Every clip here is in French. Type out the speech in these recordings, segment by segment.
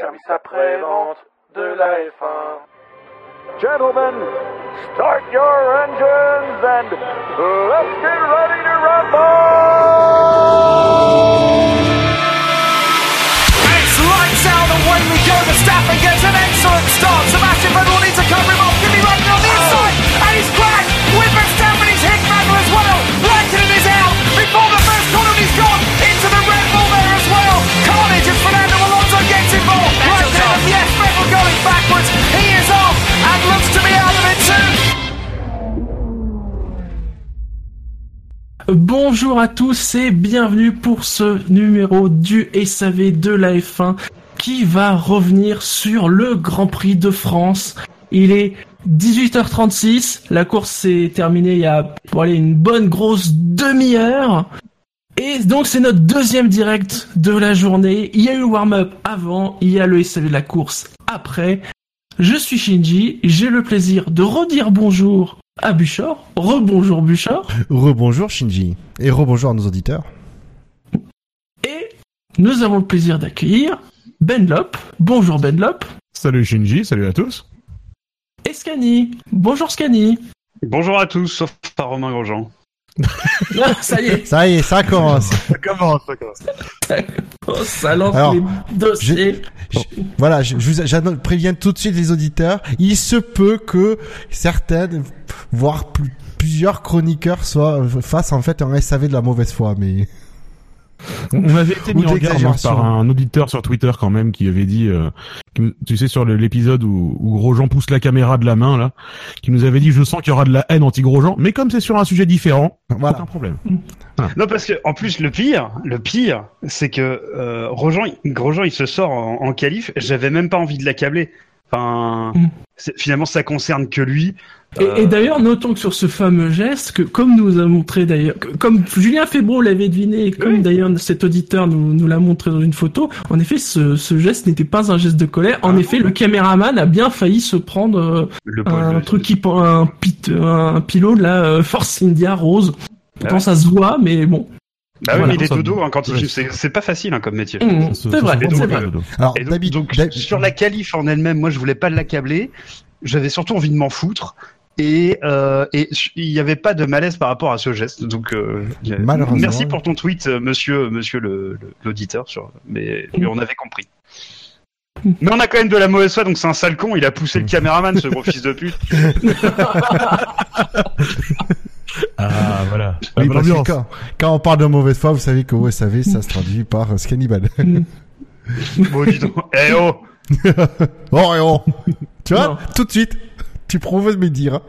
service après-vente de la F1. Gentlemen, start your engines and let's get ready to rumble! It's lights out, away we go. Verstappen gets an excellent start. Sebastian Vettel needs to cover Bonjour à tous et bienvenue pour ce numéro du SAV de la F1 qui va revenir sur le Grand Prix de France. Il est 18h36, la course s'est terminée il y a une bonne grosse demi-heure. Et donc c'est notre deuxième direct de la journée. Il y a eu le warm-up avant, il y a le SAV de la course après. Je suis Shinji, j'ai le plaisir de redire bonjour à Buchor. Rebonjour Buchor. Rebonjour Shinji. Et rebonjour à nos auditeurs. Et nous avons le plaisir d'accueillir Benlop. Bonjour Benlop. Salut Shinji, salut à tous. Et Scani. Bonjour Scani. Bonjour à tous, sauf par Romain Grosjean. Ah, ça y est, Ça y est, ça commence. Ça commence, ça commence. Oh, ça lance Alors, les dossiers. Je- voilà, je, je vous préviens tout de suite les auditeurs. Il se peut que certaines, voire plus- plusieurs chroniqueurs soient fassent en fait un SAV de la mauvaise foi, mais On avait été mis en garde hein, par un auditeur sur Twitter quand même qui avait dit, euh, qui- tu sais sur l'épisode où, où Grosjean pousse la caméra de la main là, qui nous avait dit je sens qu'il y aura de la haine anti-Grosjean, mais comme c'est sur un sujet différent, voilà. aucun problème. Non, parce que en plus le pire, le pire, c'est que euh, Grosjean, il- Grosjean, il se sort en, en qualif. J'avais même pas envie de l'accabler. Enfin, Mm. finalement, ça concerne que lui. Et, Euh, et d'ailleurs, notons que sur ce fameux geste, que comme nous a montré d'ailleurs, comme Julien Febro l'avait deviné, et comme Oui. d'ailleurs cet auditeur nous, nous l'a montré dans une photo, en effet, ce, ce geste n'était pas un geste de colère. En Ah. effet, le caméraman a bien failli se prendre euh, le un truc qui prend un, pit, un pylône là, euh, Force India rose. Pourtant, ouais. ça se voit, mais bon. Bah oui, Voilà, mais il est dodo hein, quand il ouais. filme. C'est c'est pas facile hein, comme métier. Mmh, c'est vrai, c'est vrai. Alors, Et donc, donc, sur la qualif en elle-même, moi, je voulais pas l'accabler. J'avais surtout envie de m'en foutre. Et euh, et il n'y avait pas de malaise par rapport à ce geste. Donc, euh, Malheureusement. merci pour ton tweet, euh, monsieur, monsieur le- le- l'auditeur. Sur, mais, mais on avait compris. Mais on a quand même de la mauvaise foi, donc c'est un sale con. Il a poussé le caméraman, ce gros fils de pute. Ah voilà. Oui, parce que quand, quand on parle de mauvaise foi, vous savez qu'au SAV, ça se traduit par euh, Scannibal. Bon, dis donc. Eh oh oh, et oh Tu vois, Non. tout de suite, tu proposes mes dires.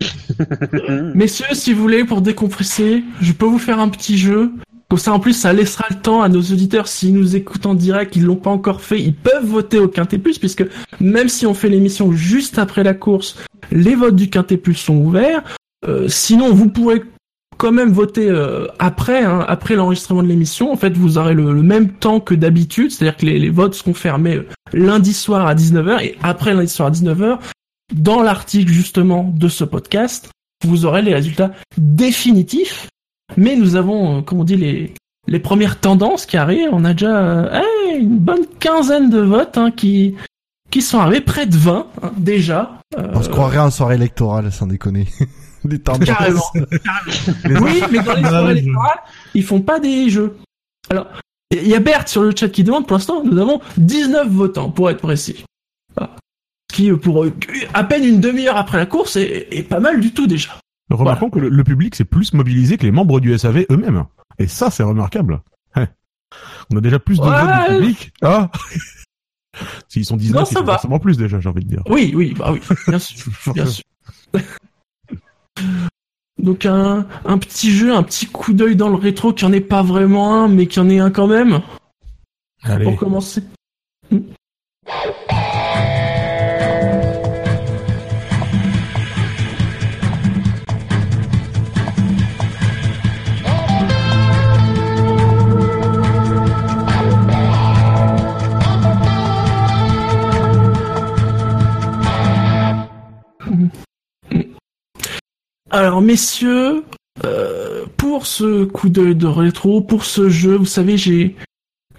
Messieurs, si vous voulez, pour décompresser, je peux vous faire un petit jeu. Comme ça, en plus, ça laissera le temps à nos auditeurs, s'ils nous écoutent en direct, ils l'ont pas encore fait, ils peuvent voter au Quintet Plus, puisque même si on fait l'émission juste après la course, les votes du Quintet Plus sont ouverts. Euh, sinon, vous pourrez quand même voter euh, après, hein, après l'enregistrement de l'émission. En fait, vous aurez le, le même temps que d'habitude, c'est-à-dire que les, les votes seront fermés euh, lundi soir à 19h, et après lundi soir à 19h, dans l'article justement de ce podcast, vous aurez les résultats définitifs. Mais nous avons, euh, comme on dit, les, les premières tendances qui arrivent. On a déjà euh, hey, une bonne quinzaine de votes hein, qui, qui sont arrivés, près de 20 hein, déjà. Euh, On se croirait en soirée électorale, sans déconner. Les tendances. Carrément. oui, mais dans les soirées électorales, ils font pas des jeux. Alors, il y a Bert sur le chat qui demande, pour l'instant, nous avons 19 votants, pour être précis. Qui, pour à peine une demi-heure après la course, est, est pas mal du tout déjà. Remarquons que le, le public s'est plus mobilisé que les membres du SAV eux-mêmes. Et ça, c'est remarquable. Ouais. On a déjà plus de Ouais. du public. Ah S'ils sont 19, Non, ils ça va. forcément plus déjà, j'ai envie de dire. Oui, oui, bah oui, bien sûr, bien sûr. Donc un, un petit jeu, un petit coup d'œil dans le rétro qui en est pas vraiment un, mais qui en est un quand même, Allez. pour commencer. Alors messieurs, euh, pour ce coup d'œil de rétro, pour ce jeu, vous savez, j'ai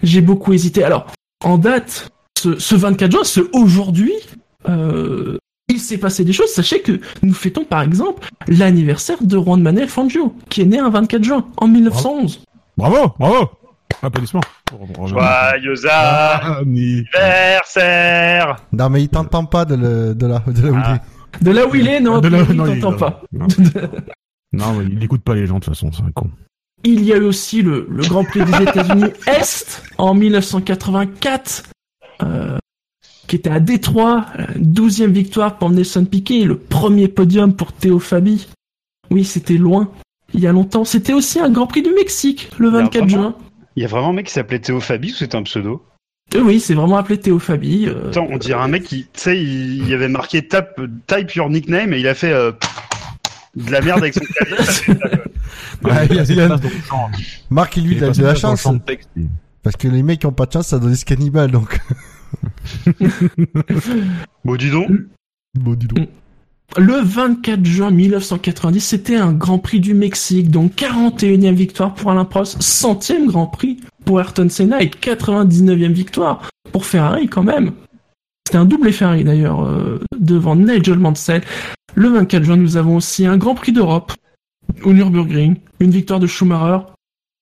j'ai beaucoup hésité. Alors en date, ce, ce 24 juin, ce aujourd'hui, euh, il s'est passé des choses. Sachez que nous fêtons par exemple l'anniversaire de Juan Manuel Fangio, qui est né un 24 juin en 1911. Bravo, bravo. Applaudissements. Joyeux Ah, ni- anniversaire Non, mais il t'entend pas de, le, de la, de la Ah. De là où il est, non, De là- il t'entend pas. Non. Il écoute pas les gens de toute façon, c'est un con. Il y a eu aussi le, le Grand Prix des États-Unis Est en 1984, euh, qui était à Détroit, euh, 12e victoire pour Nelson Piquet, le premier podium pour Théo Fabi. Oui, c'était loin, il y a longtemps. C'était aussi un Grand Prix du Mexique, le Il y a 24 vraiment- juin. Il y a vraiment un mec qui s'appelait Théo Fabi ou c'était un pseudo? Euh, oui, c'est vraiment appelé Théo Fabi. euh, Attends, on dirait un mec qui, tu sais, il, il avait marqué type, type your nickname et il a fait euh, de la merde avec son clavier. Ouais, il a-. Marc, lui, Il il a de la chance. texte, Parce que les mecs qui ont pas de chance, ça donne des cannibales, donc. Bon, dis donc. Bon, dis donc. Le 24 juin 1990, c'était un Grand Prix du Mexique, donc 41e victoire pour Alain Prost, 100e Grand Prix pour Ayrton Senna et 99e victoire pour Ferrari quand même. C'était un double Ferrari d'ailleurs euh, devant Nigel Mansell. Le 24 juin, nous avons aussi un Grand Prix d'Europe au Nürburgring, une victoire de Schumacher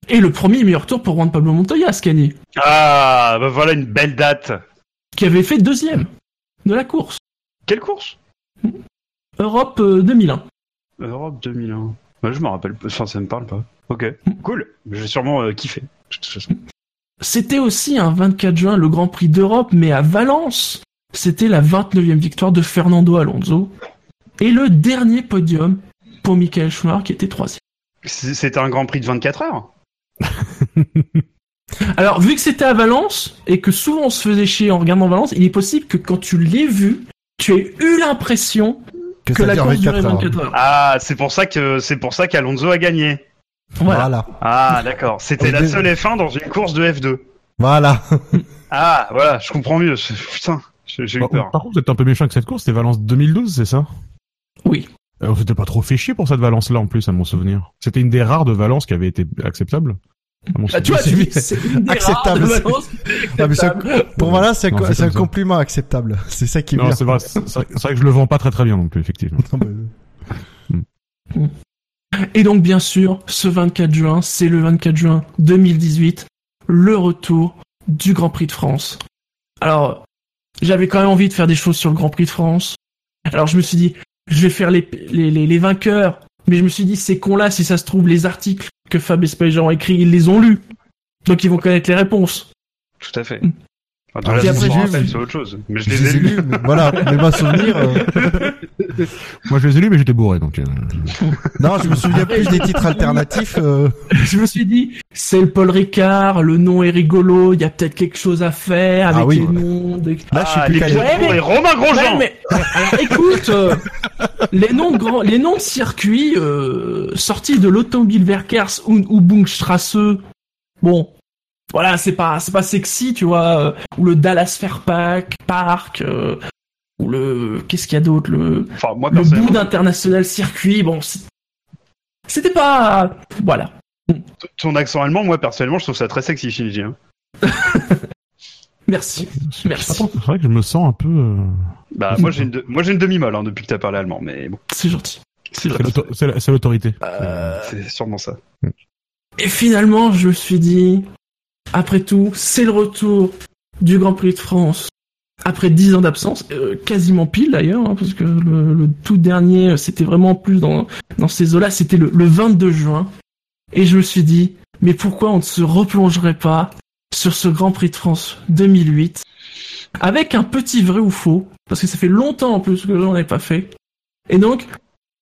et le premier meilleur tour pour Juan Pablo Montoya ce année, Ah, bah voilà une belle date. qui avait fait deuxième de la course. Quelle course? Europe euh, 2001. Europe 2001. Ouais, je me rappelle, pas. enfin ça me parle pas. Ok, cool. Je vais sûrement euh, façon. C'était aussi un 24 juin le Grand Prix d'Europe, mais à Valence. C'était la 29e victoire de Fernando Alonso. Et le dernier podium pour Michael Schumacher qui était troisième. C'était un Grand Prix de 24 heures? Alors, vu que c'était à Valence et que souvent on se faisait chier en regardant Valence, il est possible que quand tu l'aies vu, tu aies eu l'impression que la course durait 24 heures. 24 heures. Ah, c'est pour ça que c'est pour ça qu'Alonso a gagné. Voilà. Voilà. Ah, d'accord. C'était la seule F1 dans une course de F2. Voilà. Ah, voilà, je comprends mieux. Putain, j'ai eu Par, peur. par contre, vous êtes un peu méchant avec cette course, c'était Valence 2012, c'est ça? Oui. Euh, On s'était pas trop fait chier pour cette Valence-là en plus, à mon souvenir. C'était une des rares de Valence qui avait été acceptable. À mon Ah, tu vois, c'est Acceptable. Ah. Pour moi, c'est un, Non, co- c'est un compliment acceptable. C'est ça qui est Non, bien. c'est vrai, que je le vends pas très très bien non plus, effectivement. Non, mais- Et donc, bien sûr, ce 24 juin, c'est le 24 juin 2018, le retour du Grand Prix de France. Alors, j'avais quand même envie de faire des choses sur le Grand Prix de France. Alors, je me suis dit, je vais faire les, les, les, les vainqueurs. Mais je me suis dit, ces cons-là, si ça se trouve, les articles que Fab et Spider ont écrits, ils les ont lus. Donc, ils vont connaître les réponses. Tout à fait. Attends, Ah, puis je après, rappelle, c'est autre chose. Mais je Je les ai les ai lus. mais voilà. Mais ma souvenir, euh, Moi je les ai lus mais j'étais bourré donc. euh, non, je me souviens plus des titres alternatifs. euh, je me suis dit, c'est le Paul Ricard, le nom est rigolo, il y a peut-être quelque chose à faire avec Ah oui. les noms. des- Là, je suis Ah, plus Ouais, mais- Romain Grosjean. Ouais, mais alors écoute, euh, les noms de grands, les noms de circuits euh, sortis de l'automobile Verkehrs ou Übungsstrasse, bon, voilà, c'est pas c'est pas sexy, tu vois, euh, ou le Dallas Fairpark Park, euh, ou le qu'est-ce qu'il y a d'autre, le Enfin, moi, le bout d'international circuit, bon, c'était pas voilà. ton accent allemand, moi, personnellement, je trouve ça très sexy, Shinji. hein. Merci, merci, c'est vrai que je me sens un peu. euh, Bah, moi, j'ai une, de- moi, j'ai une demi-molle hein, depuis que t'as parlé allemand, mais bon, c'est gentil. C'est l'autorité. c'est sûrement ça. Et finalement, je me suis dit, après tout, c'est le retour du Grand Prix de France. Après dix ans d'absence, euh, quasiment pile d'ailleurs, hein, parce que le, tout dernier, euh, c'était vraiment plus dans, dans ces eaux-là, c'était le, le 22 juin. Et je me suis dit, mais pourquoi on ne se replongerait pas sur ce Grand Prix de France 2008 avec un petit vrai ou faux, parce que ça fait longtemps en plus que j'en ai pas fait. Et donc,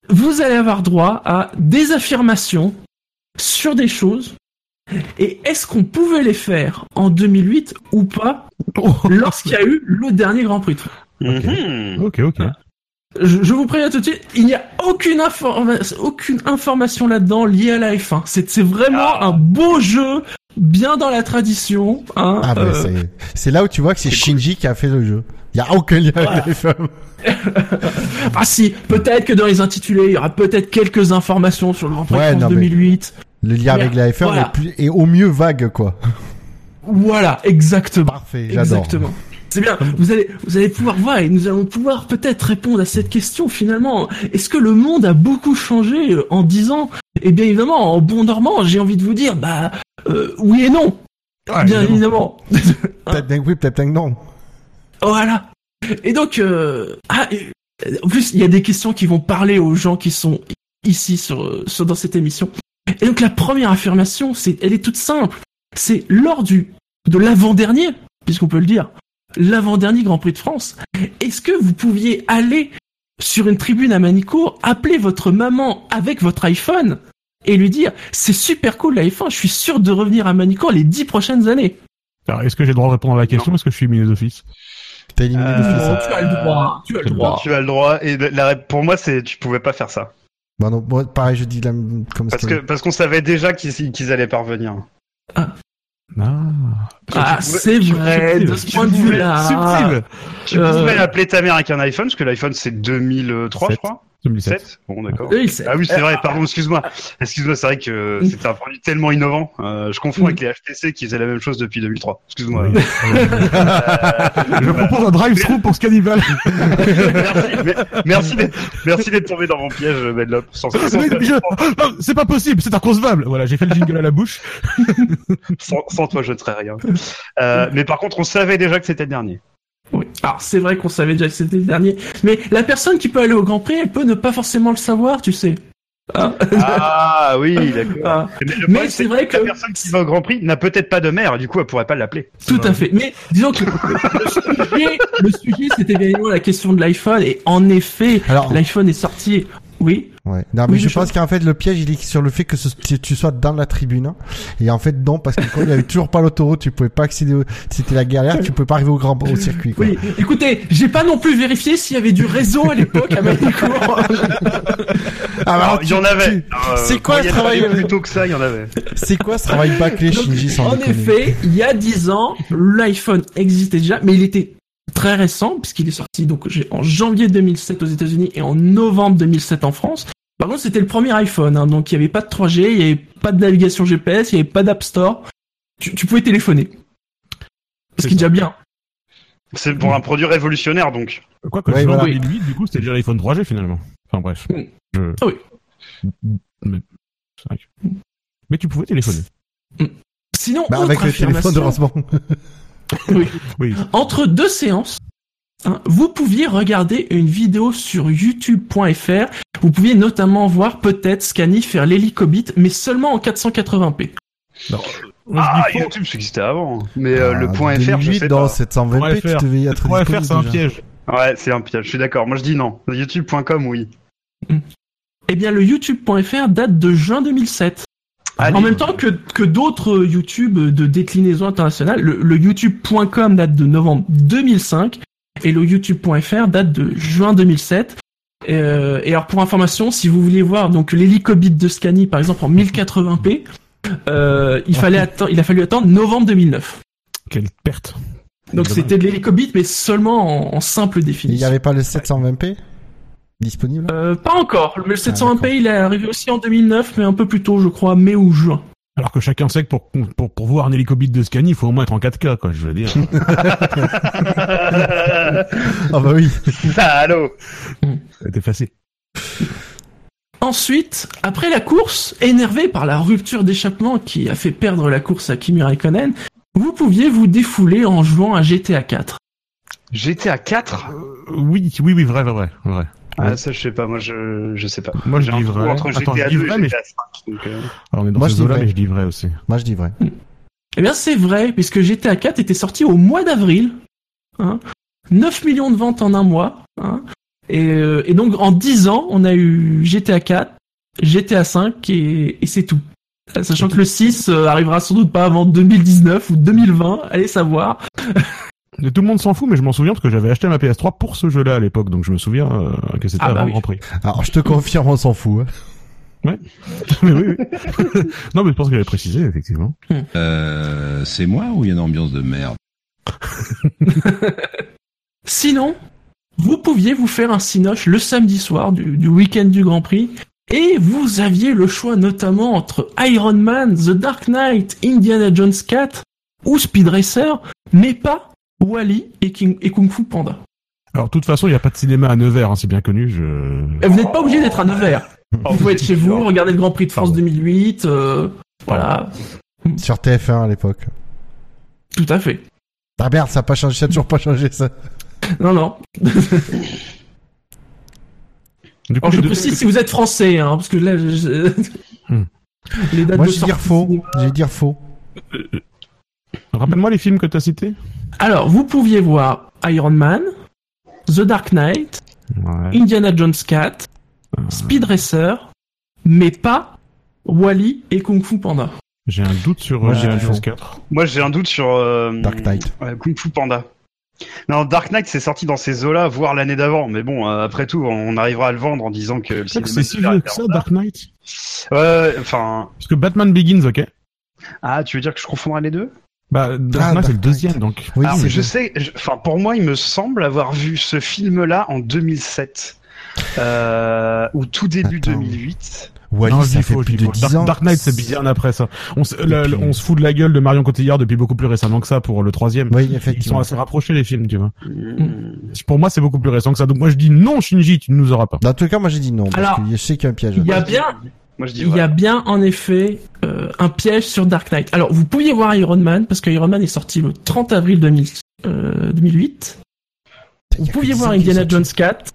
vous allez avoir droit à des affirmations sur des choses. Et est-ce qu'on pouvait les faire en 2008 ou pas lorsqu'il y a eu le dernier Grand Prix de France Mhm. Ok, ok. je, je vous préviens tout de suite, il n'y a aucune, informa- aucune information là-dedans liée à la F1. C'est vraiment Ah. un beau jeu, bien dans la tradition. Hein, Ah, bah, euh, c'est, c'est là où tu vois que c'est Shinji qui a fait le jeu. Il y a aucun lien avec les femmes. Ah si, peut-être que dans les intitulés, il y aura peut-être quelques informations sur le Grand Prix Ouais, de France non, mais- 2008. Le lien avec la F1 voilà. est, plus, est au mieux vague, quoi. Voilà, exactement. Parfait, j'adore. Exactement. C'est bien. Vous allez, vous allez pouvoir voir et nous allons pouvoir peut-être répondre à cette question finalement. Est-ce que le monde a beaucoup changé euh, en 10 ans? Et bien évidemment, en bon normand, j'ai envie de vous dire, bah euh, oui et non. Ouais, bien évidemment. Peut-être oui, peut-être non. Voilà. Et donc, euh, ah, en plus, il y a des questions qui vont parler aux gens qui sont ici sur, sur dans cette émission. Et donc, la première affirmation, c'est, elle est toute simple. C'est lors du de l'avant-dernier, puisqu'on peut le dire, l'avant-dernier Grand Prix de France. Est-ce que vous pouviez aller sur une tribune à Manicourt, appeler votre maman avec votre iPhone et lui dire c'est super cool l'iPhone, je suis sûr de revenir à Manicourt les dix prochaines années? Alors, est-ce que j'ai le droit de répondre à la question Est-ce que je suis éliminé d'office? T'as éliminé Euh, d'office. tu as le droit, tu as le droit. Tu as le droit. Et la- la- pour moi, c'est tu pouvais pas faire ça. Bah non, moi, pareil, je dis la même comme Parce que parce qu'on savait déjà qu'ils qu'ils allaient parvenir. Ah. Ah, tu pouvais- c'est vrai, subtil, de ce point de subtil, vue-là. Subtil. Tu Euh, pouvais appeler ta mère avec un iPhone, parce que l'iPhone c'est 2003, je Sept. crois. 2007. 7 Bon, d'accord. C'est- Ah oui, c'est vrai, pardon, excuse-moi. Excuse-moi, c'est vrai que c'était un produit tellement innovant. Euh, je confonds avec les HTC qui faisaient la même chose depuis 2003. Excuse-moi. Oui. Je propose un drive-thru pour ce cannibale. merci, merci d'être, merci d'être tombé dans mon piège, Medlop. Non, C'est pas possible, c'est inconcevable. Voilà, j'ai fait le jingle à la bouche. sans- sans toi, je ne serais rien. Euh, mais par contre, on savait déjà que c'était le dernier. Oui. Alors c'est vrai qu'on savait déjà que c'était le dernier, mais la personne qui peut aller au Grand Prix, elle peut ne pas forcément le savoir, tu sais. Hein Ah oui, d'accord. Ah, Mais, c'est vrai que la personne qui va au Grand Prix n'a peut-être pas de mère, du coup, elle pourrait pas l'appeler. tout à fait. Mais disons que le sujet, le sujet c'était bien évidemment la question de l'iPhone, et en effet, l'iPhone est sorti. Oui. Ouais. Non, mais Oui, je pense qu'en fait, le piège, il est sur le fait que ce- tu tu sois dans la tribune. Et en fait, non, parce que comme il y avait toujours pas l'autoroute, tu pouvais pas accéder au, c'était la galère, tu pouvais pas arriver au grand, au circuit, quoi. Oui. Écoutez, j'ai pas non plus vérifié s'il y avait du réseau à l'époque à Manicourt. Ah, bah, Alors, il y en avait. Euh, c'est quand quoi il y ce travail fallu Plus tôt que ça, il y en avait. C'est quoi ce travail bâclé, Shinji, sans en déconner effet, il y a 10 ans, l'iPhone existait déjà, mais il était très récent, puisqu'il est sorti donc en janvier 2007 aux États-Unis et en novembre 2007 en France. Par contre, c'était le premier iPhone, hein, donc il n'y avait pas de 3G, il n'y avait pas de navigation GPS, il n'y avait pas d'App Store. Tu, tu pouvais téléphoner. Ce qui est déjà bien. C'est pour un produit révolutionnaire, donc. Quoi que Ouais, je voilà. en 2008, du coup, c'était déjà l'iPhone 3G finalement. Enfin bref. Mm. Je... Ah oui. Mais... c'est vrai que- Mais tu pouvais téléphoner. Sinon, Bah, autre avec le téléphone de lancement. Oui. Oui. Entre deux séances, vous pouviez regarder une vidéo sur youtube.fr. Vous pouviez notamment voir peut-être Scanny faire l'hélicobit, mais seulement en 480p. Moi, Ah, je dis YouTube, ça existait avant. Mais euh, le Ah, point FR, je 2008, sais dans pas. 720p, tu devais y être Point disponible FR, c'est un piège. Ouais, c'est un piège, je suis d'accord. Moi, je dis non. YouTube.com, oui. Eh bien, le youtube.fr date de juin 2007. Allez. En même temps que, que d'autres YouTube de déclinaison internationale, le, le youtube.com date de novembre 2005 et le youtube.fr date de juin 2007. Euh, et alors pour information, si vous voulez voir donc l'hélicobit de Scani par exemple en 1080p, euh, il fallait attendre, il a fallu attendre novembre 2009. Quelle perte. Donc c'était de l'hélicobit mais seulement en, en simple Il définition. n'y avait pas le 720p disponible? Euh, pas encore. Le 720p d'accord. il est arrivé aussi en 2009 mais un peu plus tôt je crois, mai ou juin. Alors que chacun sait que pour, pour, pour voir un hélicobit de Scani, il faut au moins être en 4K, quoi, je veux dire. Ah bah oui. Allô C'était facile. Ensuite, après la course, énervé par la rupture d'échappement qui a fait perdre la course à Kimi Raikkonen, vous pouviez vous défouler en jouant à GTA 4. GTA 4 Euh, oui, oui, oui, vrai, vrai, vrai. Ah, ça, je sais pas. Moi, je, je sais pas. Moi, je dis trou vrai. entre Attends, GTA je dis 2 vrai, et mais- GTA 5. Donc, euh, Alors, on est dans Moi, ce je dis zoo-là, vrai. mais je dis vrai aussi. Moi, je dis vrai. Eh bien, c'est vrai, puisque GTA 4 était sorti au mois d'avril. Hein, 9 millions de ventes en un mois. Hein, et, euh, et donc, en 10 ans, on a eu GTA 4, GTA 5 et, et c'est tout. Euh, Sachant que le 6 euh, arrivera sans doute pas avant 2019 ou 2020, allez savoir. Et tout le monde s'en fout, mais je m'en souviens parce que j'avais acheté ma PS3 pour ce jeu-là à l'époque, donc je me souviens euh, que c'était Ah bah oui. le Grand Prix. Alors, je te confirme, on s'en fout. hein. Mais oui, oui. non, mais je pense que j'avais précisé, effectivement. Euh, c'est moi ou il y a une ambiance de merde? Sinon, vous pouviez vous faire un cinoche le samedi soir du, du week-end du Grand Prix et vous aviez le choix notamment entre Iron Man, The Dark Knight, Indiana Jones 4 ou Speed Racer, mais pas Wally et, King- et Kung Fu Panda. Alors, de toute façon, il n'y a pas de cinéma à Nevers, hein, c'est bien connu. Je... Et vous n'êtes pas obligé d'être à Nevers. Vous pouvez être chez vous, regarder le Grand Prix de France 2008. euh, voilà, Sur TF1 à l'époque. tout à fait. Ah merde, ça a pas changé, ça a toujours pas changé ça. Non, non. Du coup, Alors, je deux- précise si vous êtes français, hein, parce que là, je- Hmm. les dates Moi de je vais dire faux. Je vais dire faux. Rappelle-moi les films que tu as cités. Alors, vous pouviez voir Iron Man, The Dark Knight, Ouais. Indiana Jones 4, Speed Racer, mais pas Wally et Kung Fu Panda. J'ai un doute sur Moi, euh, j'ai Indiana un Jones faux. 4. Moi, j'ai un doute sur euh, Dark Knight. ouais, Kung Fu Panda. Non, Dark Knight, c'est sorti dans ces eaux-là, voire l'année d'avant. Mais bon, euh, après tout, on arrivera à le vendre en disant que le C'est si vieux que ça. Dark Knight? Ouais, enfin. Parce que Batman Begins, ok. Ah, tu veux dire que je confondrais les deux? Bah, Dark Ah, Knight, c'est le deuxième, donc. Oui, Alors, je sais, je- enfin, pour moi, il me semble avoir vu ce film-là en 2007. Euh, ou tout début Attends. 2008. Wally, Non, ça fait faux, je plus de faux. 10 Dark, ans. Dark Knight, c'est bien après ça. On se, le- puis- le- on se fout de la gueule de Marion Cotillard depuis beaucoup plus récemment que ça pour le troisième. Oui, Ils sont assez rapprochés les films, tu vois. Hmm. Pour moi, c'est beaucoup plus récent que ça. Donc moi, je dis non, Shinji, tu ne nous auras pas. Dans tous les cas, moi j'ai dit non. Parce Alors, que je sais qu'il y a un piège. Il y a bien, Moi, je dis il y a bien en effet euh, un piège sur Dark Knight. Alors, vous pouviez voir Iron Man parce que Iron Man est sorti le 30 avril 2000, euh, 2008. Il y Vous pouviez 10 voir Indiana. Jones 4.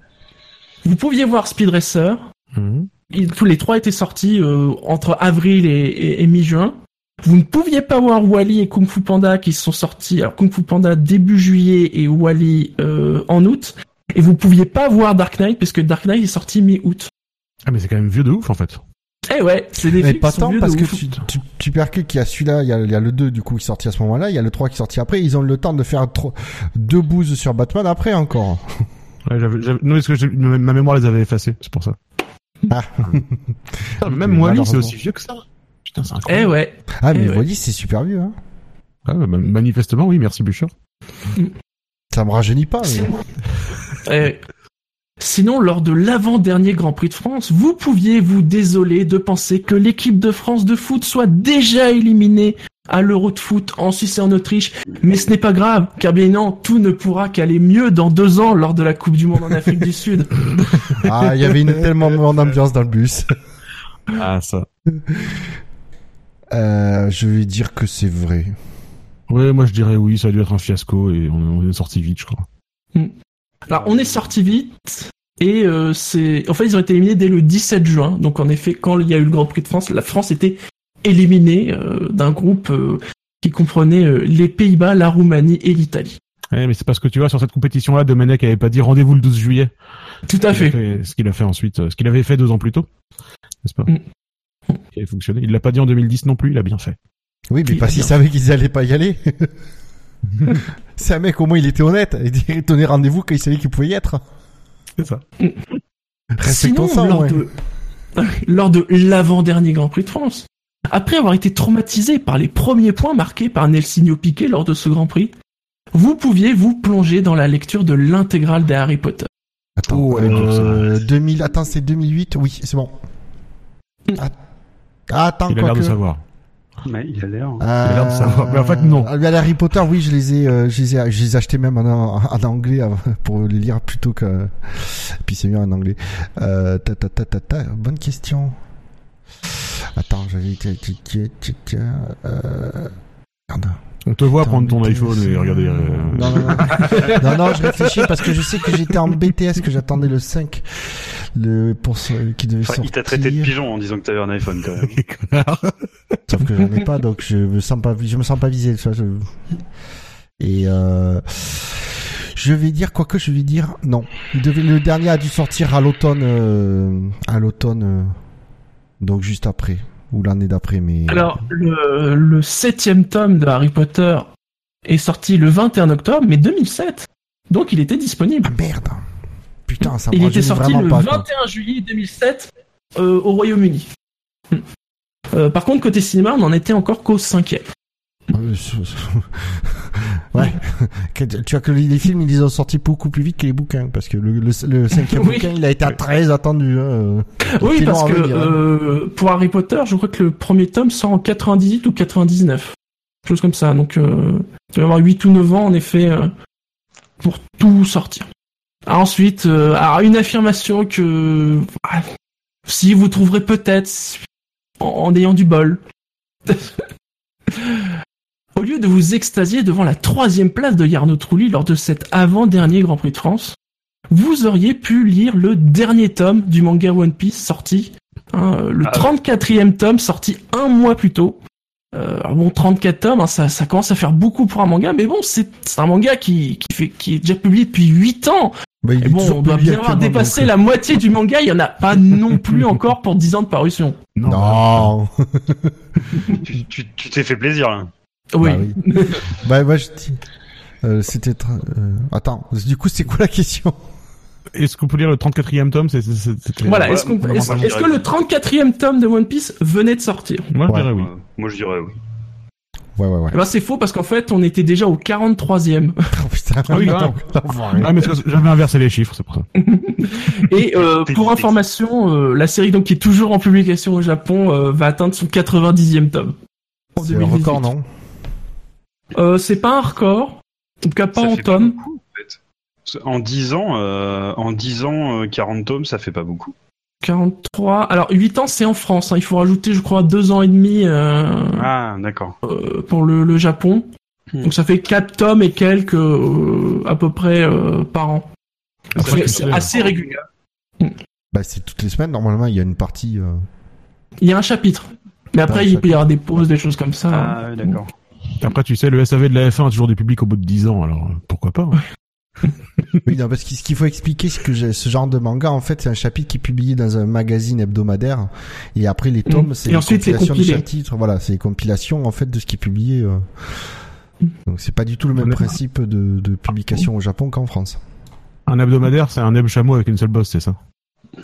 Vous pouviez voir Speed Racer. Mhm. Ils- tous les trois étaient sortis euh, entre avril et, et- et mi-juin. Vous ne pouviez pas voir Wally et Kung Fu Panda qui sont sortis. Alors Kung Fu Panda début juillet et Wally euh, en août. Et vous pouviez pas voir Dark Knight parce que Dark Knight est sorti mi-août. Ah, mais c'est quand même vieux de ouf, en fait. Eh ouais, c'est des Mais films pas qui sont tant vieux parce de que ouf. tu, tu, tu percutes qu'il y a celui-là, il y a, il y a le 2 du coup qui est sorti à ce moment-là, il y a le 3 qui est sorti après, ils ont le temps de faire tro- deux bouses sur Batman après encore. Ouais, j'avais, j'avais- non, parce que j'ai- ma mémoire les avait effacés, c'est pour ça. Ah. Putain, mais même Wally, c'est aussi vieux que ça. Putain, c'est Eh incroyable. ouais. Ah mais Eh ouais. Wally c'est super vieux hein. Ah, bah, manifestement, oui, merci Bûcher. Ça me rajeunit pas. mais- Eh. Sinon, lors de l'avant-dernier Grand Prix de France, vous pouviez vous désoler de penser que l'équipe de France de foot soit déjà éliminée à l'Euro de foot en Suisse et en Autriche. Mais ce n'est pas grave, car bien non, tout ne pourra qu'aller mieux dans deux ans lors de la Coupe du Monde en Afrique du Sud. Ah il y avait une tellement bonne ambiance dans le bus. Ah, ça. Euh, je vais dire que c'est vrai. Ouais, moi je dirais oui, ça a dû être un fiasco et on, on est sorti vite, je crois. Alors, on est sorti vite. Et euh, c'est, en fait, ils ont été éliminés dès le 17 juin. Donc, en effet, quand il y a eu le Grand Prix de France, la France était éliminée euh, d'un groupe euh, qui comprenait euh, les Pays-Bas, la Roumanie et l'Italie. Ouais, mais c'est parce que tu vois, sur cette compétition-là, Domenech avait pas dit rendez-vous le 12 juillet. Tout à Il fait. ce qu'il a fait ensuite, ce qu'il avait fait deux ans plus tôt. N'est-ce pas? Mm. Qui avait fonctionné. Il l'a pas dit en 2010 non plus, il a bien fait. Oui mais Il parce bien savaient qu'ils allaient pas y aller. c'est un mec au moins il était honnête. Il tenait rendez-vous quand il savait qu'il pouvait y être. C'est ça. Respectons Sinon, ça, lors, ouais. de, lors de l'avant-dernier Grand Prix de France, après avoir été traumatisé par les premiers points marqués par Nelsinho Piquet lors de ce Grand Prix, vous pouviez vous plonger dans la lecture de l'intégrale des Harry Potter. Attends, Oh, elle est dure, euh, 2000, attends, c'est 2008 Oui, c'est bon. Ah, ah, attends, Il a l'air de savoir. Ouais, il a l'air. hein. Euh. Mais en fait, non. mais les Harry Potter, oui, je les ai, euh, je les ai, je les ai achetés même en, en anglais euh, pour les lire plutôt que. Et puis c'est mieux en anglais. Euh, ta, ta, ta, ta, ta, bonne question. Attends, j'avais. Euh... Merde. On te voit prendre ton iPhone et regarder. euh, Non, non, non. non, non, je réfléchis parce que je sais que j'étais en BTS, que j'attendais le 5, le, pour ce, qui devait Enfin, sortir. il t'a traité de pigeon en disant que t'avais un iPhone quand même. connard. Sauf que j'en ai pas, donc je me sens pas, je me sens pas visé, ça, je... Et, euh, je vais dire, quoique je vais dire, non. Il devait, le dernier a dû sortir à l'automne, euh, à l'automne, euh, donc juste après, ou l'année d'après, mais. Alors, le, le septième tome de Harry Potter est sorti le 21 octobre, mais 2007. Donc, il était disponible. Ah merde! Putain, ça me Il était sorti le pas, quoi. 21 juillet 2007 euh, au Royaume-Uni. Hmm. Euh, par contre, côté cinéma, on en était encore qu'au cinquième. Euh, je- ouais. Tu vois que les films, ils les ont sortis beaucoup plus vite que les bouquins, parce que le, le, le cinquième Oui. bouquin, il a été très attendu. Hein. Oui, C'était parce que hein. euh, pour Harry Potter, je crois que le premier tome sort en 98 ou 99. chose comme ça. Donc, euh, il va y avoir 8 ou 9 ans, en effet, euh, pour tout sortir. Ah, ensuite, euh, alors une affirmation que ah, si vous trouverez peut-être en, en ayant du bol. Au lieu de vous extasier devant la troisième place de Yarno Trulli lors de cet avant-dernier Grand Prix de France, vous auriez pu lire le dernier tome du manga One Piece sorti, hein, le Ah ouais. 34e tome sorti un mois plus tôt. Euh, bon, 34 tomes, hein, ça, ça commence à faire beaucoup pour un manga, mais bon, c'est c'est un manga qui, qui, fait, qui est déjà publié depuis 8 ans. Bah, il Et est bon, on doit bien avoir dépassé donc, la moitié du manga, il y en a pas non plus encore pour 10 ans de parution. euh, Non. Tu tu- tu t'es fait plaisir là. Oui. Bah oui. bah, moi, je dis. Euh, c'était. euh, Attends, du coup, c'est quoi la question? Est-ce qu'on peut lire le 34e tome? C'est, c'est, c'est- c'est- Voilà, Ouais, est-ce qu'on- moi, est-ce que le 34e tome de One Piece venait de sortir? Moi, je Ouais. dirais oui. Euh, moi je dirais oui. Ouais, ouais, ouais. Eh ben c'est faux parce qu'en fait on était déjà au 43e. Oh, putain, Ah oui, attends. Ah, mais j'avais inversé les chiffres, c'est pour ça. Et euh, pour information, euh, la série donc qui est toujours en publication au Japon euh, va atteindre son 90e tome. En C'est un 2018. record, non? Euh, c'est pas un record, en tout cas pas Ça en tome. beaucoup, en fait. En 10 ans, euh, en 10 ans, euh, 40 tomes, ça fait pas beaucoup. 43. Alors 8 ans c'est en France, hein. il faut rajouter je crois 2 ans et demi euh, Ah, d'accord. euh, pour le, le Japon. Hmm. Donc ça fait 4 tomes et quelques euh, à peu près euh, par an. Après, C'est- assez régulier. Bah, c'est toutes les semaines, normalement, il y a une partie. euh, Il y a un chapitre. Mais après, Ah, il peut y avoir des pauses, des choses comme ça. Ah, d'accord. Après, tu sais, le SAV de la F1 a toujours du public au bout de 10 ans, alors pourquoi pas hein. Oui, non, parce que ce qu'il faut expliquer, c'est que ce genre de manga, en fait, c'est un chapitre qui est publié dans un magazine hebdomadaire, et après les tomes, Mm. c'est c'est compilations de compilé. chapitres. Voilà, c'est les compilations en fait de ce qui est publié. euh. Donc c'est pas du tout le même est- principe de, de publication au Japon qu'en France. Un hebdomadaire, c'est un heb chameau avec une seule bosse, c'est ça?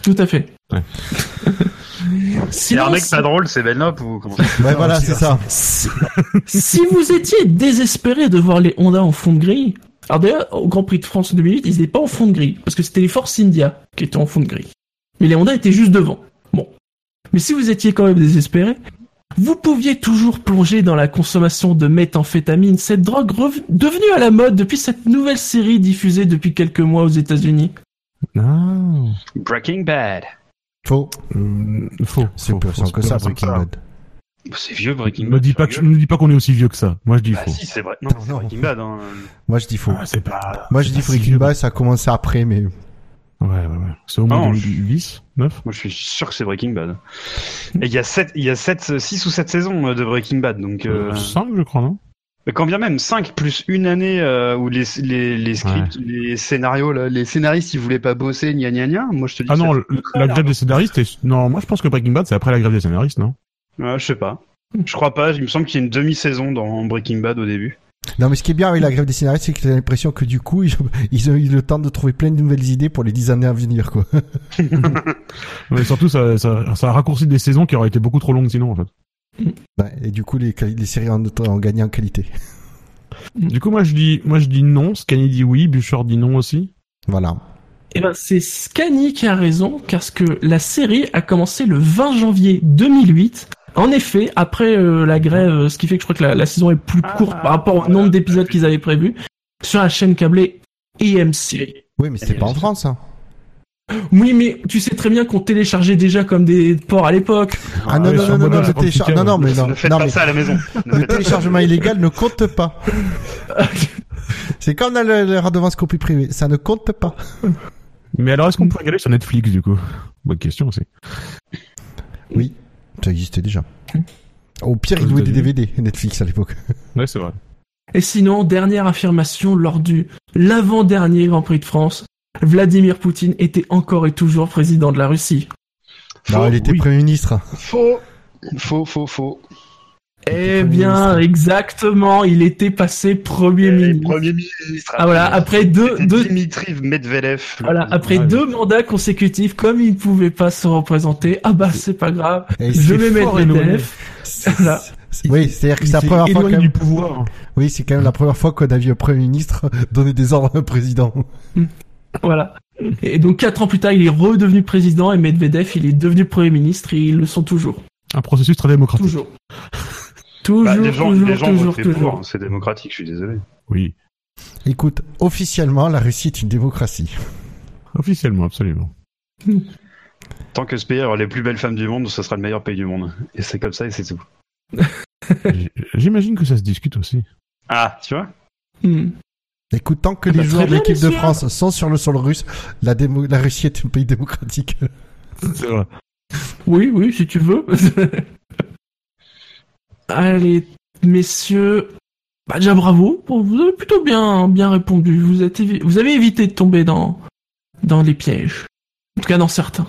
Tout à fait. Ouais. Sinon, un mec si- pas drôle, c'est Belnop ou comment ça Ouais, voilà, c'est ça. si, si vous étiez désespéré de voir les Honda en fond de grille, alors d'ailleurs, au Grand Prix de France 2008, ils n'étaient pas en fond de grille, parce que c'était les Force India qui étaient en fond de grille. Mais les Honda étaient juste devant. Bon. Mais si vous étiez quand même désespéré, vous pouviez toujours plonger dans la consommation de méthamphétamine, cette drogue rev- devenue à la mode depuis cette nouvelle série diffusée depuis quelques mois aux États-Unis. Non. Breaking Bad. Faux. Euh, faux. C'est faux, plus faux, récent que c'est ça, plus Breaking Bad. C'est vieux Breaking Ne Bad. me dis pas que, ne me dis pas qu'on est aussi vieux que ça. Moi, je dis Ah faux. si, c'est vrai. Non, c'est Non. Breaking Bad. Hein. Moi, je dis faux. Ah, c'est pas. Moi, je dis si Breaking. Bad, ça a commencé après, mais Ouais, ouais, ouais. C'est au moins Non, 2010, 9 Moi, je suis sûr que c'est Breaking Bad. Et il y a 7, il y a 7, 6 ou 7 saisons euh, de Breaking Bad, donc... Euh... 5, je crois, non? Mais quand bien même 5 plus une année euh, où les, les, les scripts, les scénarios, là, les scénaristes ils voulaient pas bosser, gna gna gna. Moi je te dis. Ah non, la grève des scénaristes est... Non, moi je pense que Breaking Bad c'est après la grève des scénaristes, non? Ouais, je sais pas. Je crois pas. Il me semble qu'il y a une demi-saison dans Breaking Bad au début. Non, mais ce qui est bien avec la grève des scénaristes, c'est que t'as l'impression que du coup, ils, ils ont eu le temps de trouver plein de nouvelles idées pour les dix années à venir, quoi. Mais surtout, ça, ça, ça a raccourci des saisons qui auraient été beaucoup trop longues sinon, en fait. Ouais, et du coup, les, séries ont, ont gagné en qualité. Du coup, moi je dis, moi je dis non, Scanny dit oui, Bouchard dit non aussi. Voilà. Eh ben, c'est Scani qui a raison, parce que la série a commencé le 20 janvier 2008. En effet, après euh, la grève, euh, ce qui fait que je crois que la, la saison est plus courte par rapport au nombre d'épisodes qu'ils avaient prévu, sur la chaîne câblée EMC. Oui, mais c'était pas en France, hein. Oui, mais tu sais très bien qu'on téléchargeait déjà comme des porcs à l'époque. Ah, non, ouais, non, non, non, non, téléchar- non, non, ouais. mais non, ne faites non, pas mais ça à la maison. Le téléchargement illégal ne compte pas. C'est comme dans le, le redevance copie privée, ça ne compte pas. Mais alors, est-ce qu'on peut regarder sur Netflix du coup? Bonne question aussi. Oui, ça existait déjà. Au pire, ils louaient des. DVD, Netflix à l'époque. Ouais, c'est vrai. Et sinon, dernière affirmation lors du l'avant-dernier Grand Prix de France, Vladimir Poutine était encore et toujours président de la Russie. Non, Faux, il était oui. Premier ministre. Faux. Faux, faux, faux. Eh bien, ministre. exactement, il était passé premier Et ministre. Premier ministre. Ah voilà, après deux, deux, Dimitriv Medvedev. voilà, après Ouais. deux mandats consécutifs, comme il ne pouvait pas se représenter, ah bah c'est pas grave, Et je vais mettre. Medvedev. Voilà. Oui, c'est-à-dire que c'est la première fois du même... pouvoir. Oui, c'est quand même la première fois qu'on a vu un Premier ministre donner des ordres à un président. Voilà. Et donc quatre ans plus tard, il est redevenu président et Medvedev, il est devenu premier ministre et ils le sont toujours. Un processus très démocratique. Toujours. Toujours, Bah, les gens, toujours, les gens toujours, pour, c'est démocratique, je suis désolé. Oui, Écoute, officiellement, la Russie est une démocratie. officiellement, absolument. Tant que ce pays aura les plus belles femmes du monde, ce sera le meilleur pays du monde. Et c'est comme ça et c'est tout. J'imagine que ça se discute aussi. Ah, tu vois? Hmm. Écoute, tant que Ah bah, les joueurs très de l'équipe de. France sont sur le sol russe, la, démo- la Russie est un pays démocratique. C'est vrai. Oui, oui, si tu veux. Allez, messieurs. Bah, déjà bravo. Vous avez plutôt bien, bien répondu. Vous, êtes évi- vous avez évité de tomber dans, dans les pièges. En tout cas, dans certains.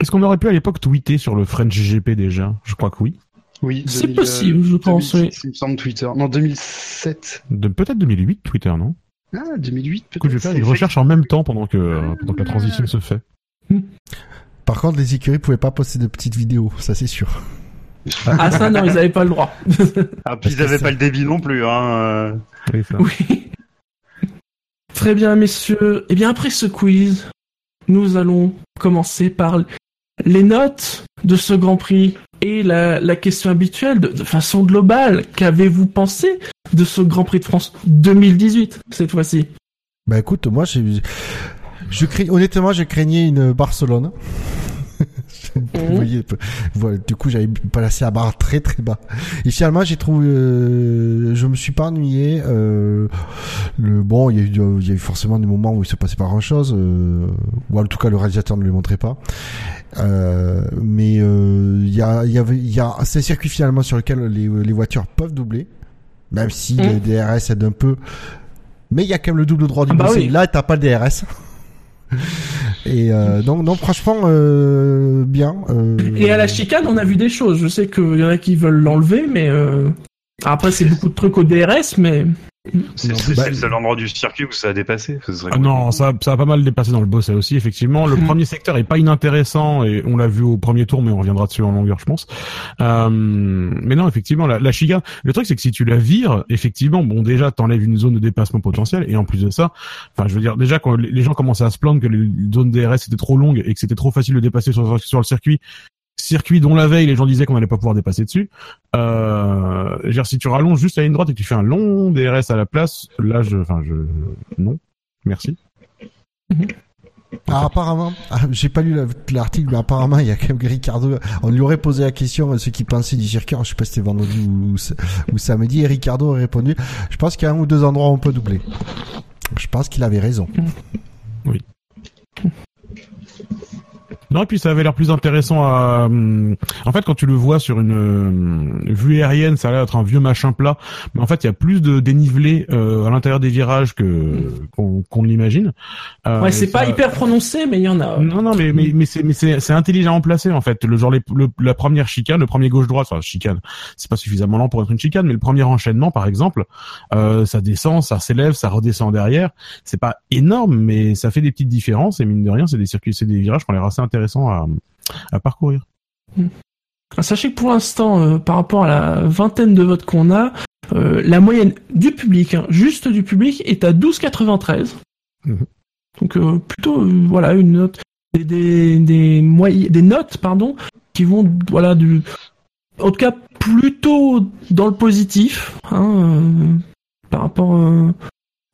Est-ce qu'on aurait pu à l'époque tweeter sur le French GP déjà? Je crois que oui. Oui. C'est possible, je pense, 2006, Il me semble Twitter. Non, 2007. De peut-être 2008 Twitter, non? Ah, 2008 peut-être. Écoute, je vais faire une recherche en même temps pendant que pendant que la transition se fait. Par contre, les écuries pouvaient pas poster de petites vidéos, ça c'est sûr. Ah, ça, non, ils avaient pas le droit. Ah, puis ils que avaient ça- pas le débit non plus, hein. euh. Oui, ça. Oui. Très bien, messieurs. Et bien, après ce quiz, nous allons commencer par les notes de ce Grand Prix et la, la question habituelle de, de façon globale. Qu'avez-vous pensé de ce Grand Prix de France 2018 cette fois-ci? Bah écoute, moi j'ai, je honnêtement, je craignais une Barcelone. Vous voyez, voilà, du coup j'avais placé la barre très très bas. Et finalement j'ai trouvé, euh, je me suis pas ennuyé. Euh, le bon, il y, a eu, il y a eu forcément des moments où il se passait pas grand chose, euh, ou en tout cas le réalisateur ne le montrait pas. Mais il y a, il y avait, il y a, c'est un circuit finalement sur lequel les, les voitures peuvent doubler, même si Mm. le DRS aide un peu. Mais il y a quand même le double droit du Ah bah oui. Là, t'as pas le DRS. Et euh, donc, franchement, euh, bien. euh, Et à la chicane, on a vu des choses. Je sais qu'il y en a qui veulent l'enlever, mais euh, après c'est beaucoup de trucs au DRS, mais C'est bah, le seul endroit du circuit où ça a dépassé. Ah non, ça, ça a pas mal dépassé dans le boss aussi, effectivement. Le premier secteur est pas inintéressant et on l'a vu au premier tour, mais on reviendra dessus en longueur, je pense. Euh, mais non, effectivement, la, la le truc c'est que si tu la vires, effectivement, bon déjà t'enlèves une zone de dépassement potentiel et en plus de ça, enfin je veux dire déjà quand les les gens commençaient à se plaindre que les zones DRS étaient trop longues et que c'était trop facile de dépasser sur, sur le circuit, circuit dont la veille les gens disaient qu'on allait pas pouvoir dépasser dessus. Euh, dire, si tu rallonges juste à une droite et que tu fais un long DRS à la place, là je, enfin je, non, merci. Ah, apparemment, ah, j'ai pas lu la- l'article, mais apparemment, il y a quand même Ricardo. On lui aurait posé la question à ceux qui pensaient du circuit. Je sais pas si c'était vendredi ou, ou samedi. Et Ricardo aurait répondu. Je pense qu'il y a un ou deux endroits où on peut doubler. Je pense qu'il avait raison. Non, et puis ça avait l'air plus intéressant à. hum, En fait, quand tu le vois sur une euh, vue aérienne, ça a l'air d'être un vieux machin plat, mais en fait, il y a plus de dénivelé euh, à l'intérieur des virages que qu'on qu'on l'imagine. Euh, ouais, c'est pas hyper prononcé, mais il y en a. Non, non, mais mais mais c'est mais c'est c'est intelligemment placé en fait. Le genre les, le- la première chicane, le premier gauche droite, enfin chicane, c'est pas suffisamment lent pour être une chicane, mais le premier enchaînement, par exemple, euh, ça descend, ça s'élève, ça redescend derrière. C'est pas énorme, mais ça fait des petites différences et mine de rien, c'est des circuits, c'est des virages qui ont l'air assez intéressants à à parcourir. Ah, Sachez que pour l'instant, euh, par rapport à la vingtaine de votes qu'on a, euh, la moyenne du public, hein, juste du public, est à 12,93. Mhm. Donc euh, plutôt, voilà, une note, des des des, moy- des notes, pardon, qui vont, voilà, du, en tout cas plutôt dans le positif, hein, par rapport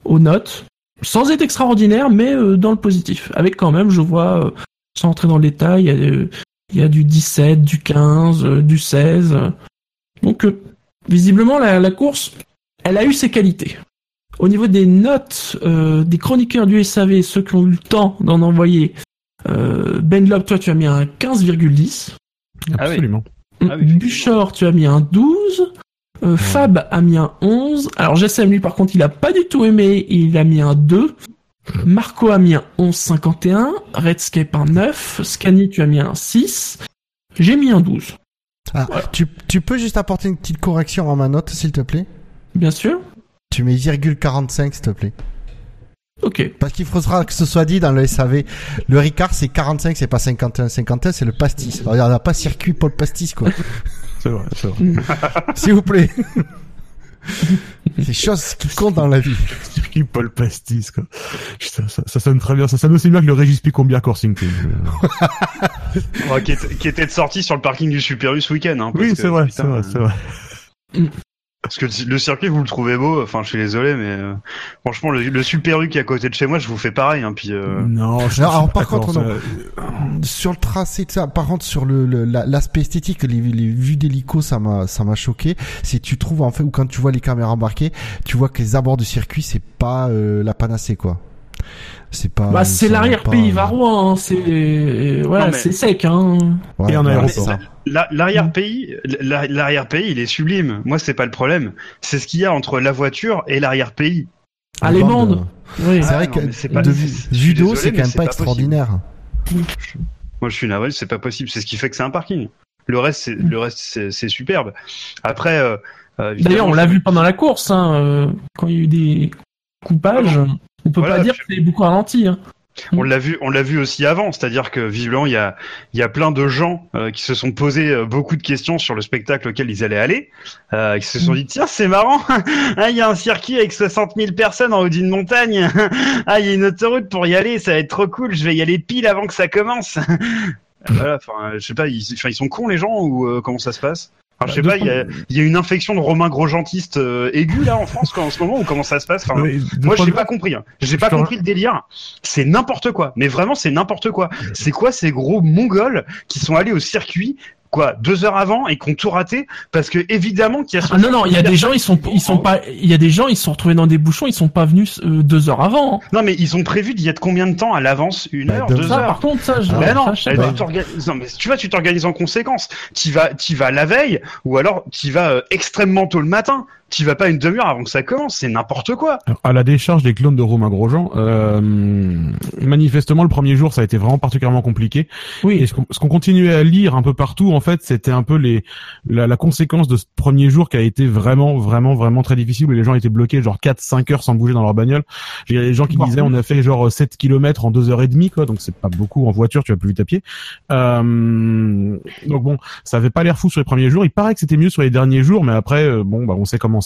aux notes, sans être extraordinaire, mais dans le positif. Avec quand même, je vois, sans entrer dans le détail, il y a, euh, il y a du 17, du 15, euh, du 16. Donc, euh, visiblement, la, la course, elle a eu ses qualités. Au niveau des notes euh, des chroniqueurs du SAV, ceux qui ont eu le temps d'en envoyer, euh, Ben Lob, toi, tu as mis un 15,10. Ah. Absolument. Ah oui, effectivement. Buchor, tu as mis un 12. Euh, Fab a mis un 11. Alors, Jessam, lui, par contre, il a pas du tout aimé. Il a mis un 2. Marco a mis un 11,51. Redscape un 9. Scani, tu as mis un 6. J'ai mis un 12. Ah, tu, tu peux juste apporter une petite correction en ma note, s'il te plaît? Bien sûr. Tu mets 0,45, s'il te plaît. Ok. Parce qu'il faudra que ce soit dit dans le SAV. Le Ricard, c'est 45, c'est pas 51. 51, c'est le pastis. Alors, il n'y en a pas circuit Paul Pastis, quoi. C'est vrai, c'est vrai. S'il vous plaît. c'est des choses qui comptent dans la vie. Circuit Paul Pastis, quoi. Putain, ça, ça sonne très bien. Ça sonne aussi bien que le Régis Picombia Coursing Team. Ouais, qui, était, qui était de sortie sur le parking du Super U ce week-end. Hein, Oui, que, c'est vrai, c'est vrai, c'est vrai. Parce que le circuit, vous le trouvez beau. Enfin, je suis désolé, mais euh, franchement, le, le Super U qui est à côté de chez moi, je vous fais pareil. Hein, puis euh, Non, je Non, alors, pas par contre, non. sur le tracé, de ça, par contre, sur le le- la- l'aspect esthétique, les, les vues d'hélico, ça m'a ça m'a choqué. C'est tu trouves en fait ou quand tu vois les caméras embarquées, tu vois que les abords du circuit, c'est pas euh, la panacée quoi. C'est pas. Bah, c'est l'arrière-pays Varois, hein, c'est, euh, voilà, mais- c'est sec, hein. Ouais, Et un bah, aéroport. ça. la- l'arrière-pays, la- l'arrière-pays, il est sublime. Moi, c'est pas le problème. C'est ce qu'il y a entre la voiture et l'arrière-pays. Allemande. Oui. C'est Ah, vrai non, que pas- de désolé, c'est quand même pas pas extraordinaire. Moi, je suis navré, c'est pas possible. C'est ce qui fait que c'est un parking. Le reste, c'est le reste, c'est c'est superbe. Après, euh, euh, D'ailleurs, on l'a vu pendant la course, hein, euh, quand il y a eu des coupages. On peut Voilà, pas dire que c'est beaucoup ralenti. Hein. On l'a vu, on l'a vu aussi avant, c'est-à-dire que visiblement il y a, il y a plein de gens euh, qui se sont posés euh, beaucoup de questions sur le spectacle auquel ils allaient aller, euh, qui se sont dit tiens c'est marrant, ah il y a un circuit avec 60 000 personnes en haut d'une montagne, ah il y a une autoroute pour y aller, ça va être trop cool, je vais y aller pile avant que ça commence. voilà, enfin je sais pas, ils, enfin, ils sont cons les gens ou euh, comment ça se passe? Enfin, je sais Bah, pas, il y a, il y a une infection de Romain Grosgentiste euh, aiguë là en France quoi, en ce moment ou comment ça se passe? Enfin, moi, j'ai pas compris. Hein. J'ai pas compris le délire. C'est n'importe quoi. Mais vraiment, c'est n'importe quoi. C'est quoi ces gros mongols qui sont allés au circuit quoi deux heures avant et qui ont tout raté parce que évidemment qu'il y a. Ah non non, il y a des gens, ils sont, ils sont pas, il y a des gens, ils se sont retrouvés dans des bouchons, ils sont pas venus euh, deux heures avant. hein. Non mais ils ont prévu d'y être combien de temps à l'avance? Une Bah, heure, deux Ça, heures. par contre, ça, je, Ah, ça, non, je sais eh pas. ben, tu non, mais tu vois, tu t'organises en conséquence. Tu vas, tu vas la veille, ou alors tu vas euh, extrêmement tôt le matin. Tu vas pas une demi-heure avant que ça commence. C'est n'importe quoi. À la décharge des clones de Romain Grosjean, euh, manifestement le premier jour ça a été vraiment particulièrement compliqué. Et Oui. ce qu'on ce qu'on continuait à lire un peu partout, en fait, c'était un peu les la, la conséquence de ce premier jour qui a été vraiment, vraiment, vraiment très difficile. Où les gens étaient bloqués genre 4-5 heures sans bouger dans leur bagnole. Il y a des gens qui disaient on a fait genre 7 km en 2 heures et demie, quoi. Donc c'est pas beaucoup en voiture, tu vas plus vite à pied. Euh, donc bon, ça avait pas l'air fou sur les premiers jours. Il paraît que c'était mieux sur les derniers jours, mais après, euh, bon, bah on sait comment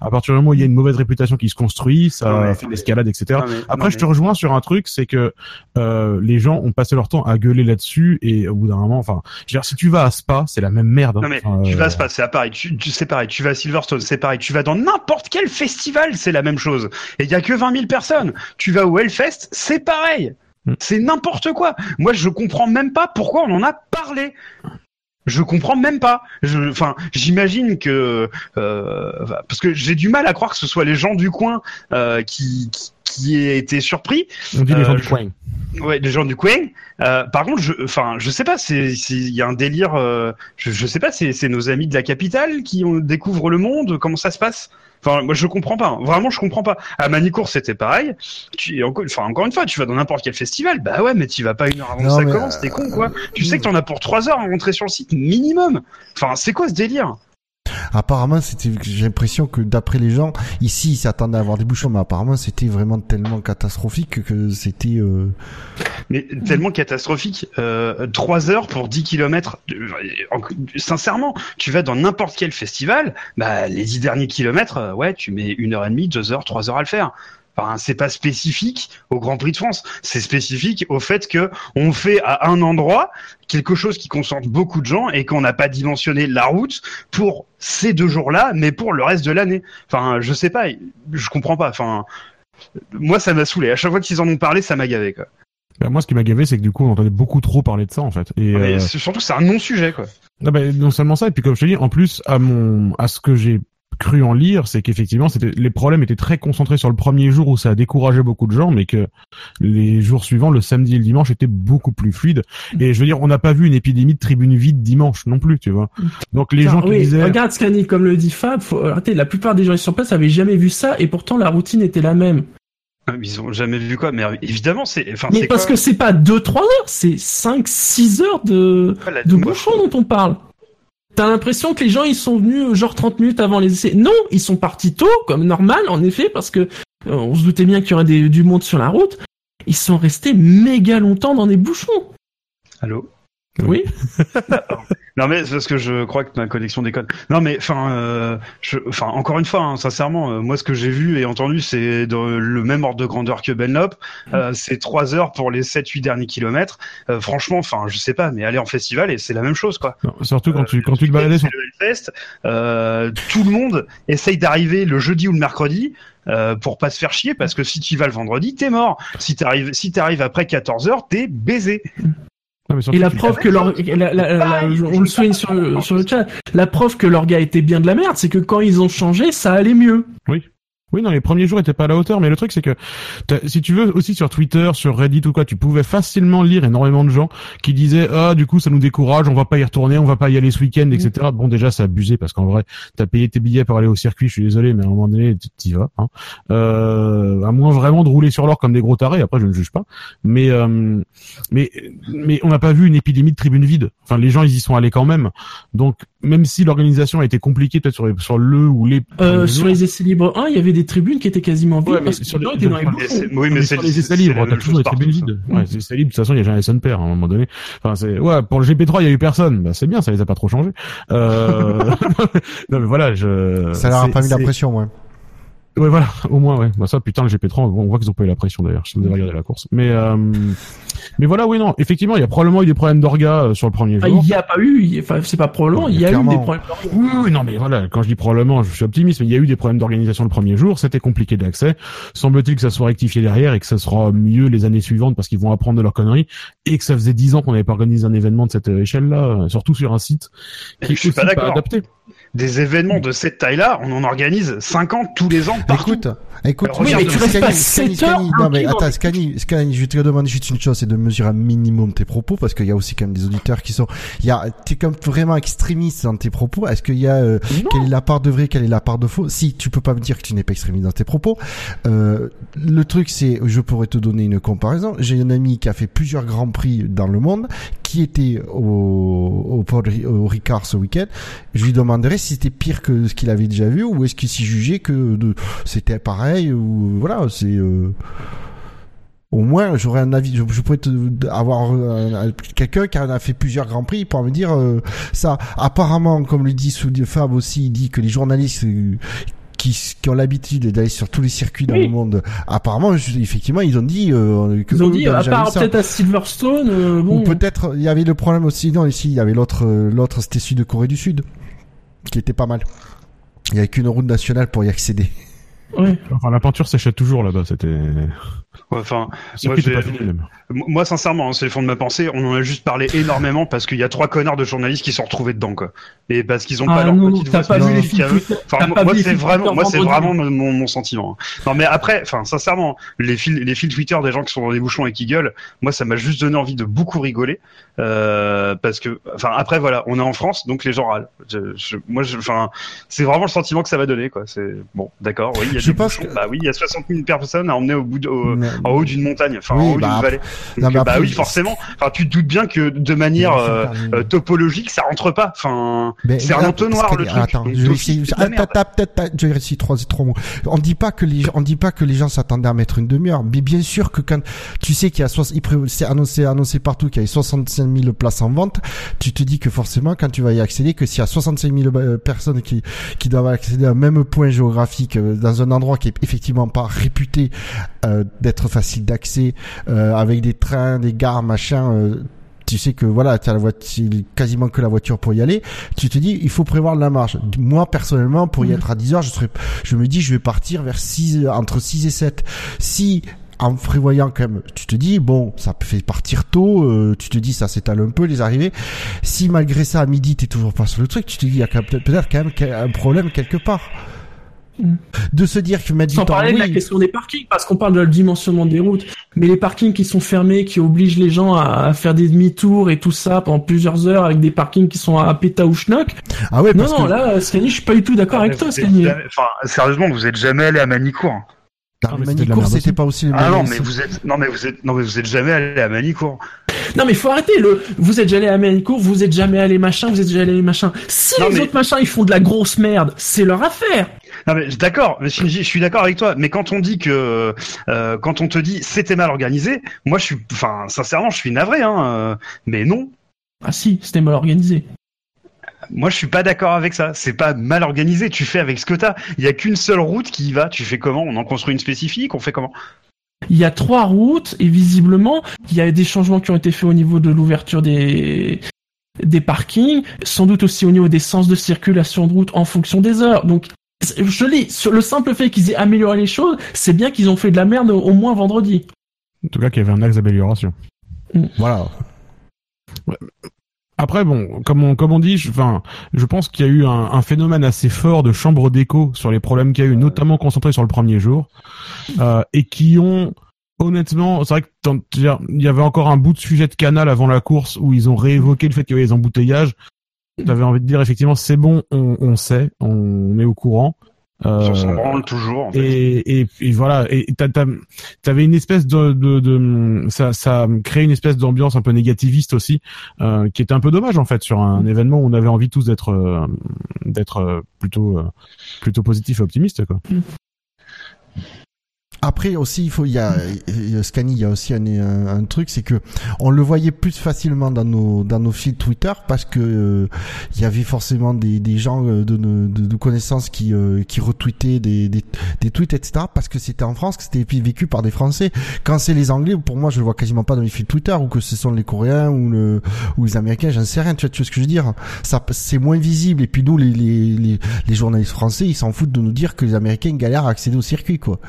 À partir du moment où il y a une mauvaise réputation qui se construit, ça mais- fait l'escalade, etc. Non, mais- Après, non, je te rejoins sur un truc, c'est que euh, les gens ont passé leur temps à gueuler là-dessus et au bout d'un moment, enfin, je veux dire, si tu vas à Spa, c'est la même merde. hein. Non mais Enfin, tu euh, vas à Spa, c'est pareil. Tu, tu c'est pareil. Tu vas à Silverstone, c'est pareil. Tu vas dans n'importe quel festival, c'est la même chose. Et il y a que 20 000 personnes. Tu vas au Hellfest, c'est pareil. Mm. C'est n'importe quoi. Moi, je comprends même pas pourquoi on en a parlé. Je comprends même pas. Enfin, j'imagine que euh, parce que j'ai du mal à croire que ce soit les gens du coin euh, qui, qui qui aient été surpris. on dit les euh, gens du je- coin. Ouais, les gens du coin. Euh, par contre, je, enfin, je sais pas, c'est, il y a un délire. euh, je, je sais pas, c'est, nos amis de la capitale qui découvrent le monde. Comment ça se passe? Enfin, moi, je comprends pas. hein. Vraiment, je comprends pas. À Manicourt, c'était pareil. Tu, enfin, encore une fois, tu vas dans n'importe quel festival. Bah ouais, mais tu vas pas une heure avant que ça commence. T'es con, quoi. Tu sais que t'en as pour trois heures à rentrer sur le site minimum. Enfin, c'est quoi ce délire? Apparemment, c'était, j'ai l'impression que d'après les gens, ici, ils s'attendaient à avoir des bouchons, mais apparemment, c'était vraiment tellement catastrophique que c'était, euh, Mais tellement catastrophique. Euh, 3 heures pour 10 kilomètres. Euh, Sincèrement, tu vas dans n'importe quel festival, bah, les 10 derniers kilomètres, euh, ouais, tu mets une heure et demie, deux heures, trois heures à le faire. Enfin, c'est pas spécifique au Grand Prix de France. C'est spécifique au fait que on fait à un endroit quelque chose qui concentre beaucoup de gens et qu'on n'a pas dimensionné la route pour ces deux jours-là, mais pour le reste de l'année. Enfin, je sais pas, je comprends pas. Enfin, moi, ça m'a saoulé. À chaque fois qu'ils en ont parlé, ça m'a gavé, quoi. Bah, moi, ce qui m'a gavé, c'est que du coup, on entendait beaucoup trop parler de ça, en fait. Et, Mais euh, surtout, c'est un non-sujet, quoi. non, bah, non seulement ça, et puis comme je te dis, en plus, à mon, à ce que j'ai cru en lire, c'est qu'effectivement, c'était, les problèmes étaient très concentrés sur le premier jour où ça a découragé beaucoup de gens, mais que les jours suivants, le samedi et le dimanche, étaient beaucoup plus fluides. Et je veux dire, on n'a pas vu une épidémie de tribune vide dimanche non plus, tu vois. Donc les gens qui oui, disaient, regarde Scanny, comme le dit Fab, faut arrêter. La plupart des gens sur place avaient jamais vu ça et pourtant la routine était la même. Ah, Ils ont jamais vu quoi, mais évidemment, c'est. Enfin, Mais parce quoi que c'est pas 2-3 heures, c'est 5-6 heures de, de bouchon dont on parle. T'as l'impression que les gens ils sont venus euh, genre 30 minutes avant les essais. Non, ils sont partis tôt, comme normal en effet, parce que euh, on se doutait bien qu'il y aurait du monde sur la route. Ils sont restés méga longtemps dans des bouchons. Allô? Oui. Non mais c'est parce que je crois que ma connexion déconne. Non mais enfin, euh, je- enfin encore une fois, hein, sincèrement, euh, moi ce que j'ai vu et entendu, c'est dans le même ordre de grandeur que Benlop. Euh, c'est trois heures pour les 7-8 derniers kilomètres. Euh, franchement, enfin, je sais pas, mais aller en festival et c'est la même chose quoi. Non, surtout quand tu quand tu te baladais week-end, sur c'est le Hellfest, euh, tout le monde essaye d'arriver le jeudi ou le mercredi. Euh, pour pas se faire chier parce que si tu vas le vendredi t'es mort si t'arrives si t'arrives après 14 heures t'es baisé surtout, Et la preuve que leur, la- la- la- on le souligne sur le, sur le chat, la preuve que leur gars était bien de la merde, c'est que quand ils ont changé, ça allait mieux. Oui, non, les premiers jours étaient pas à la hauteur, mais le truc c'est que si tu veux aussi sur Twitter, sur Reddit ou quoi, tu pouvais facilement lire énormément de gens qui disaient ah du coup ça nous décourage, on va pas y retourner, on va pas y aller ce week-end, etc. Bon déjà c'est abusé parce qu'en vrai t'as payé tes billets pour aller au circuit, je suis désolé, mais à un moment donné t'y vas. Hein. Euh, à moins vraiment de rouler sur l'or comme des gros tarés, après je ne juge pas, mais euh, mais mais on n'a pas vu une épidémie de tribune vide. Enfin les gens ils y sont allés quand même, donc même si l'organisation a été compliquée peut-être sur, les- sur le ou les Euh, sur les essais libres 1, il y avait des tribunes qui étaient quasiment vides Ouais, parce que sur les gens les- étaient dans les oui mais mais c'est sur les essais c'est libres, t'as toujours des tribunes vides. Ouais, les essais libres, de toute façon, il y a jamais son père à un moment donné. Enfin, c'est, ouais, pour le GP3, il y a eu personne. Bah, c'est bien, ça les a pas trop changé. Euh... non, mais voilà, je. Ça leur a pas mis la pression, ouais. Ouais, voilà, au moins, ouais. Bah, ça, putain, le GP3, on voit qu'ils ont pas eu la pression d'ailleurs. Je vous ai regardé la course. Mais, euh... mais voilà, oui, non. Effectivement, il y a probablement eu des problèmes d'orga euh, sur le premier Ah, jour. il y a pas eu, enfin, c'est pas probablement, il y a eu des problèmes. d'organisation. Oui, oui, non, mais voilà, quand je dis probablement, je suis optimiste, mais il y a eu des problèmes d'organisation le premier jour, c'était compliqué d'accès. Semble-t-il que ça soit rectifié derrière et que ça sera mieux les années suivantes parce qu'ils vont apprendre de leurs conneries et que ça faisait dix ans qu'on n'avait pas organisé un événement de cette euh, échelle-là, euh, surtout sur un site qui est Je suis aussi pas d'accord. adapté. des événements de cette taille-là, on en organise 50 tous les ans partout. Écoute, écoute, Alors, Oui, mais tu restes Scani, pas Scani, heures non mais attends, Scani, Scani, je te demander juste une chose, c'est de mesurer un minimum tes propos, parce qu'il y a aussi quand même des auditeurs qui sont, il y a, t'es comme vraiment extrémiste dans tes propos. Est-ce qu'il y a, euh, quelle est la part de vrai, quelle est la part de faux? Si tu peux pas me dire que tu n'es pas extrémiste dans tes propos, euh, le truc c'est, je pourrais te donner une comparaison. J'ai un ami qui a fait plusieurs grands prix dans le monde, qui était au, au, au Ricard ce week-end. Je lui demanderais si c'était pire que ce qu'il avait déjà vu, ou est-ce qu'il s'y jugeait que de, c'était pareil, ou voilà, c'est. euh, au moins, j'aurais un avis. Je, je pourrais te, avoir euh, un- quelqu'un qui en a fait plusieurs grands prix pour me dire euh, ça. Apparemment, comme le dit Fab aussi, il dit que les journalistes euh, qui, qui ont l'habitude d'aller sur tous les circuits dans Oui. le monde, apparemment, effectivement, ils ont dit euh, que Ils ont dit, à part peut-être à Silverstone, Ou peut-être il y avait le problème aussi. Non, ici il y avait l'autre, l'autre c'était celui de Corée du Sud, qui était pas mal. Il y avait qu'une route nationale pour y accéder. Ouais. Enfin, la peinture s'achète toujours là-bas, c'était... Enfin. Moi, moi, sincèrement, hein, c'est le fond de ma pensée. On en a juste parlé énormément parce qu'il y a trois connards de journalistes qui sont retrouvés dedans, quoi. Et parce qu'ils ont Ah pas leur non, petite t'as voix pas vu les spécifique fils à eux. Enfin, moi, c'est vraiment, moi, c'est vraiment mon, mon, mon sentiment. Non, mais après, enfin, sincèrement, les fils, les fils Twitter des gens qui sont dans les bouchons et qui gueulent, moi, ça m'a juste donné envie de beaucoup rigoler, euh, parce que, enfin, après, voilà, on est en France, donc les gens râlent. Je, je- moi, je, enfin, c'est vraiment le sentiment que ça va donner, quoi. C'est bon, d'accord, oui, il y a Je des pense bouchons. que- Bah oui, il y a 60 000 personnes à emmener au bout de, au- Mais- en haut d'une montagne, enfin Oui, en haut bah, d'une vallée. Donc, après, bah oui, forcément. Enfin, tu te doutes bien que de manière euh, euh, topologique, ça rentre pas. Enfin, c'est un entonnoir le truc. Attends, je la Ah, trois, trois mots. On dit pas que les on dit pas que les gens s'attendaient à mettre une demi-heure. Mais bien sûr que quand tu sais qu'il y a c'est annoncé, annoncé partout qu'il y a 65 000 places en vente, tu te dis que forcément, quand tu vas y accéder, que s'il y a 65 000 euh, personnes qui, qui doivent accéder à un même point géographique euh, dans un endroit qui est effectivement pas réputé euh, d'être facile d'accès, euh, avec des trains, des gares, machin, euh, tu sais que voilà, tu as la voiture, quasiment que la voiture pour y aller. Tu te dis, il faut prévoir de la marge. Moi, personnellement, pour y être à 10 heures, je serais, je me dis, je vais partir vers 6, entre 6 et 7. Si, en prévoyant quand même, tu te dis, bon, ça fait partir tôt, euh, tu te dis, ça s'étale un peu, les arrivées. Si malgré ça, à midi, t'es toujours pas sur le truc, tu te dis, il y a peut-être quand même un problème quelque part. Mm. De se dire que mettre du Sans temps, parler de la question des parkings, parce qu'on parle de le dimensionnement des routes, mais les parkings qui sont fermés, qui obligent les gens à, à faire des demi-tours et tout ça pendant plusieurs heures avec des parkings qui sont à péta ou schnock. Ah ouais, Non, parce non, que, là, Scani, je suis pas du tout d'accord avec toi, Scani. jamais- Enfin, sérieusement, vous êtes jamais allé à Manicourt. hein. Ah, mais la Manicourt, c'était pas aussi les Ah non, mêmes- mais vous êtes, non mais vous êtes, non mais vous êtes jamais allé à Manicourt. Non, mais faut arrêter le, vous êtes jamais allé à Manicourt, vous êtes jamais allé machin, vous êtes jamais allé machin. Si Non, les mais- autres machins, ils font de la grosse merde, c'est leur affaire. Non mais d'accord, Shinji, je suis d'accord avec toi. Mais quand on dit que, euh, quand on te dit c'était mal organisé, moi je suis, enfin sincèrement, je suis navré. Hein, euh, mais non, Ah si, c'était mal organisé. Moi, je suis pas d'accord avec ça. C'est pas mal organisé. Tu fais avec ce que t'as. Il y a qu'une seule route qui y va. Tu fais comment? On en construit une spécifique On fait comment? Il y a trois routes et visiblement, il y a des changements qui ont été faits au niveau de l'ouverture des des parkings, sans doute aussi au niveau des sens de circulation de route en fonction des heures. Donc, je lis, sur le simple fait qu'ils aient amélioré les choses, c'est bien qu'ils ont fait de la merde au, moins vendredi. En tout cas, qu'il y avait un axe d'amélioration. Voilà. Après, bon, comme on, comme on dit, je, enfin, je pense qu'il y a eu un, un phénomène assez fort de chambre d'écho sur les problèmes qu'il y a eu, notamment concentrés sur le premier jour, euh, et qui ont, honnêtement, c'est vrai que il y avait encore un bout de sujet de canal avant la course où ils ont réévoqué le fait qu'il y avait des embouteillages. J'avais envie de dire effectivement, c'est bon, on, on sait, on est au courant. Euh, On s'en branle toujours. En fait. et, et, et voilà, et t'as- t'as- t'avais une espèce de, de, de ça, ça crée une espèce d'ambiance un peu négativiste aussi, euh, qui était un peu dommage en fait sur un événement où on avait envie tous d'être euh, d'être euh, plutôt euh, plutôt positif et optimiste quoi. Après aussi, il faut, il y a, il y a- Scani, il y a aussi un, truc, c'est que on le voyait plus facilement dans nos dans nos fils Twitter parce que euh, il y avait forcément des, des gens euh, de, de, de connaissances qui euh, qui retweetaient des des tweets etc parce que c'était en France que c'était vécu par des Français. Quand c'est les Anglais, pour moi, je le vois quasiment pas dans mes fils Twitter ou que ce sont les Coréens ou le ou les Américains, j'en sais rien. Tu vois, tu vois ce que je veux dire Ça, c'est moins visible. Et puis nous, les les les, les journalistes français, ils s'en foutent de nous dire que les Américains galèrent à accéder au circuit, quoi.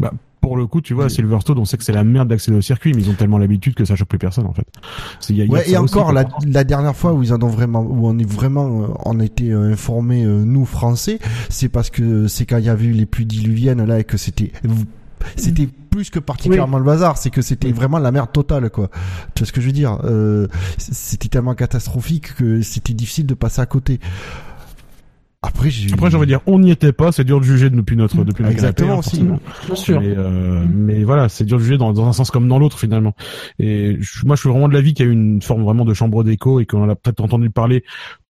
Bah pour le coup, tu vois, à Silverstone, on sait que c'est la merde d'accéder au circuit, mais ils ont tellement l'habitude que ça choque plus personne en fait. C'est- il y a- il y a Ouais, ça et encore la, la dernière fois où ils en ont vraiment, où on est vraiment, euh, on a été euh, informés euh, nous Français, c'est parce que c'est quand il y avait eu les pluies diluviennes là et que c'était, c'était plus que particulièrement le bazar, c'est que c'était vraiment la merde totale quoi. Tu vois ce que je veux dire euh, C'était tellement catastrophique que c'était difficile de passer à côté. Après, j'ai. Après, j'ai envie de dire, on n'y était pas, c'est dur de juger depuis notre depuis notre Exactement canapé, aussi. forcément. Bien sûr. Mais, euh, mais voilà, c'est dur de juger dans, dans un sens comme dans l'autre finalement. Et je- moi, je suis vraiment de l'avis qu'il y a eu une forme vraiment de chambre d'écho et qu'on a peut-être entendu parler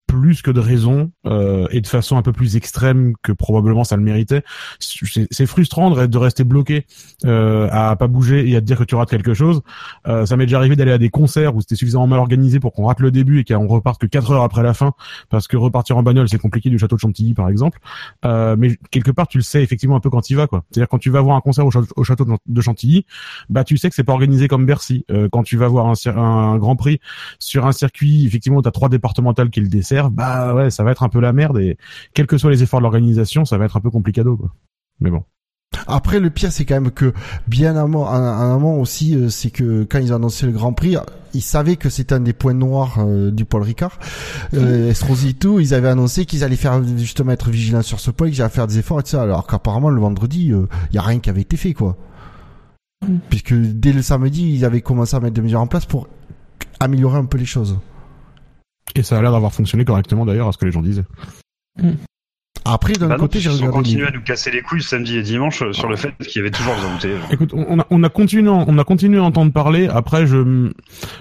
plus que de raison euh, et de façon un peu plus extrême que probablement ça le méritait. C'est frustrant de, rester bloqué euh, à pas bouger et à te dire que tu rates quelque chose. Euh, ça m'est déjà arrivé d'aller à des concerts où c'était suffisamment mal organisé pour qu'on rate le début et qu'on reparte que 4 heures après la fin parce que repartir en bagnole c'est compliqué du château de Chantilly par exemple. Euh, mais quelque part tu le sais effectivement un peu quand y vas quoi. C'est-à-dire quand tu vas voir un concert au, château- au château de- Chantilly, bah tu sais que c'est pas organisé comme Bercy. Euh, quand tu vas voir un, Grand Prix sur un circuit effectivement tu as trois départementales qui le bah ouais ça va être un peu la merde et quels que soient les efforts de l'organisation ça va être un peu complicado quoi. Mais bon. Après, le pire, c'est quand même que bien amont, en, en amont aussi, euh, c'est que quand ils ont annoncé le Grand Prix, ils savaient que c'était un des points noirs euh, du Paul Ricard. Euh, Esposito, ils avaient annoncé qu'ils allaient faire justement être vigilants sur ce point, qu'ils allaient faire des efforts et tout ça. Alors qu'apparemment, le vendredi, il y a rien qui avait été fait, quoi. Puisque dès le samedi, ils avaient commencé à mettre des mesures en place pour améliorer un peu les choses. Et ça a l'air d'avoir fonctionné correctement d'ailleurs à ce que les gens disaient. Après, d'un Bah côté, j'ai ils ont regardé. continué les- à nous casser les couilles samedi et dimanche euh, sur le fait qu'il y avait toujours des embouteillages. Écoute, on a, on a continué, on a continué à entendre parler. Après, je, Ouais.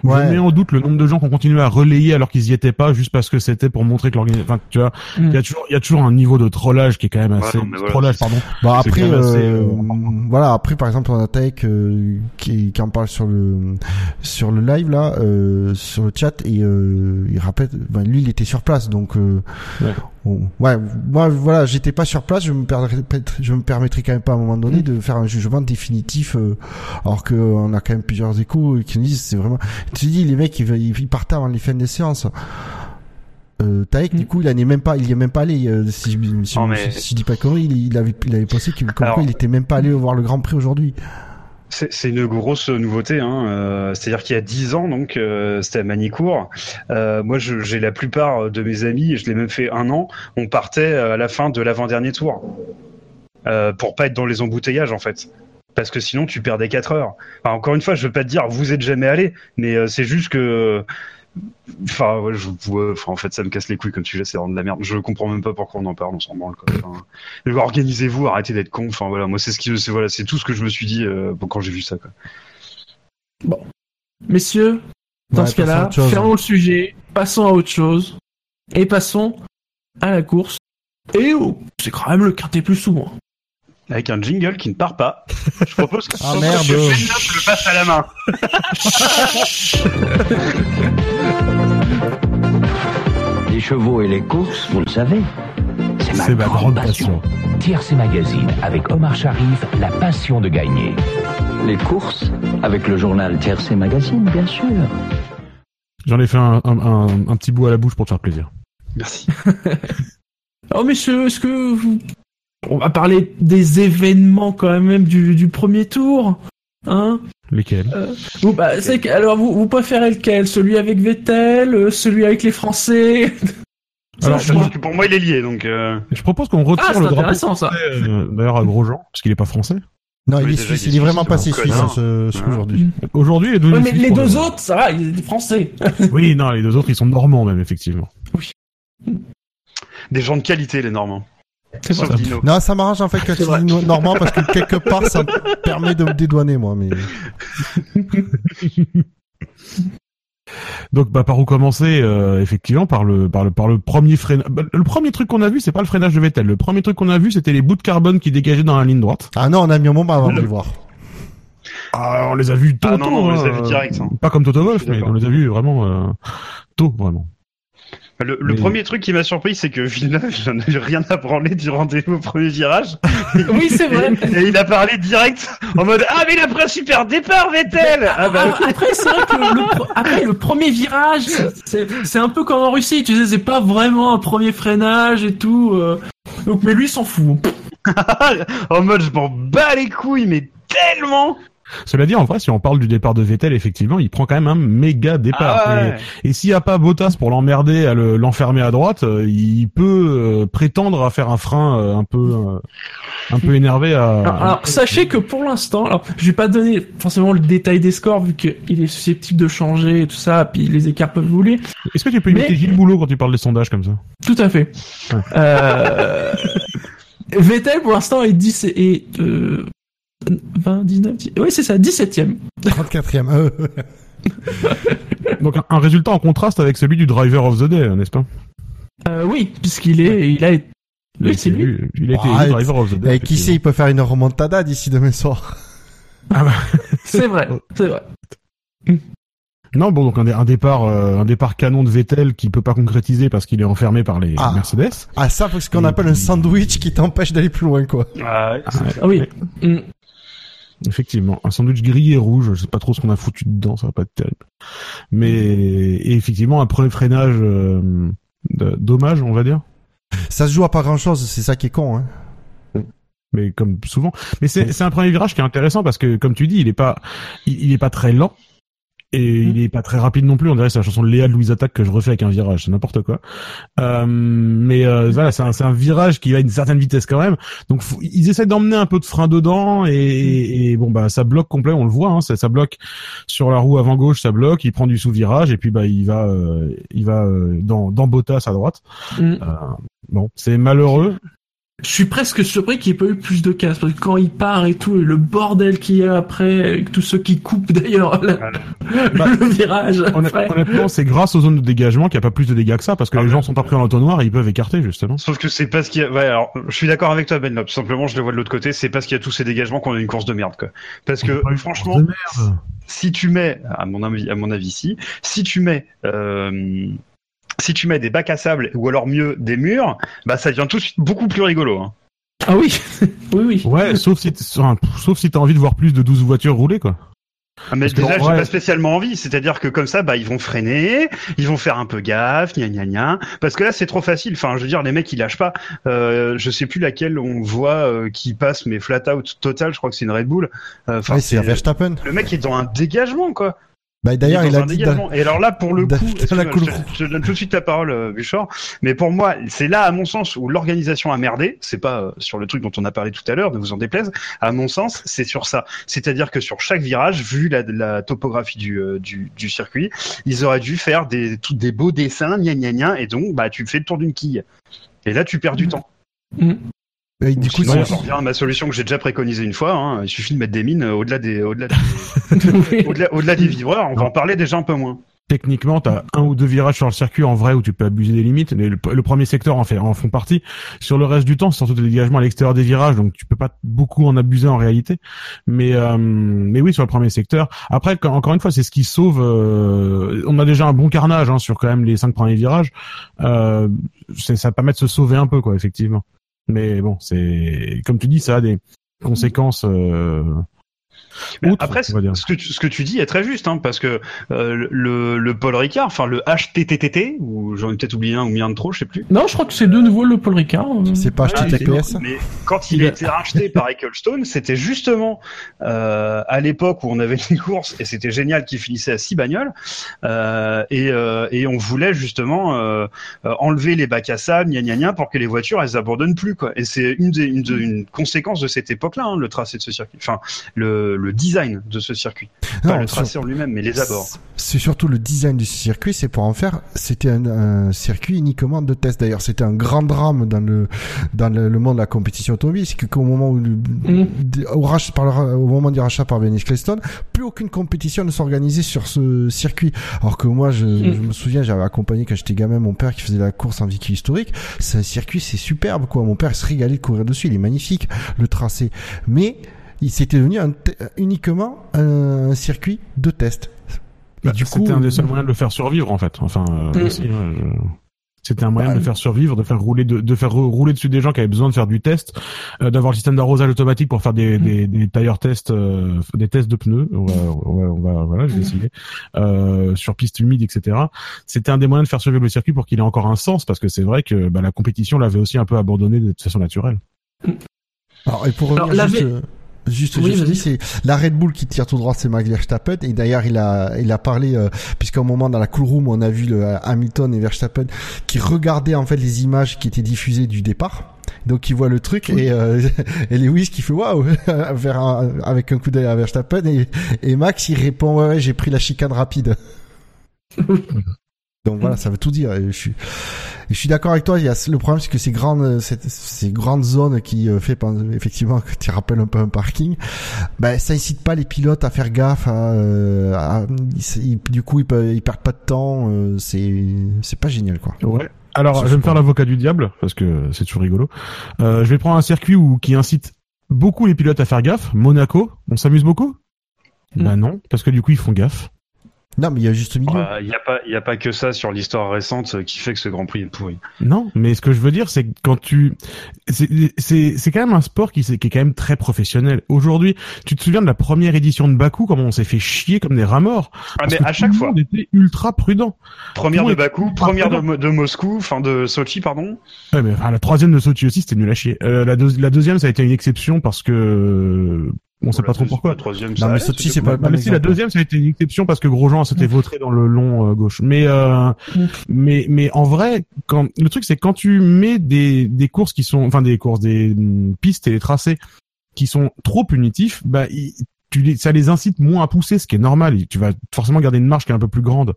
je mets en doute le nombre de gens qui ont continué à relayer alors qu'ils y étaient pas, juste parce que c'était pour montrer que l'organisation. Enfin, tu vois, il Mm. y a toujours, il y a toujours un niveau de trollage qui est quand même assez. non, voilà, trollage, pardon. Bah après, assez, euh, euh, voilà. Après, par exemple, on a Taek euh, qui, qui en parle sur le sur le live là, euh, sur le chat et euh, il rappelle, ben, lui, il était sur place, donc euh, Ouais. on- ouais. Moi, voilà, j'étais pas sur place, je me perdrais, je me permettrais quand même pas à un moment donné de faire un jugement définitif, euh, alors que on a quand même plusieurs échos qui nous disent c'est vraiment. Tu dis les mecs, ils, partaient avant les fins des séances. Euh, Taek, du coup, il en est même pas, il y est même pas allé. euh, si, je- si, Non, mais- si, si je dis pas de conneries, il, il avait, il avait pensé qu'il, comme Alors- quoi, il était même pas allé voir le Grand Prix aujourd'hui. C'est une grosse nouveauté, hein. euh, c'est-à-dire qu'il y a 10 ans, donc euh, c'était à Manicourt. Euh, moi, j'ai la plupart de mes amis, et je l'ai même fait un an, on partait à la fin de l'avant-dernier tour euh, pour pas être dans les embouteillages en fait. Parce que sinon, tu perdais 4 heures. Encore une fois, je veux pas te dire vous êtes jamais allé, mais euh, c'est juste que. Enfin, ouais, je, ouais, enfin, en fait, ça me casse les couilles comme sujet, c'est vraiment de la merde. Je comprends même pas pourquoi on en parle, on s'en branle. Quoi. Enfin, organisez-vous, arrêtez d'être con. Enfin voilà, moi c'est ce qui, c'est voilà, c'est tout ce que je me suis dit euh, quand j'ai vu ça. Quoi. Messieurs, dans Ouais, ce cas-là, fermons le sujet, passons à autre chose, et passons à la course. Et oh, c'est quand même le quintet plus souvent. Avec un jingle qui ne part pas. Je propose que, Ah, que merde. Ben Neuf le passe à la main. Les chevaux et les courses, vous le savez, c'est ma, C'est ma grande, grande passion. Tiercé Magazine avec Omar Sharif, la passion de gagner. Les courses, avec le journal Tiercé Magazine, bien sûr. J'en ai fait un, un, un- un petit bout à la bouche pour te faire plaisir. Merci. Oh messieurs, est-ce que vous... On va parler des événements quand même du, du premier tour. Hein Lesquels vous, bah, c'est que- Alors vous, vous préférez lequel? Celui avec Vettel euh, Celui avec les Français? Alors, que pour moi, il est lié, donc. euh, Je propose qu'on retire Ah, c'est le drapeau français, euh, d'ailleurs à Grosjean, parce qu'il est pas français. Non, Oui, il est suisse. il est vraiment passé suisse ce, ce Ah. aujourd'hui. Aujourd'hui, il est devenu Ouais, mais suisse les deux autres, ça va, ils sont français. Oui, non, les deux autres, ils sont normands même, effectivement. Des gens de qualité, les Normands. Sauf. Dino. Non, ça m'arrange en fait que C'est tu vrai. dis no- normand parce que quelque part ça me permet de me dédouaner moi. Mais Donc, bah, par où commencer euh, Effectivement, par le, par le, par le premier freinage. Bah, le premier truc qu'on a vu, c'est pas le freinage de Vettel. Le premier truc qu'on a vu, c'était les bouts de carbone qui dégageaient dans la ligne droite. ah non, on a mis un moment avant de les voir. Ah, on les a vus tôt, Ah non, tôt, non, on les a hein, vus direct, hein. Pas comme Toto suis mais on les a vus vraiment euh, tôt, vraiment. Le, le Mais- premier truc qui m'a surpris, c'est que Villeneuve, il en a eu rien à branler du rendez-vous au premier virage. Oui, c'est vrai. Et il a parlé direct en mode Ah, mais il a pris un super départ, Vettel Ah bah, Ah, Après, c'est vrai que le, après, le premier virage, c'est c'est un peu comme en Russie, tu sais, c'est pas vraiment un premier freinage et tout. euh. Donc, mais lui, il s'en fout. en mode Je m'en bats les couilles, mais tellement Cela dit, en vrai, si on parle du départ de Vettel, effectivement, il prend quand même un méga départ. Ah ouais. Et, et s'il n'y a pas Bottas pour l'emmerder, à le- l'enfermer à droite, euh, il peut euh, prétendre à faire un frein euh, un peu, euh, un peu énervé à. Alors, alors, sachez que pour l'instant, alors je vais pas donner forcément le détail des scores vu qu'il est susceptible de changer et tout ça, puis les écarts peuvent voler. Est-ce que tu peux imiter Mais- Gilles Boulot quand tu parles des sondages comme ça? Tout à fait. Ouais. Euh... Vettel pour l'instant est 10 et euh... 20, 19, 10... oui c'est ça, 17ème. 34e. Euh, Donc un, résultat en contraste avec celui du Driver of the Day, n'est-ce pas? Euh, oui, puisqu'il est, il a été... Oui, c'est lui. Il a été Ah, élu Driver of the Day. et qui sait, il peut faire une remontada d'ici demain soir? C'est vrai, c'est vrai. Non, bon, donc un, dé- un départ, euh, un départ canon de Vettel qui peut pas concrétiser parce qu'il est enfermé par les Ah. Mercedes. Ah ça, c'est ce qu'on appelle puis- un sandwich qui t'empêche d'aller plus loin, quoi. Ah. Ah oui. Effectivement, un sandwich gris et rouge, je sais pas trop ce qu'on a foutu dedans, ça va pas être terrible. Mais et effectivement, un premier freinage euh, dommage, on va dire. Ça se joue à pas grand chose, c'est ça qui est con, hein. Mais comme souvent, mais c'est c'est un premier virage qui est intéressant parce que comme tu dis, il est pas il, il est pas très lent et il est pas très rapide non plus. On dirait que c'est la chanson de Léa de Louise Attaque que je refais avec un virage, c'est n'importe quoi. Euh, mais euh, voilà, c'est un, un virage qui va à une certaine vitesse quand même. Donc faut- ils essaient d'emmener un peu de frein dedans et, et- et bon bah ça bloque complet, on le voit, hein, ça, ça bloque sur la roue avant gauche, ça bloque. Il prend du sous virage et puis bah il va euh, il va euh, dans dans Bottas à droite. Mm. Euh, bon, c'est malheureux. Je suis presque surpris qu'il n'y ait pas eu plus de casse, parce que quand il part et tout, et le bordel qu'il y a après, avec tous ceux qui coupent d'ailleurs le, Bah, le virage. Après. Honnêtement, c'est grâce aux zones de dégagement qu'il n'y a pas plus de dégâts que ça, parce que les gens sont pas pris en entonnoir et ils peuvent écarter, justement. Sauf que c'est parce qu'il y a. Ouais, alors, je suis d'accord avec toi, Ben Lop. Simplement, je le vois de l'autre côté. C'est parce qu'il y a tous ces dégagements qu'on a une course de merde, quoi. Parce que, franchement, si tu mets, à mon avis, à mon avis, si, si tu mets, euh, si tu mets des bacs à sable ou alors mieux des murs, bah ça devient tout de suite beaucoup plus rigolo. Hein. Ah oui, oui, oui. Ouais, sauf si, sauf si t'as envie de voir plus de 12 voitures rouler, quoi. Ah, mais déjà, j'ai ouais. pas spécialement envie. C'est-à-dire que comme ça, bah ils vont freiner, ils vont faire un peu gaffe, gna gna gna. Parce que là, c'est trop facile. Enfin, je veux dire, les mecs, ils lâchent pas. Euh, je sais plus laquelle on voit euh, qui passe, mais flat out total. Je crois que c'est une Red Bull. Euh, Ouais, c'est Verstappen. le mec est dans un dégagement, quoi. Bah, d'ailleurs, il a un dit. Et alors là, pour le coup, je, donne tout de suite la parole, euh, Buchor. Mais pour moi, c'est là, à mon sens, où l'organisation a merdé. C'est pas euh, sur le truc dont on a parlé tout à l'heure, ne vous en déplaise. À mon sens, c'est sur ça. C'est-à-dire que sur chaque virage, vu la, la topographie du, euh, du, du circuit, ils auraient dû faire des, tout, des beaux dessins, gna gna gna, et donc, bah, tu fais le tour d'une quille. Et là, tu perds du temps. Et du coup, Sinon, on revient à ma solution que j'ai déjà préconisée une fois. Hein. Il suffit de mettre des mines euh, au-delà des, au-delà des, Oui. au-delà, au-delà des vivreurs. On va en parler déjà un peu moins. techniquement, t'as un ou deux virages sur le circuit en vrai où tu peux abuser des limites. Mais le, le premier secteur en fait en font partie. Sur le reste du temps, c'est surtout des dégagements à l'extérieur des virages, donc tu peux pas beaucoup en abuser en réalité. Mais euh, mais oui, sur le premier secteur. Après, quand- encore une fois, c'est ce qui sauve. euh, on a déjà un bon carnage hein, sur quand même les cinq premiers virages. Euh, c'est- ça permet de se sauver un peu, quoi, effectivement. Mais bon, c'est comme tu dis, ça a des conséquences. Euh, Mais après, ce que, tu, ce que tu dis est très juste, hein, parce que euh, le, le Paul Ricard, enfin le HTTTT, ou j'en ai peut-être oublié un ou un de trop, je sais plus. Non, je crois que c'est de nouveau le Paul Ricard. euh. C'est pas Ah, HTTPS Mais quand il a été racheté par Ecclestone, c'était justement euh, à l'époque où on avait une course et c'était génial qu'il finissait à six bagnoles euh, et, euh, et on voulait justement enlever les bacs à sable, gna gna gna, pour que les voitures elles abandonnent plus quoi. Et c'est une, conséquence de cette époque-là, hein, le tracé de ce circuit, enfin le, le design de ce circuit, pas Non, le sur- tracé en lui-même, mais les abords. C'est surtout le design du circuit, c'est pour en faire. C'était un, un circuit uniquement de test. D'ailleurs, c'était un grand drame dans le dans le, le monde de la compétition automobile, c'est qu'au moment où le- au, rach- par le- au moment du rachat par Benny Ecclestone, plus aucune compétition ne s'organisait sur ce circuit. Alors que moi, je, je me souviens, j'avais accompagné quand j'étais gamin mon père qui faisait la course en véhicule historique. C'est un circuit, c'est superbe quoi. Mon père il se régalait de courir dessus, il est magnifique le tracé, mais il s'était devenu un te- uniquement un circuit de test. Bah, c'était un des seuls moyens de le faire survivre en fait. Enfin, euh, Mm. je- c'était un moyen Bah, de le faire survivre, de faire rouler, de, de faire rou- rouler dessus des gens qui avaient besoin de faire du test, euh, d'avoir le système d'arrosage automatique pour faire des, des, des tire tests, euh, des tests de pneus. On va, on va, voilà, j'ai décidé euh, sur piste humide, etc. C'était un des moyens de faire survivre le circuit pour qu'il ait encore un sens, parce que c'est vrai que bah, la compétition l'avait aussi un peu abandonné de façon naturelle. Alors, et pour revenir Alors, la juste, Oui, juste, c'est la Red Bull qui tire tout droit, c'est Max Verstappen. Et d'ailleurs, il a, il a parlé, euh, puisqu'à un moment dans la cool room, on a vu le euh, Hamilton et Verstappen qui regardaient en fait les images qui étaient diffusées du départ. Donc il voit le truc et, euh, et Lewis qui fait waouh avec un coup d'œil à Verstappen et, et Max il répond ouais, ouais j'ai pris la chicane rapide. Donc voilà, ça veut tout dire. Je suis, et je suis d'accord avec toi. Il y a le problème, c'est que ces grandes, cette- ces grandes zones qui euh, fait effectivement que tu rappelles un peu un parking, ben ça incite pas les pilotes à faire gaffe. À, euh, à- ils- du coup, ils, peuvent, ils perdent pas de temps. euh, c'est, c'est pas génial quoi. Ouais. Alors, je vais me faire l'avocat du diable parce que c'est toujours rigolo. Euh, je vais prendre un circuit où qui incite beaucoup les pilotes à faire gaffe. Monaco, on s'amuse beaucoup? Bah non, parce que du coup ils font gaffe. Non, mais il y a juste milieu. Il n'y a pas, il y a pas que ça sur l'histoire récente euh, qui fait que ce Grand Prix est pourri. Non, mais ce que je veux dire, c'est que quand tu, c'est c'est c'est quand même un sport qui, s'est- qui est quand même très professionnel. Aujourd'hui, tu te souviens de la première édition de Bakou, comment on s'est fait chier comme des rats morts? Ah, Parce mais que à tout chaque fois. monde était ultra prudent. Première Tout de Bakou, première de, Moscou, enfin de Sochi, pardon. Ouais, mais enfin, la troisième de Sochi aussi, c'était nul à chier. Euh, la, deux- la deuxième, ça a été une exception parce que on sait pas trop pourquoi. La troisième, Non, mais Sochi, c'est pas mais si la deuxième ça a été une exception parce que Grosjean s'était vautré dans le long euh, gauche. Mais euh, mais mais en vrai, quand le truc c'est quand tu mets des des courses qui sont enfin des courses des hum, pistes et des tracés qui sont trop punitifs, bah tu les, ça les incite moins à pousser, ce qui est normal. Tu vas forcément garder une marge qui est un peu plus grande.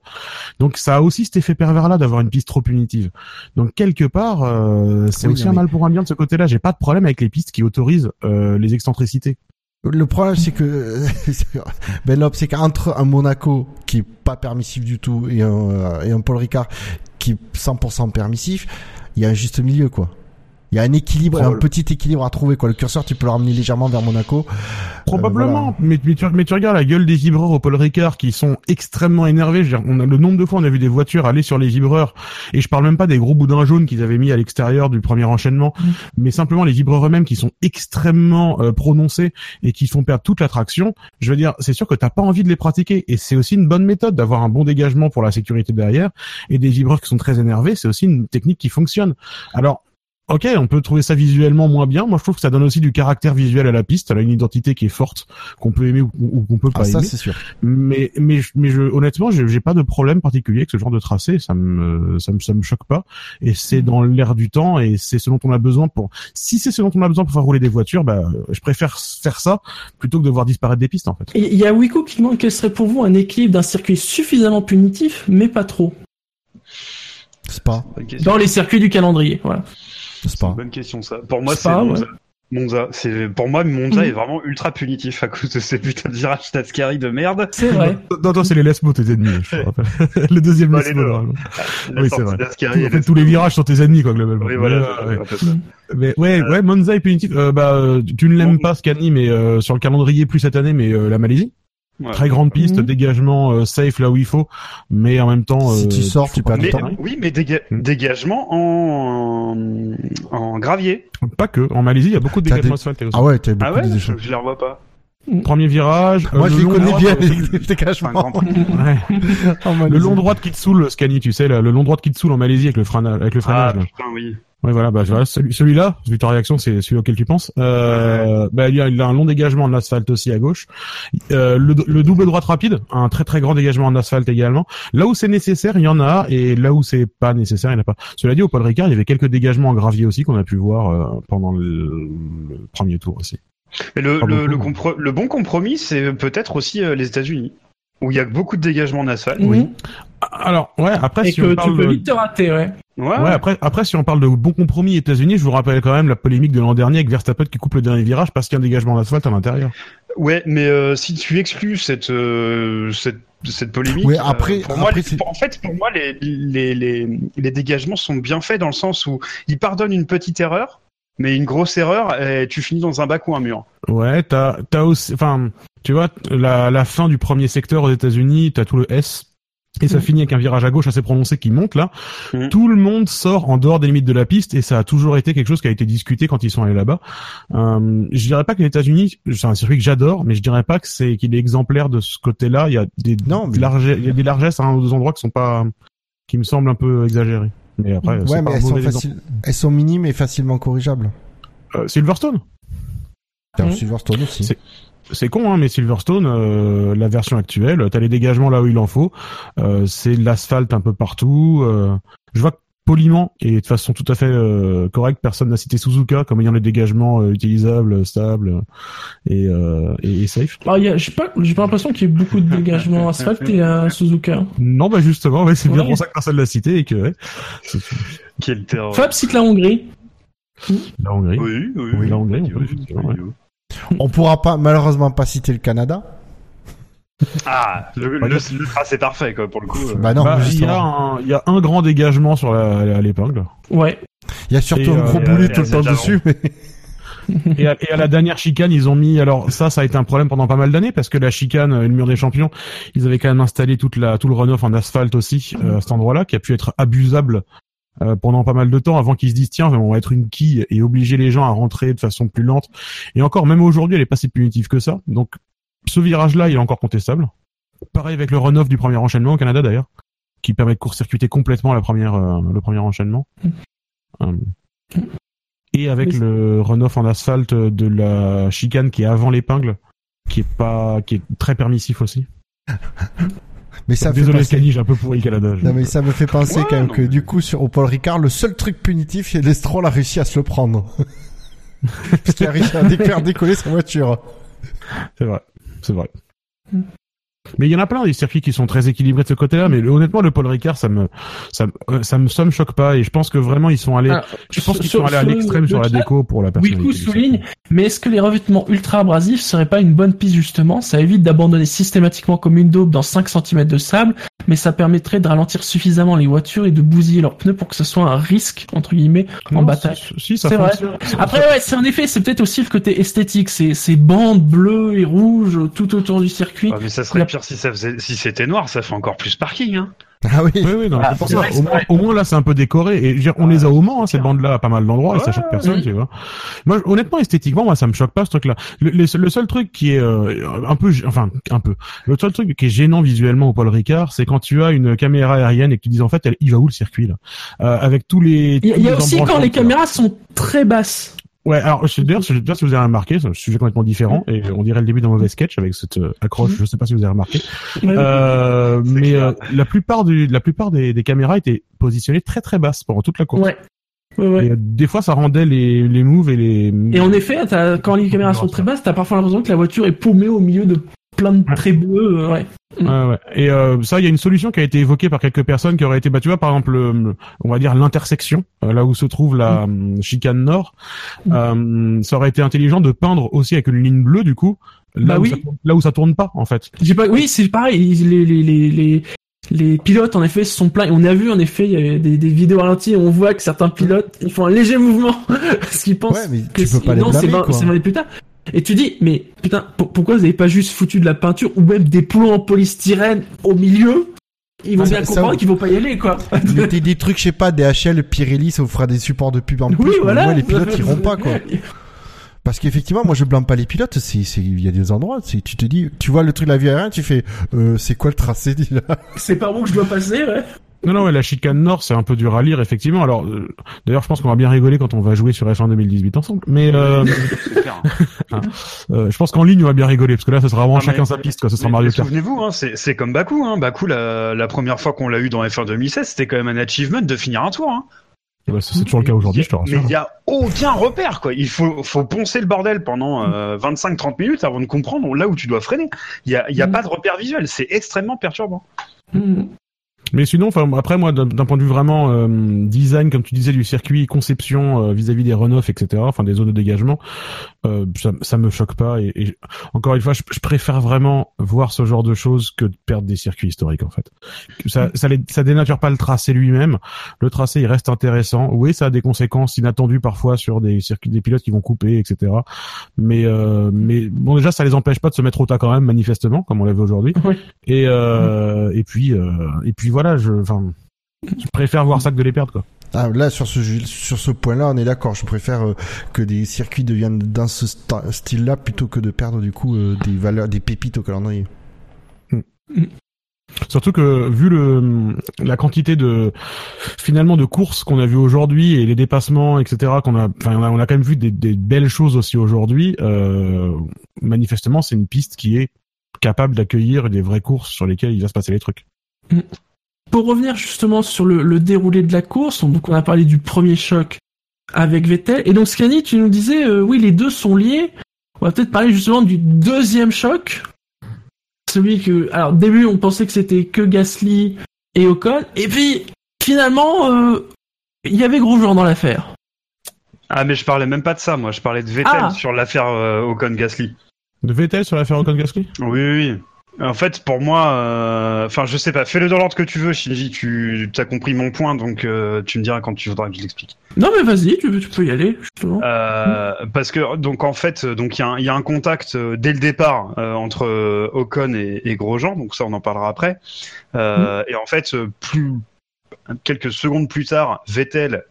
Donc ça a aussi cet effet pervers là d'avoir une piste trop punitive. Donc quelque part, euh, c'est Oui, aussi un mais- mal pour un bien de ce côté-là. J'ai pas de problème avec les pistes qui autorisent euh, les excentricités. Le problème, c'est que Ben Lop, c'est qu'entre un Monaco qui est pas permissif du tout et un, euh, et un Paul Ricard qui est 100% permissif, il y a un juste milieu, quoi. Il y a un équilibre, un petit équilibre à trouver, quoi. Le curseur, tu peux le ramener légèrement vers Monaco. Probablement, Euh, mais, mais, tu, mais tu regardes la gueule des vibreurs au Paul Ricard qui sont extrêmement énervés. Je veux dire, on a le nombre de fois on a vu des voitures aller sur les vibreurs et je parle même pas des gros boudins jaunes qu'ils avaient mis à l'extérieur du premier enchaînement, mais simplement les vibreurs eux-mêmes qui sont extrêmement euh, prononcés et qui font perdre toute la traction. Je veux dire, c'est sûr que t'as pas envie de les pratiquer et c'est aussi une bonne méthode d'avoir un bon dégagement pour la sécurité derrière et des vibreurs qui sont très énervés. C'est aussi une technique qui fonctionne. Alors Ok, on peut trouver ça visuellement moins bien. Moi, je trouve que ça donne aussi du caractère visuel à la piste. Elle a une identité qui est forte, qu'on peut aimer ou, ou qu'on peut pas Ah, ça, aimer. c'est sûr. Mais, mais, je- mais je, honnêtement, j'ai pas de problème particulier avec ce genre de tracé. Ça me, ça me, ça me choque pas. Et c'est dans l'air du temps et c'est ce dont on a besoin pour. Si c'est ce dont on a besoin pour faire rouler des voitures, bah, je préfère faire ça plutôt que de voir disparaître des pistes, en fait. Il y a Wico qui demande quel serait pour vous un équilibre d'un circuit suffisamment punitif, mais pas trop? C'est pas. Dans les circuits du calendrier, voilà. C'est pas. Bonne question ça. Pour moi, C'est Monza. ouais. Monza. C'est pour moi Monza est vraiment ultra punitif à cause de ces putains de virages Tascari de merde. C'est vrai. Non, toi, c'est les Lesmo, tes ennemis, je te rappelle. le deuxième Bah, les Lesmo, normalement. La Oui, c'est vrai. Tascari En fait, les- tous les virages sont tes ennemis, quoi, globalement. Oui, voilà. Mais, euh, ouais. Mais ouais, ouais, Monza est punitif. Euh, bah, euh, tu ne l'aimes pas, Scani, mais euh, sur le calendrier, plus cette année, mais euh, la Malaisie. Ouais. Très grande piste, Mhm. dégagement euh, safe là où il faut, mais en même temps. Si euh, tu sors, faut tu perds du temps. oui, mais déga- Hmm. dégagement en, en gravier. Pas que. En Malaisie, il y a beaucoup de dégagements des- asphaltés aussi. Ah ouais, t'as beaucoup Ah ouais, de je, je les revois pas. Premier virage. euh, Moi, le je les connais bien, euh, les dégagements. Prix. Ouais. En Le long droit de Kitsoul, Scani, tu sais, là, le long droit de Kitsoul en Malaisie avec le freinage, avec le Ah freinage. putain, oui. Ouais, voilà, bah, voilà, celui, celui-là, vu ta réaction, c'est celui auquel tu penses. Euh, bah, il a, il a un long dégagement en asphalte aussi à gauche. Euh, le, le double droite rapide, un très très grand dégagement en asphalte également. Là où c'est nécessaire, il y en a, et là où c'est pas nécessaire, il n'y en a pas. Cela dit, au Paul Ricard, il y avait quelques dégagements en gravier aussi qu'on a pu voir euh, pendant le, le premier tour aussi. Mais le, le, beaucoup, le, compro- le bon compromis, c'est peut-être aussi euh, les États-Unis, où il y a beaucoup de dégagements en asphalte. Oui. Alors, ouais, après, Et si que on tu parle peux de... vite te rater, ouais. Ouais, Ouais, après, après, si on parle de bon compromis États-Unis, je vous rappelle quand même la polémique de l'an dernier avec Verstappen qui coupe le dernier virage parce qu'il y a un dégagement d'asphalte à l'intérieur. Ouais, mais euh, si tu exclus cette euh, cette, cette polémique, Ouais, euh, après- pour moi, après, les- c'est- pour- en fait, pour moi, les, les les les dégagements sont bien faits dans le sens où ils pardonnent une petite erreur, mais une grosse erreur, et tu finis dans un bac ou un mur. Ouais, t'as, t'as aussi, enfin, tu vois, la, la fin du premier secteur aux États-Unis, t'as tout le S. Et ça Mhm. finit avec un virage à gauche assez prononcé qui monte là. Mhm. Tout le monde sort en dehors des limites de la piste et ça a toujours été quelque chose qui a été discuté quand ils sont allés là-bas. Euh, je dirais pas que les États-Unis, c'est un circuit que j'adore, mais je dirais pas que c'est qu'il est exemplaire de ce côté-là. Il y a des Non, mais- large- il y a des largesses à un ou deux endroits qui sont pas, qui me semblent un peu exagérés. Mais après, c'est Ouais, pas mais elles sont, faciles, elles sont minimes et facilement corrigeables. Euh, Silverstone. Mhm. Silverstone aussi. C'est- con, hein, mais Silverstone, euh, la version actuelle, t'as les dégagements là où il en faut, euh, c'est de l'asphalte un peu partout. euh, je vois que poliment et de façon tout à fait euh, correcte, personne n'a cité Suzuka comme ayant les dégagements euh, utilisables, stables et, euh, et, et safe. Alors, il y a- j'ai pas, j'ai pas l'impression qu'il y ait beaucoup de dégagements asphaltés à Suzuka. Non, bah justement, ouais, c'est bien pour ça que personne l'a cité et que ouais, Quel terror. Fab cite la Hongrie. la Hongrie. Oui, oui, Oui, la Hongrie, ouais. On pourra pas, malheureusement pas citer le Canada. Ah, le, le, le tracé parfait quoi pour le coup. euh. Bah non, Bah, il y a un, il y a un grand dégagement sur la, l'épingle. Ouais. Il y a surtout Et, un euh, gros et, boulet euh, tout le temps dessus. Mais... Et à, et à la dernière chicane, ils ont mis. Alors ça, ça a été un problème pendant pas mal d'années parce que la chicane, euh, le mur des champions, ils avaient quand même installé toute la tout le runoff en asphalte aussi euh, à cet endroit-là, qui a pu être abusable euh, pendant pas mal de temps avant qu'ils se disent tiens, on va être une quille et obliger les gens à rentrer de façon plus lente. Et encore, même aujourd'hui, elle est pas si punitive que ça. Donc ce virage-là, il est encore contestable. Pareil avec le runoff du premier enchaînement au Canada d'ailleurs, qui permet de court-circuiter complètement la première euh, le premier enchaînement. Euh, et avec le runoff en asphalte de la chicane qui est avant l'épingle, qui est pas, qui est très permissif aussi. mais ça me fait Désolé penser... Scani, j'ai un peu pourri le Canada. je- Non mais ça me fait penser Ouais, quand même non, que mais- du coup sur au Paul Ricard le seul truc punitif c'est l'Estrol a réussi à se le prendre parce qu'il a réussi à faire décoller sa voiture. C'est vrai, c'est vrai. Mais il y en a plein des circuits qui sont très équilibrés de ce côté-là, mais le- honnêtement le Paul Ricard ça me ça me euh, ça me, ça me choque pas et je pense que vraiment ils sont allés Ah, je pense qu'ils sont allés à sur le- l'extrême sur la déco pour la. Wiku du souligne, mais est-ce que les revêtements ultra abrasifs seraient pas une bonne piste justement? Ça évite d'abandonner systématiquement comme une daube dans 5 cm de sable, mais ça permettrait de ralentir suffisamment les voitures et de bousiller leurs pneus pour que ce soit un risque, entre guillemets, en Non, bataille. si- Si, ça C'est vrai. Après, ouais, c'est en effet, c'est peut-être aussi le côté esthétique, ces, ces bandes bleues et rouges tout autour du circuit. Ouais, mais ça serait La- si ça faisait si c'était noir, ça fait encore plus parking hein. Ah oui. Oui, oui, non, Ah, c'est pour c'est ça. Au, moins- vrai. au moins là, c'est un peu décoré. Et je veux dire, on les a au Mans, hein, ces bandes-là, à pas mal d'endroits, et ça Ouais, choque personne, ouais. tu vois. Moi, honnêtement, esthétiquement, moi, ça me choque pas ce truc-là. Le, le- le seul truc qui est euh, un peu, enfin, un peu. Le seul truc qui est gênant visuellement au Paul Ricard, c'est quand tu as une caméra aérienne et que tu dis en fait, elle, il va où le circuit là? Euh, Avec tous les. Il y a, tous il y a les aussi quand les caméras sont très basses. Ouais, alors je- d'ailleurs, je sais pas si vous avez remarqué, c'est un sujet complètement différent et on dirait le début d'un mauvais sketch avec cette euh, accroche. Je sais pas si vous avez remarqué. Euh, mais euh, la plupart du, la plupart des, des caméras étaient positionnées très très basses pendant toute la course. Ouais. Ouais, ouais. Et, euh, des fois, ça rendait les, les moves et les. Et en effet, quand les caméras sont très basses, t'as parfois l'impression que la voiture est paumée au milieu de plein de traits bleus. ouais. Ouais, ouais. Et euh, ça, il y a une solution qui a été évoquée par quelques personnes qui auraient été, bah, tu vois, par exemple, le- on va dire l'intersection, euh, là où se trouve la Mm. euh, chicane nord, euh, ça aurait été intelligent de peindre aussi avec une ligne bleue, du coup, là, Bah où, oui. ça, tourne- là où ça tourne pas, en fait. J'ai pas, oui, c'est pareil. Les, les, les, les, les pilotes, en effet, se sont plaints. On a vu, en effet, il y avait des, des vidéos ralenties. On voit que certains pilotes, ils font un léger mouvement parce qu'ils pensent Ouais, mais que tu peux pas les non, c'est blâmer, 20, quoi. c'est 20 plus tard. Et tu dis, mais putain, pour- pourquoi vous avez pas juste foutu de la peinture ou même des plombs en polystyrène au milieu? Ils vont Ah, bien comprendre qu'ils vont pas y aller, quoi. Mettez des trucs, je sais pas, DHL, Pirelli, ça vous fera des supports de pub en plus. Mais voilà. moi, les pilotes iront pas, quoi. Parce qu'effectivement, moi, je blâme pas les pilotes. C'est, il y a des endroits, c'est, tu te dis, tu vois le truc de la vie aérienne, tu fais, euh, c'est quoi le tracé là C'est par où que je dois passer, ouais. Non, non, ouais, la chicane nord, c'est un peu dur à lire, effectivement. Alors, euh, d'ailleurs, je pense qu'on va bien rigoler quand on va jouer sur F1 2018 ensemble. Mais euh, clair. euh, je pense qu'en ligne, on va bien rigoler, parce que là, ce sera vraiment Ah, mais- chacun sa piste, quoi. Ce sera Mais- Mario mais Kart. Souvenez-vous, hein, c'est c'est comme Baku. Hein. Baku, la, la première fois qu'on l'a eu dans F1 2016, c'était quand même un achievement de finir un tour. Hein. Ouais, c'est c'est toujours le cas aujourd'hui, je te Mais rassure. il n'y a aucun repère, quoi. Il faut, faut poncer le bordel pendant euh, 25-30 minutes avant de comprendre là où tu dois freiner. Il n'y a, y a Mm. pas de repère visuel. C'est extrêmement perturbant. Hmm. Mais sinon, enfin, après moi, d'un point de vue vraiment euh, design, comme tu disais, du circuit, conception euh, vis-à-vis des runoffs, etc., enfin des zones de dégagement, euh, ça, ça me choque pas. Et, et encore une fois, je, je préfère vraiment voir ce genre de choses que de perdre des circuits historiques, en fait. Ça, ça, les- ça dénature pas le tracé lui-même. Le tracé, il reste intéressant. Oui, ça a des conséquences inattendues parfois sur des circuits, des pilotes qui vont couper, etc. Mais, euh, mais bon, déjà, ça les empêche pas de se mettre au tas quand même, manifestement, comme on l'a vu aujourd'hui. Oui. Et euh, et puis euh, et puis voilà, je, enfin, je préfère voir ça que de les perdre, quoi. Ah, là, sur ce, sur ce point-là, on est d'accord. Je préfère euh, que des circuits deviennent dans ce style-là plutôt que de perdre du coup euh, des valeurs, des pépites au calendrier. Surtout que vu le la quantité de finalement de courses qu'on a vu aujourd'hui et les dépassements, etc. qu'on a, enfin on a, on a quand même vu des, des belles choses aussi aujourd'hui. Euh, manifestement, c'est une piste qui est capable d'accueillir des vraies courses sur lesquelles il va se passer les trucs. Pour revenir justement sur le, le déroulé de la course, donc on a parlé du premier choc avec Vettel. Et donc Scani, tu nous disais, euh, oui, les deux sont liés. On va peut-être parler justement du deuxième choc. Celui que, alors au début on pensait que c'était que Gasly et Ocon, et puis finalement euh, il y avait Grosjean dans l'affaire. Ah, mais je parlais même pas de ça, moi. Je parlais de Vettel Ah. sur l'affaire euh, Ocon-Gasly. De Vettel sur l'affaire Ocon Gasly Oui, oui, oui. En fait, pour moi, euh, enfin, je sais pas. Fais-le dans l'ordre que tu veux, Shinji. Tu as compris mon point, donc euh, tu me diras quand tu voudras que je l'explique. Non mais vas-y, tu, peux- tu peux y aller justement. Euh, parce que donc en fait, euh, donc il y, a un- il y a un contact euh, dès le départ euh, entre Ocon et, et Grosjean, donc ça on en parlera après. Euh, Et en fait, plus quelques secondes plus tard, Vettel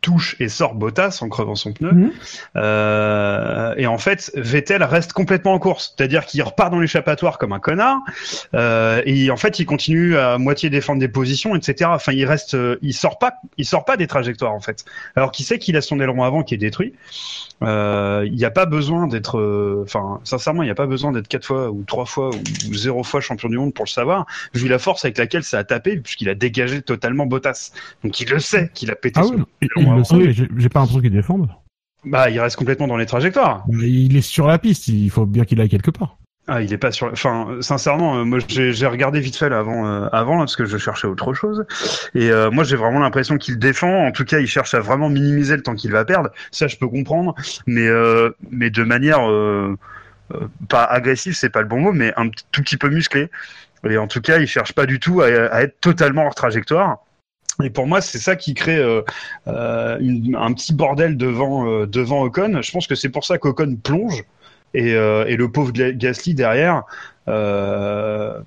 touche et sort Bottas en crevant son pneu. Mhm. Euh, et en fait, Vettel reste complètement en course, c'est-à-dire qu'il repart dans l'échappatoire comme un connard. Euh, et en fait, il continue à moitié défendre des positions, etc. Enfin, il reste, euh, il sort pas, il sort pas des trajectoires en fait. Alors qu'il sait qu'il a son aileron avant qui est détruit. Euh, Il n'y a pas besoin d'être, euh, enfin, sincèrement, il n'y a pas besoin d'être quatre fois ou trois fois ou zéro fois champion du monde pour le savoir. Vu la force avec laquelle ça a tapé, puisqu'il a dégagé totalement Bottas. Donc il le sait qu'il a pété Ah son oui, il, aileron il le avant. sait, mais j'ai pas l'impression qu'il défende. Bah, il reste complètement dans les trajectoires. Il est sur la piste, il faut bien qu'il aille quelque part. Ah, il est pas sur. Enfin, sincèrement, euh, moi j'ai regardé vite fait avant, euh, avant parce que je cherchais autre chose. Et euh, moi j'ai vraiment l'impression qu'il défend. En tout cas, il cherche à vraiment minimiser le temps qu'il va perdre. Ça, je peux comprendre, mais euh, mais de manière pas agressive, c'est pas le bon mot, mais un tout petit peu musclé. Et en tout cas, il cherche pas du tout à, être totalement hors trajectoire. Et pour moi, c'est ça qui crée un petit bordel devant euh, devant Ocon. Je pense que c'est pour ça qu'Ocon plonge et, euh, et le pauvre Ga- Gasly derrière. Euh,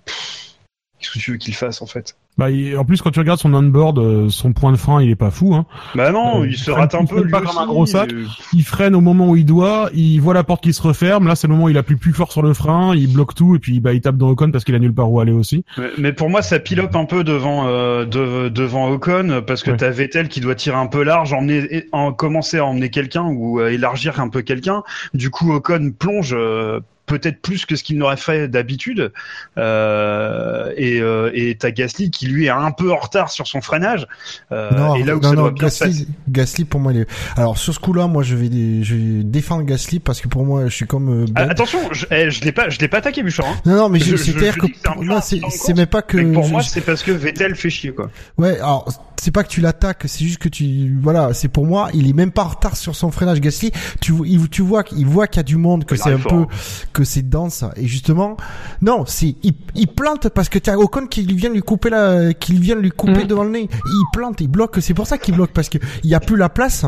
Qu'est-ce que tu veux qu'il fasse en fait? Bah, il- en plus, quand tu regardes son onboard, euh, son point de frein, il est pas fou. Hein. Bah non, Euh, il se freine- rate un il peu. lui pas comme un gros sac. euh, Il freine au moment où il doit, il voit la porte qui se referme. Là, c'est le moment où il appuie plus fort sur le frein, il bloque tout et puis bah, il tape dans Ocon parce qu'il a nulle part où aller aussi. Mais, mais pour moi, ça pilote un peu devant euh, de- devant Ocon parce que Ouais. t'as Vettel qui doit tirer un peu large, emmener, en, commencer à emmener quelqu'un ou à élargir un peu quelqu'un. Du coup, Ocon plonge euh, peut-être plus que ce qu'il n'aurait fait d'habitude. Euh, et euh, et t'as Gasly qui lui est un peu en retard sur son freinage. Euh, non, et là où non, ça non, doit Gasly, Gasly pour moi il est. Alors sur ce coup-là, moi je vais, je vais défendre Gasly parce que pour moi je suis comme. euh, Ah, Ben. attention, je, eh, je l'ai pas, je l'ai pas attaqué, Bouchard. Hein. Non, non, mais Je- c'est-à-dire je que c'est c'est c'est même pas que. Mais pour je- moi, c'est parce que Vettel fait chier, quoi. Ouais, alors c'est pas que tu l'attaques, c'est juste que tu voilà, c'est pour moi, il est même pas en retard sur son freinage Gasly. Tu il- tu vois qu'il voit qu'il y a du monde, que Il c'est un peu. Que c'est dense et justement non, c'est il, il plante parce que t'as Ocon qui lui vient lui couper la qui vient lui couper Mm. devant le nez. Il plante, il bloque, c'est pour ça qu'il bloque parce que il y a plus la place.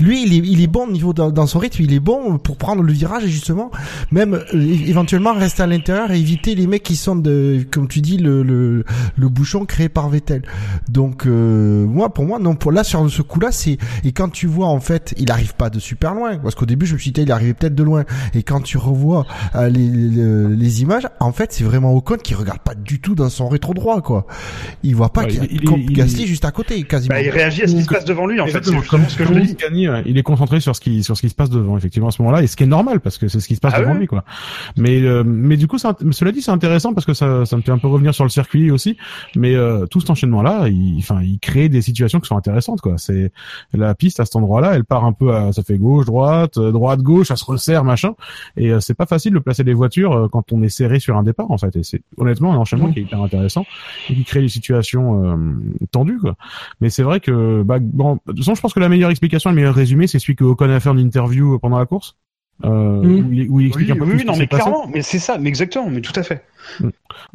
Lui, il est, il est bon au niveau dans, dans son rythme, il est bon pour prendre le virage et justement, même euh, éventuellement rester à l'intérieur et éviter les mecs qui sont de, comme tu dis, le, le, le bouchon créé par Vettel. Donc euh, moi, pour moi, non, pour là sur ce coup-là, c'est et quand tu vois en fait, il arrive pas de super loin, parce qu'au début je me suis dit il arrivait peut-être de loin, et quand tu revois euh, les, les, les images, en fait c'est vraiment Ocon qui regarde pas du tout dans son rétro droit quoi. Il voit pas Ouais, qu'il y a il- juste à côté quasiment. Bah, il réagit à ce qui se passe devant lui, en fait. C'est Exactement, justement ce que je te dis. Il est concentré sur ce qui sur ce qui se passe devant effectivement à ce moment-là et ce qui est normal parce que c'est ce qui se passe Ah devant lui quoi. Mais euh, mais du coup ça, cela dit c'est intéressant parce que ça ça me fait un peu revenir sur le circuit aussi. Mais euh, tout cet enchaînement là, il enfin il crée des situations qui sont intéressantes quoi. C'est la piste à cet endroit-là, elle part un peu à ça fait gauche droite euh, droite gauche, ça se resserre machin et euh, c'est pas facile de placer des voitures euh, quand on est serré sur un départ en fait. Et c'est honnêtement un enchaînement qui est hyper intéressant et qui crée des situations euh, tendues quoi. Mais c'est vrai que, bah, bon, de toute façon, je pense que la meilleure explication, le meilleur résumé, c'est celui que Ocon a fait en interview pendant la course, euh, Mm. où, il, où il explique Oui, un peu oui, oui, non, qui mais passé. clairement, mais c'est ça, mais exactement, mais tout à fait.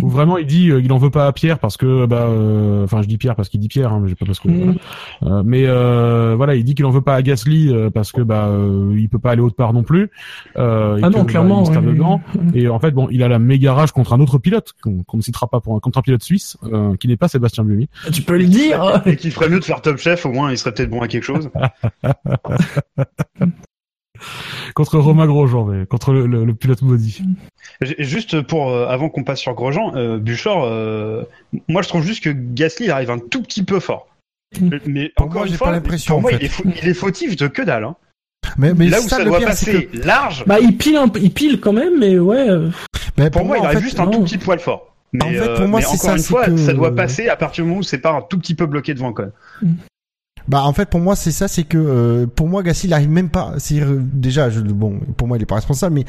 Où vraiment il dit, euh, il en veut pas à Pierre parce que, bah, euh, enfin, je dis Pierre parce qu'il dit Pierre, hein, mais j'ai pas parce que. Mm. voilà. Euh, mais euh, voilà, il dit qu'il en veut pas à Gasly euh, parce que, bah, euh, il peut pas aller autre part non plus. Euh, et Ah que, non, bah, clairement. tape ouais. dedans. Et en fait, bon, il a la méga rage contre un autre pilote qu'on ne citera pas pour un contre un pilote suisse euh, qui n'est pas Sébastien Buemi. Tu peux le dire. Et qu'il ferait mieux de faire Top Chef, au moins, il serait peut-être bon à quelque chose. contre Romain Grosjean, mais contre le, le- le pilote maudit. Juste pour, euh, avant qu'on passe sur Grosjean, euh, Buchor, euh, moi je trouve juste que Gasly il arrive un tout petit peu fort. Mm. Mais Pour encore moi, une fois, pas l'impression, pour moi, en il, est fau- il est fautif de que dalle. Hein. Mais, mais Là où ça, doit pire, c'est passer que large, Bah il pile un il pile quand même, mais ouais. euh, mais pour moi, il arrive fait, juste un tout petit poil fort. Mais, En fait, euh, pour moi, mais c'est encore ça, une c'est fois, que- ça doit passer à partir du moment où c'est pas un tout petit peu bloqué devant Ocon. Bah en fait pour moi c'est ça c'est que euh, pour moi Gasly il arrive même pas c'est euh, déjà je, bon pour moi il est pas responsable mais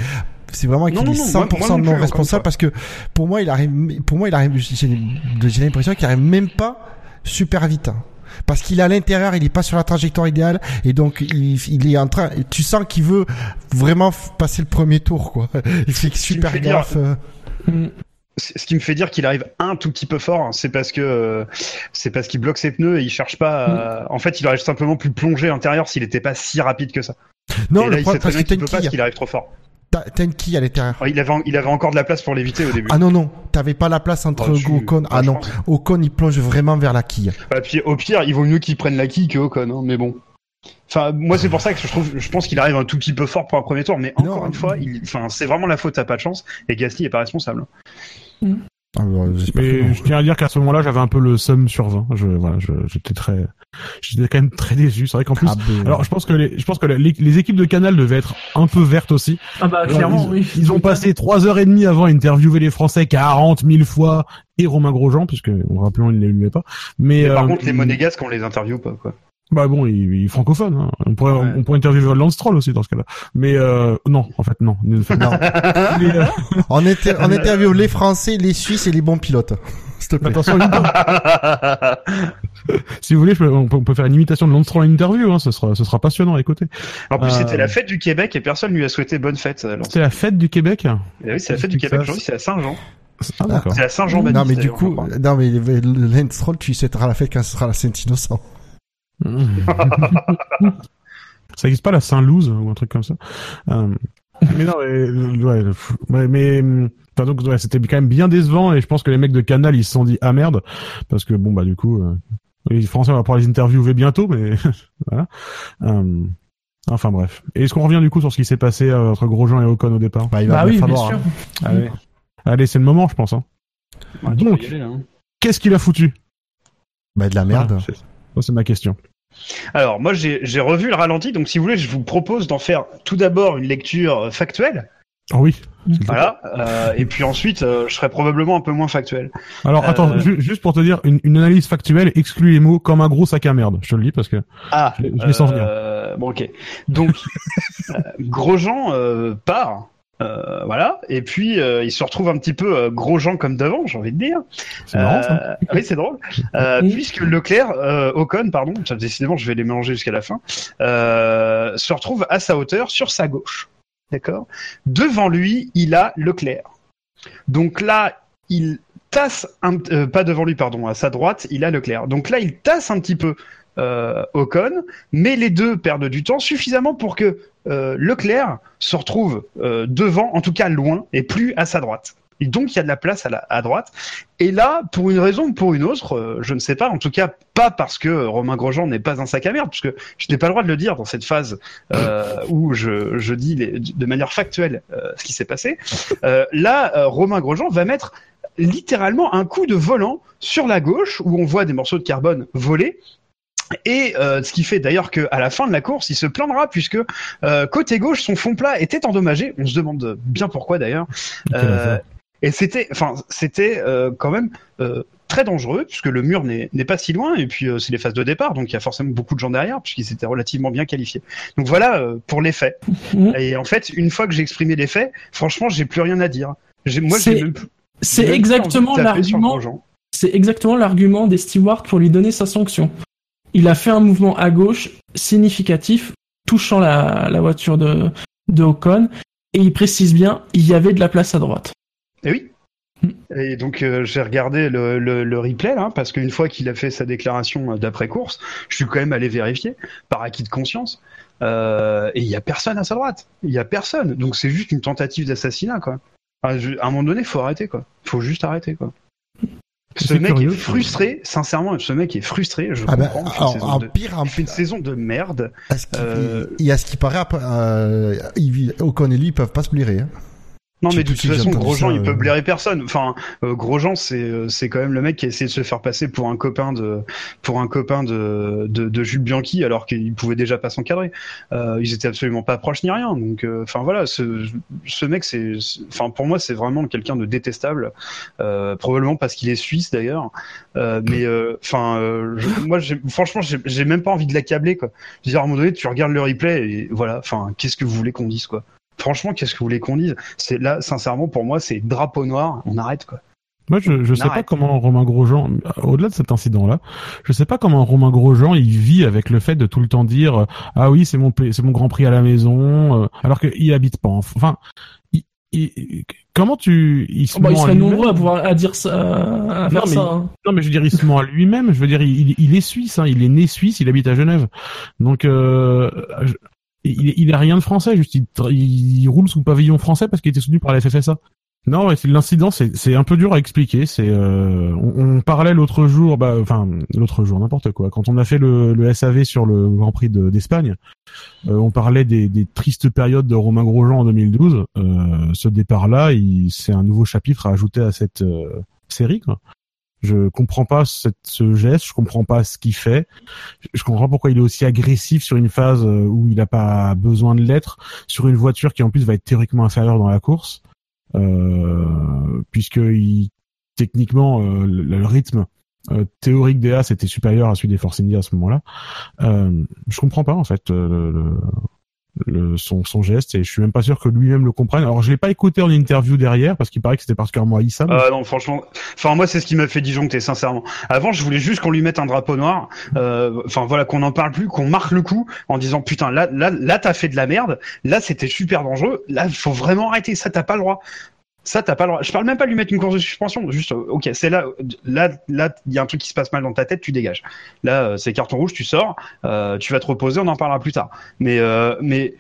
c'est vraiment qu'il Non, est non, non, 100% moi- moi non responsable parce que pour moi il arrive pour moi il arrive j'ai l'impression qu'il arrive même pas super vite hein. parce qu'il est à l'intérieur, il est pas sur la trajectoire idéale et donc il, il est en train. Tu sens qu'il veut vraiment passer le premier tour, quoi. Il fait super fait dire- gaffe. Euh. Ce qui me fait dire qu'il arrive un tout petit peu fort, hein, c'est parce que euh, c'est parce qu'il bloque ses pneus et il cherche pas. à- En fait, il aurait simplement pu plonger à l'intérieur s'il était pas si rapide que ça. Non, et le là, il problème sait que t'as qu'il peut pas parce qu'il arrive trop fort. T'as t'as une quille à l'intérieur. Oh, Il avait, il avait encore de la place pour l'éviter au début. Ah non non, t'avais pas la place entre Oh, tu- Ocon. Ah non. Ocon il plonge vraiment vers la quille. Et puis au pire, il vaut mieux qu'il prenne la quille que Ocon, hein, mais bon. Enfin, moi c'est pour ça que je trouve, je pense qu'il arrive un tout petit peu fort pour un premier tour, mais encore Non. une fois, il, enfin, c'est vraiment la faute à pas de chance et Gasly est pas responsable. Ah, bah. Mais je tiens à dire qu'à ce moment-là, j'avais un peu le seum sur 20. Je, voilà, je, j'étais très, j'étais quand même très déçu. C'est vrai qu'en plus, Ah, ben, alors je pense que les, je pense que les, les équipes de Canal devaient être un peu vertes aussi. Ah bah Alors, clairement, ils, oui. ils ont passé trois heures et demie avant à interviewer les Français 40 000 fois et Romain Grosjean, puisque rappelons il ne l'aimait pas. Mais, Mais par euh, contre, les monégasques, on les interviewe pas, quoi. Bah bon, il, il est francophone. Hein. On pourrait, Ouais. on pourrait interviewer Lance Stroll aussi dans ce cas-là. Mais euh, non, en fait non. Euh, On, inter- on interviewe les Français, les Suisses et les bons pilotes. S'il te plaît. attention, si vous voulez, je peux- on, peut, on peut faire une imitation de Lance Stroll en interview. Hein. Ce sera, ce sera passionnant à écouter. en plus, Euh, c'était la fête du Québec et personne lui a souhaité bonne fête. C'était la fête du Québec? Eh oui, c'est la fête du Québec c'est- aujourd'hui, c'est à Saint-Jean. Ah d'accord. C'est à Saint-Jean-Baptiste. Non mais du coup, non mais Lance tu souhaiteras la fête quand ce sera la Saint-Innocent. ça existe pas la Saint-Louze ou un truc comme ça. Euh, mais non, mais, ouais, mais enfin, donc ouais, c'était quand même bien décevant et je pense que les mecs de Canal ils se sont dit ah merde parce que bon bah du coup euh, les Français on va pouvoir les interviewer bientôt mais voilà. Euh, enfin bref. Et est-ce qu'on revient du coup sur ce qui s'est passé euh, entre Grosjean et Ocon au départ Bah, il va Bah bien oui, bien falloir. sûr. hein. Allez, allez c'est le moment je pense. Hein. Ouais, donc. hein. Qu'est-ce qu'il a foutu? Bah de la merde. Voilà, ça, c'est ma question. Alors, moi, j'ai revu le ralenti, donc si vous voulez, je vous propose d'en faire tout d'abord une lecture euh, factuelle, Ah oui. Voilà. Euh, et puis ensuite, euh, je serais probablement un peu moins factuel. Alors attends, Euh, ju- juste pour te dire, une, une analyse factuelle exclut les mots comme un gros sac à merde. Je te le dis parce que Ah, je, je les sens venir. euh, bon ok. Donc euh, Grosjean euh, part, euh, voilà, et puis euh, il se retrouve un petit peu euh, Grosjean comme devant, j'ai envie de dire. Marrant ça. Euh, oui, c'est drôle. Euh, puisque Leclerc, euh, Ocon, pardon, décidément, je vais les mélanger jusqu'à la fin, euh, se retrouve à sa hauteur sur sa gauche. D'accord? Devant lui, il a Leclerc. Donc là, il tasse un, euh, pas devant lui, pardon, à sa droite, il a Leclerc. Donc là, il tasse un petit peu euh, Ocon, mais les deux perdent du temps suffisamment pour que euh, Leclerc se retrouve euh, devant, en tout cas loin, et plus à sa droite. Et donc il y a de la place à, la, à droite. Et là, pour une raison ou pour une autre, euh, je ne sais pas, en tout cas pas parce que Romain Grosjean n'est pas un sac à merde, parce que je n'ai pas le droit de le dire dans cette phase euh, où je, je dis les- de manière factuelle euh, ce qui s'est passé. Euh, là, euh, Romain Grosjean va mettre littéralement un coup de volant sur la gauche où on voit des morceaux de carbone voler. Et euh, ce qui fait d'ailleurs qu'à la fin de la course, il se plaindra puisque euh, côté gauche, son fond plat était endommagé. On se demande bien pourquoi d'ailleurs. Euh, et c'était, enfin, c'était euh, quand même euh, très dangereux puisque le mur n'est pas si loin et puis euh, c'est les phases de départ, donc il y a forcément beaucoup de gens derrière puisqu'ils étaient relativement bien qualifiés. Donc voilà euh, pour les faits. Et en fait, une fois que j'ai exprimé les faits, franchement, j'ai plus rien à dire. Moi, j'ai C'est- exactement l'argument. C'est exactement l'argument des stewards pour lui donner sa sanction. Il a fait un mouvement à gauche significatif, touchant la, la voiture de, de Ocon, et il précise bien, il y avait de la place à droite. Et oui. Et donc euh, j'ai regardé le, le, le replay là, parce qu'une fois qu'il a fait sa déclaration euh, d'après course, je suis quand même allé vérifier par acquis de conscience. Euh, et il y a personne à sa droite. Il y a personne. Donc c'est juste une tentative d'assassinat quoi. Je- à un moment donné, faut arrêter quoi. Faut juste arrêter quoi. Ce mec curieux, est frustré, sincèrement, ce mec est frustré. Je Ah ben, comprends. en de- pire, en une saison de merde. à ce qui, Euh, il y a ce qui paraît, après, euh, Ocon et lui, ils peuvent pas se blairer. Hein. Non, mais de toute façon, Grosjean, ça, il peut euh. blairer personne. Enfin, euh, Grosjean, c'est euh, c'est quand même le mec qui a essayé de se faire passer pour un copain de pour un copain de de, de Jules Bianchi, alors qu'il pouvait déjà pas s'encadrer. Euh, ils étaient absolument pas proches ni rien. Donc, euh, enfin voilà, ce ce mec, c'est enfin pour moi, c'est vraiment quelqu'un de détestable. Euh, probablement parce qu'il est suisse d'ailleurs. Euh, mais enfin, euh, moi, j'ai- franchement, j'ai j'ai même pas envie de l'accabler quoi. Je veux dire, à un moment donné, tu regardes le replay et voilà. Enfin, qu'est-ce que vous voulez qu'on dise quoi Franchement, qu'est-ce que vous voulez qu'on dise? C'est là, sincèrement, pour moi, c'est drapeau noir. On arrête quoi. Moi, je, je sais pas comment Romain Grosjean, euh, au-delà de cet incident-là, je sais pas comment Romain Grosjean il vit avec le fait de tout le temps dire euh, ah oui c'est mon c'est mon Grand Prix à la maison, euh, alors qu'il habite pas. en- Enfin, il- il- comment tu il se Oh, bah, il ment à serait lui-même nombreux à pouvoir à dire ça, à faire Non, mais- ça. hein. Non, mais je veux dire, il se ment à lui-même. Je veux dire, il, il est suisse, hein, il est né suisse, il habite à Genève. Donc, euh, je- il, il a rien de français, juste il, il roule sous pavillon français parce qu'il était soutenu par la FFSA. Non, l'incident, c'est un peu dur à expliquer. C'est, euh, on, on parlait l'autre jour, bah, enfin l'autre jour, n'importe quoi. Quand on a fait le, le SAV sur le Grand Prix de- d'Espagne, euh, on parlait des, des tristes périodes de Romain Grosjean en 2012. Euh, ce départ-là, c'est un nouveau chapitre à ajouter à cette euh, série. Quoi. Je comprends pas ce geste, je comprends pas ce qu'il fait, je- comprends pourquoi il est aussi agressif sur une phase euh, où il n'a pas besoin de l'être, sur une voiture qui en plus va être théoriquement inférieure dans la course, euh, puisque techniquement euh, le, rythme euh, théorique des As était supérieur à celui des Force India à ce moment-là. Euh, je comprends pas en fait le, le- le- son, son geste et je suis même pas sûr que lui-même le comprenne. Alors je l'ai pas écouté en interview derrière parce qu'il paraît que c'était particulièrement haïssable. Ah non, franchement. Enfin, moi, c'est ce qui m'a fait disjoncter, sincèrement. Avant, je voulais juste qu'on lui mette un drapeau noir. Euh, Enfin, voilà, qu'on n'en parle plus, qu'on marque le coup en disant putain, là, là, là, t'as fait de la merde. Là, c'était super dangereux. Là, faut vraiment arrêter. Ça, t'as pas le droit. Ça, t'as pas le droit. Je parle même pas de lui mettre une course de suspension. Juste, euh, ok, c'est là, là, là, il y a un truc qui se passe mal dans ta tête, tu dégages. Là, euh, c'est carton rouge, tu sors, euh, tu vas te reposer, on en parlera plus tard. Mais, euh, mais,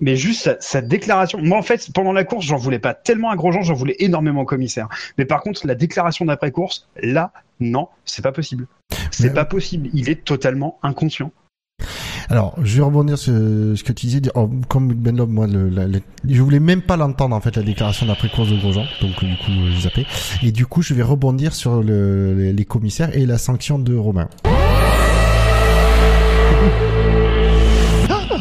mais juste sa, sa déclaration. Moi, en fait, pendant la course, j'en voulais pas tellement à Grosjean, j'en voulais énormément au commissaire. Mais par contre, la déclaration d'après course, là, non, c'est pas possible. C'est Mais- pas possible. Il est totalement inconscient. Alors, je vais rebondir sur ce que tu disais. Oh, comme Ben Lop, moi, le, la- le- je voulais même pas l'entendre en fait la déclaration d'après course de Grosjean, donc du coup, euh, j'ai zappé. Et du coup, je vais rebondir sur le, les, les commissaires et la sanction de Romain.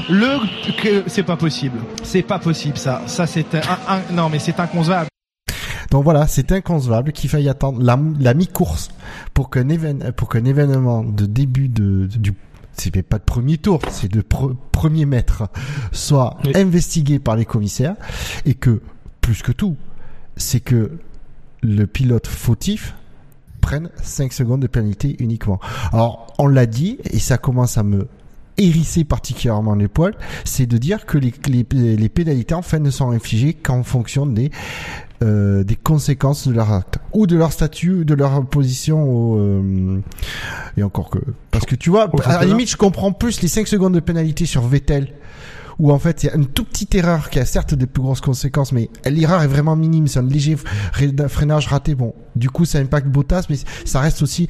Le que c'est pas possible. C'est pas possible ça. Ça c'est un, un- non mais c'est inconcevable. Donc voilà, c'est inconcevable qu'il faille attendre la, la mi-course pour qu'un évén- pour qu'un événement de début de, de- du c'est pas de premier tour, c'est de pre- premier mètre soit Oui. investigué par les commissaires et que plus que tout, c'est que le pilote fautif prenne 5 secondes de pénalité uniquement. Alors, on l'a dit et ça commence à me hérisser particulièrement les poils, c'est de dire que les, les, les pénalités en fait ne sont infligées qu'en fonction des euh, des conséquences de leur acte ou de leur statut ou de leur position au euh, et encore que parce que tu vois à la limite je comprends plus les 5 secondes de pénalité sur Vettel où en fait il y a une toute petite erreur qui a certes des plus grosses conséquences mais l'erreur est vraiment minime c'est un léger fre- freinage raté. Bon du coup ça impacte Bottas mais ça reste aussi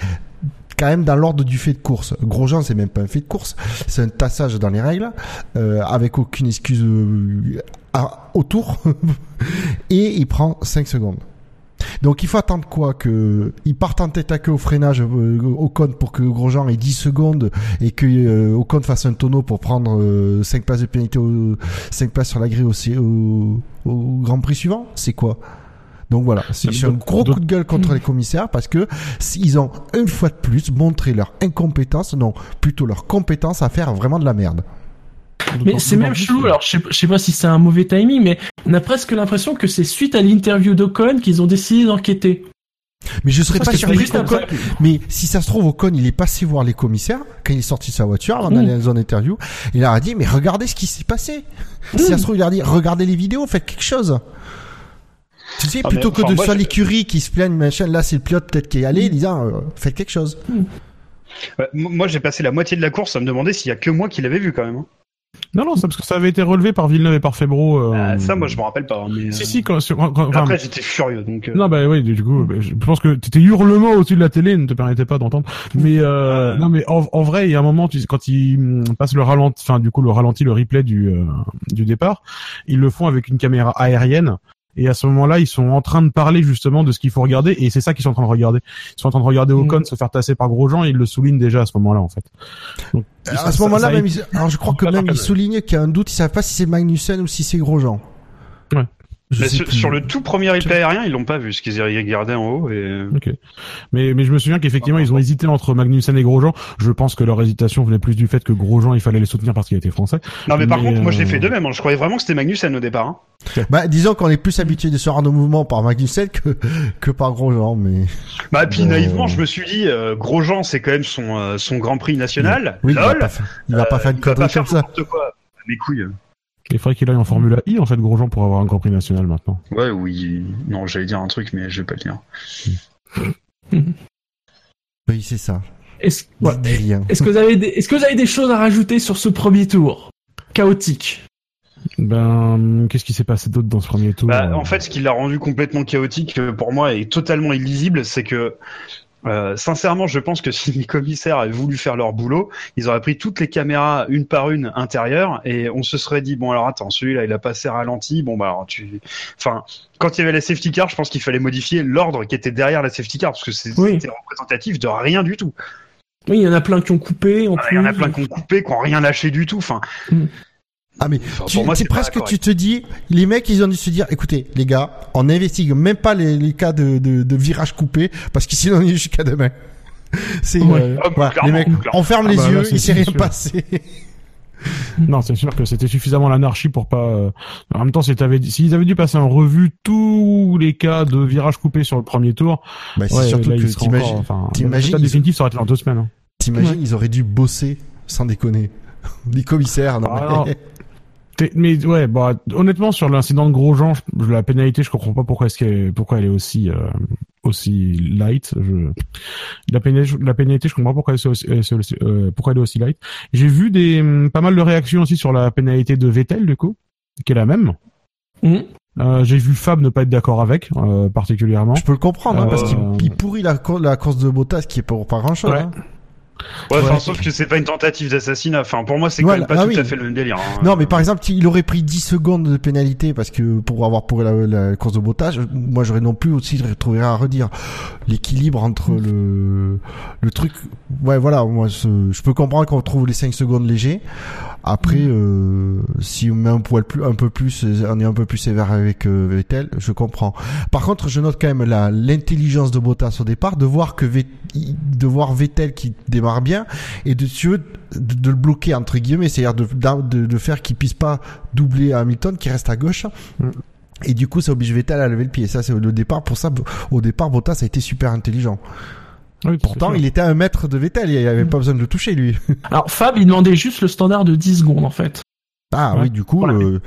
quand même dans l'ordre du fait de course. Grosjean, c'est même pas un fait de course, c'est un tassage dans les règles, euh, avec aucune excuse euh, autour, et il prend 5 secondes. Donc il faut attendre quoi que il parte en tête à queue au freinage euh, Ocon pour que Grosjean ait 10 secondes et que euh, Ocon fasse un tonneau pour prendre euh, 5 places de pénalité au, 5 places sur la grille au, au, au Grand Prix suivant C'est quoi? Donc voilà, c'est un gros coup de gueule contre les commissaires parce que ils ont une fois de plus montré leur incompétence, non, plutôt leur compétence à faire vraiment de la merde. Mais c'est même chelou, alors je sais, je sais pas si c'est un mauvais timing, mais on a presque l'impression que c'est suite à l'interview d'Ocon qu'ils ont décidé d'enquêter. Mais je serais Parce pas surpris qu'Ocon-. Mais si ça se trouve, Ocon, il est passé voir les commissaires quand il est sorti de sa voiture avant d'aller dans la zone interview. Il leur a dit, mais regardez ce qui s'est passé. Si ça se trouve, il leur a dit, regardez les vidéos, faites quelque chose. Tu sais, Ah, plutôt mais, que enfin, de soit l'écurie qui se plaigne, machin, là c'est le pilote peut-être qui est allé, disant, euh, faites quelque chose. Ouais, m- moi, j'ai passé la moitié de la course à me demander s'il y a que moi qui l'avais vu quand même. hein. Non, non, c'est parce que ça avait été relevé par Villeneuve et par Febro. euh, Ah, ça, moi, je me rappelle pas. hein, Mais, Si, euh, si, quand, sur- quand- quand- enfin, Après, j'étais furieux. Donc, euh, Non, bah oui, du coup, bah, je pense que tes hurlements au-dessus de la télé ne te permettaient pas d'entendre. Mais euh, non, mais en, en vrai, il y a un moment, tu sais, quand ils hum, passent le ralenti, enfin du coup le ralenti, le replay du euh, du départ, ils le font avec une caméra aérienne. Et à ce moment-là, ils sont en train de parler justement de ce qu'il faut regarder, et c'est ça qu'ils sont en train de regarder. Ils sont en train de regarder Ocon se faire tasser par Grosjean, et ils le soulignent déjà à ce moment-là, en fait. Donc, à ça- ce moment-là, même, ils- alors je crois que même ils soulignent qu'il y a un doute, ils savent pas si c'est Magnussen ou si c'est Grosjean. Ouais. Mais sur, le tout premier replay aérien, ils l'ont pas vu, ce qu'ils regardaient en haut. Et... Ok. Mais, mais je me souviens qu'effectivement, ils ont hésité entre Magnussen et Grosjean. Je pense que leur hésitation venait plus du fait que Grosjean, il fallait les soutenir parce qu'il était français. Non, mais par contre, moi, je l'ai euh, fait de même. hein. Je croyais vraiment que c'était Magnussen au départ. hein. Bah, disons qu'on est plus habitué de se rendre au mouvement par Magnussen que, que par Grosjean, mais. Bah, puis Bon. naïvement, je me suis dit, euh, Grosjean, c'est quand même son, euh, son Grand Prix national. Oui, il va Lol. pas faire, il va pas Euh, faire une il va connerie pas faire comme ça. n'importe quoi. Mes couilles. Il faudrait qu'il aille en Formule I, en fait, Grosjean, pour avoir un Grand Prix national maintenant. Ouais, oui. Non, j'allais dire un truc, mais je vais pas le dire. Oui, c'est ça. Est-ce ouais. que vous avez des, est-ce que vous avez des choses à rajouter sur ce premier tour? Chaotique Ben, qu'est-ce qui s'est passé d'autre dans ce premier tour? Bah, en fait, ce qui l'a rendu complètement chaotique euh, pour moi et totalement illisible, c'est que euh, sincèrement, je pense que si les commissaires avaient voulu faire leur boulot, ils auraient pris toutes les caméras une par une intérieures et on se serait dit bon alors attends celui-là il a passé ralenti bon bah alors tu enfin quand il y avait la safety car je pense qu'il fallait modifier l'ordre qui était derrière la safety car parce que Oui. c'était représentatif de rien du tout Oui, il y en a plein qui ont coupé. En plus. il y en a plein qui ont coupé qui ont rien lâché du tout enfin Ah, mais Enfin, tu, moi, c'est presque, tu te dis, les mecs, ils ont dû se dire, écoutez, les gars, on n'investigue même pas les, les cas de, de, de virage coupé, parce qu'ici, on est jusqu'à demain. C'est, Ouais. euh, Ah, voilà, les mecs, clairement. on ferme Ah les bah, yeux, là, il s'est rien sûr. passé. Non, c'est sûr que c'était suffisamment l'anarchie pour pas. euh, En même temps, si t'avais- s'ils avaient dû passer en revue tous les cas de virage coupé sur le premier tour, Bah, c'est ouais, surtout là, que t'imagines, enfin, t'imagines, définitif, ça aurait été dans deux semaines. hein. t'imagines, ils auraient dû bosser, sans déconner. Les commissaires, non, Ah, mais- non. T'es- Mais ouais, bah honnêtement sur l'incident de Grosjean, je- la pénalité, je comprends pas pourquoi est-ce qu'elle, pourquoi elle est aussi euh, aussi light. Je... La pénalité, la pénalité, je comprends pas pourquoi elle est aussi, euh, c'est aussi- pourquoi elle est aussi light. J'ai vu des hum, pas mal de réactions aussi sur la pénalité de Vettel du coup, qui est la même. Mhm. Euh, J'ai vu Fab ne pas être d'accord avec euh, particulièrement. Je peux le comprendre, hein, Euh, parce qu'il il pourrit la course de Bottas qui est pour pas grand chose. Ouais. Hein. Ouais, sauf que c'est pas une tentative d'assassinat enfin pour moi c'est quand Voilà, même pas ah tout oui. à fait le même délire hein. Non, mais par exemple, il aurait pris 10 secondes de pénalité parce que pour avoir pour la, la course de Bottas, moi j'aurais non plus aussi trouvé à redire l'équilibre entre le le truc. Ouais, voilà, moi je peux comprendre qu'on trouve les 5 secondes légers. Après, euh, si on met un poil plus, un peu plus, on est un peu plus sévère avec euh, Vettel, je comprends. Par contre, je note quand même la l'intelligence de Bottas au départ, de voir que Vet- de voir Vettel qui démarre bien et de tu veux, de, de le bloquer entre guillemets, c'est-à-dire de, de, de faire qu'il puisse pas doubler Hamilton, qui reste à gauche. Et du coup, ça oblige Vettel à lever le pied. Ça, c'est le départ. Pour ça, au départ, Bottas a été super intelligent. Oui, Pourtant, il était à un mètre de Vettel. Il avait pas besoin de le toucher, lui. Alors Fab, il demandait juste le standard de 10 secondes en fait. Ah Ouais. oui, du coup, Voilà. euh,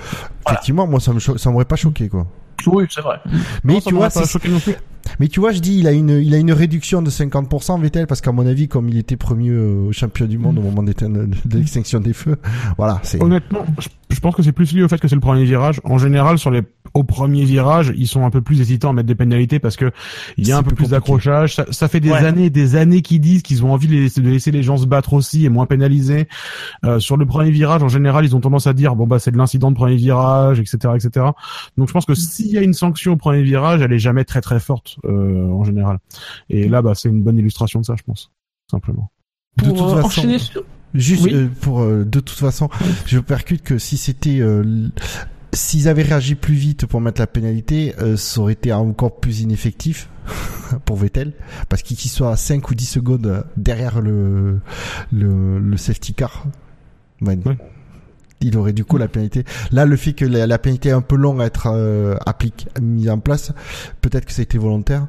effectivement, moi, ça me cho- ça m'aurait pas choqué, quoi. Oui, c'est vrai. Mais Non, ça tu vois, pas c'est- choqué non plus. Mais tu vois, je dis, il a une, il a une réduction de 50% Vettel parce qu'à mon avis, comme il était premier euh, au champion du monde au moment de, de l'extinction des feux, voilà, c'est. Honnêtement, je, je pense que c'est plus lié au fait que c'est le premier virage. En général, sur les au premier virage, ils sont un peu plus hésitants à mettre des pénalités parce que il y a un peu plus d'accrochage. Ça, ça fait des Ouais. années, et des années qu'ils disent qu'ils ont envie de laisser, de laisser les gens se battre aussi et moins pénaliser. Euh, sur le premier virage, en général, ils ont tendance à dire bon bah c'est de l'incident de premier virage, etc., etc. Donc je pense que s'il y a une sanction au premier virage, elle est jamais très très forte en général. Et là, bah c'est une bonne illustration de ça, je pense, simplement. De Pour toute euh, façon- enchaîner sur... Juste Oui. euh, pour euh, de toute façon, je percute que si c'était euh, s'ils avaient réagi plus vite pour mettre la pénalité, euh, ça aurait été encore plus ineffectif pour Vettel parce qu'il soit à 5 ou 10 secondes derrière le le, le safety car. Ouais. Il aurait du coup la pénalité. Là, le fait que la, la pénalité est un peu longue à être euh, appliquée, mise en place, peut-être que ça a été volontaire,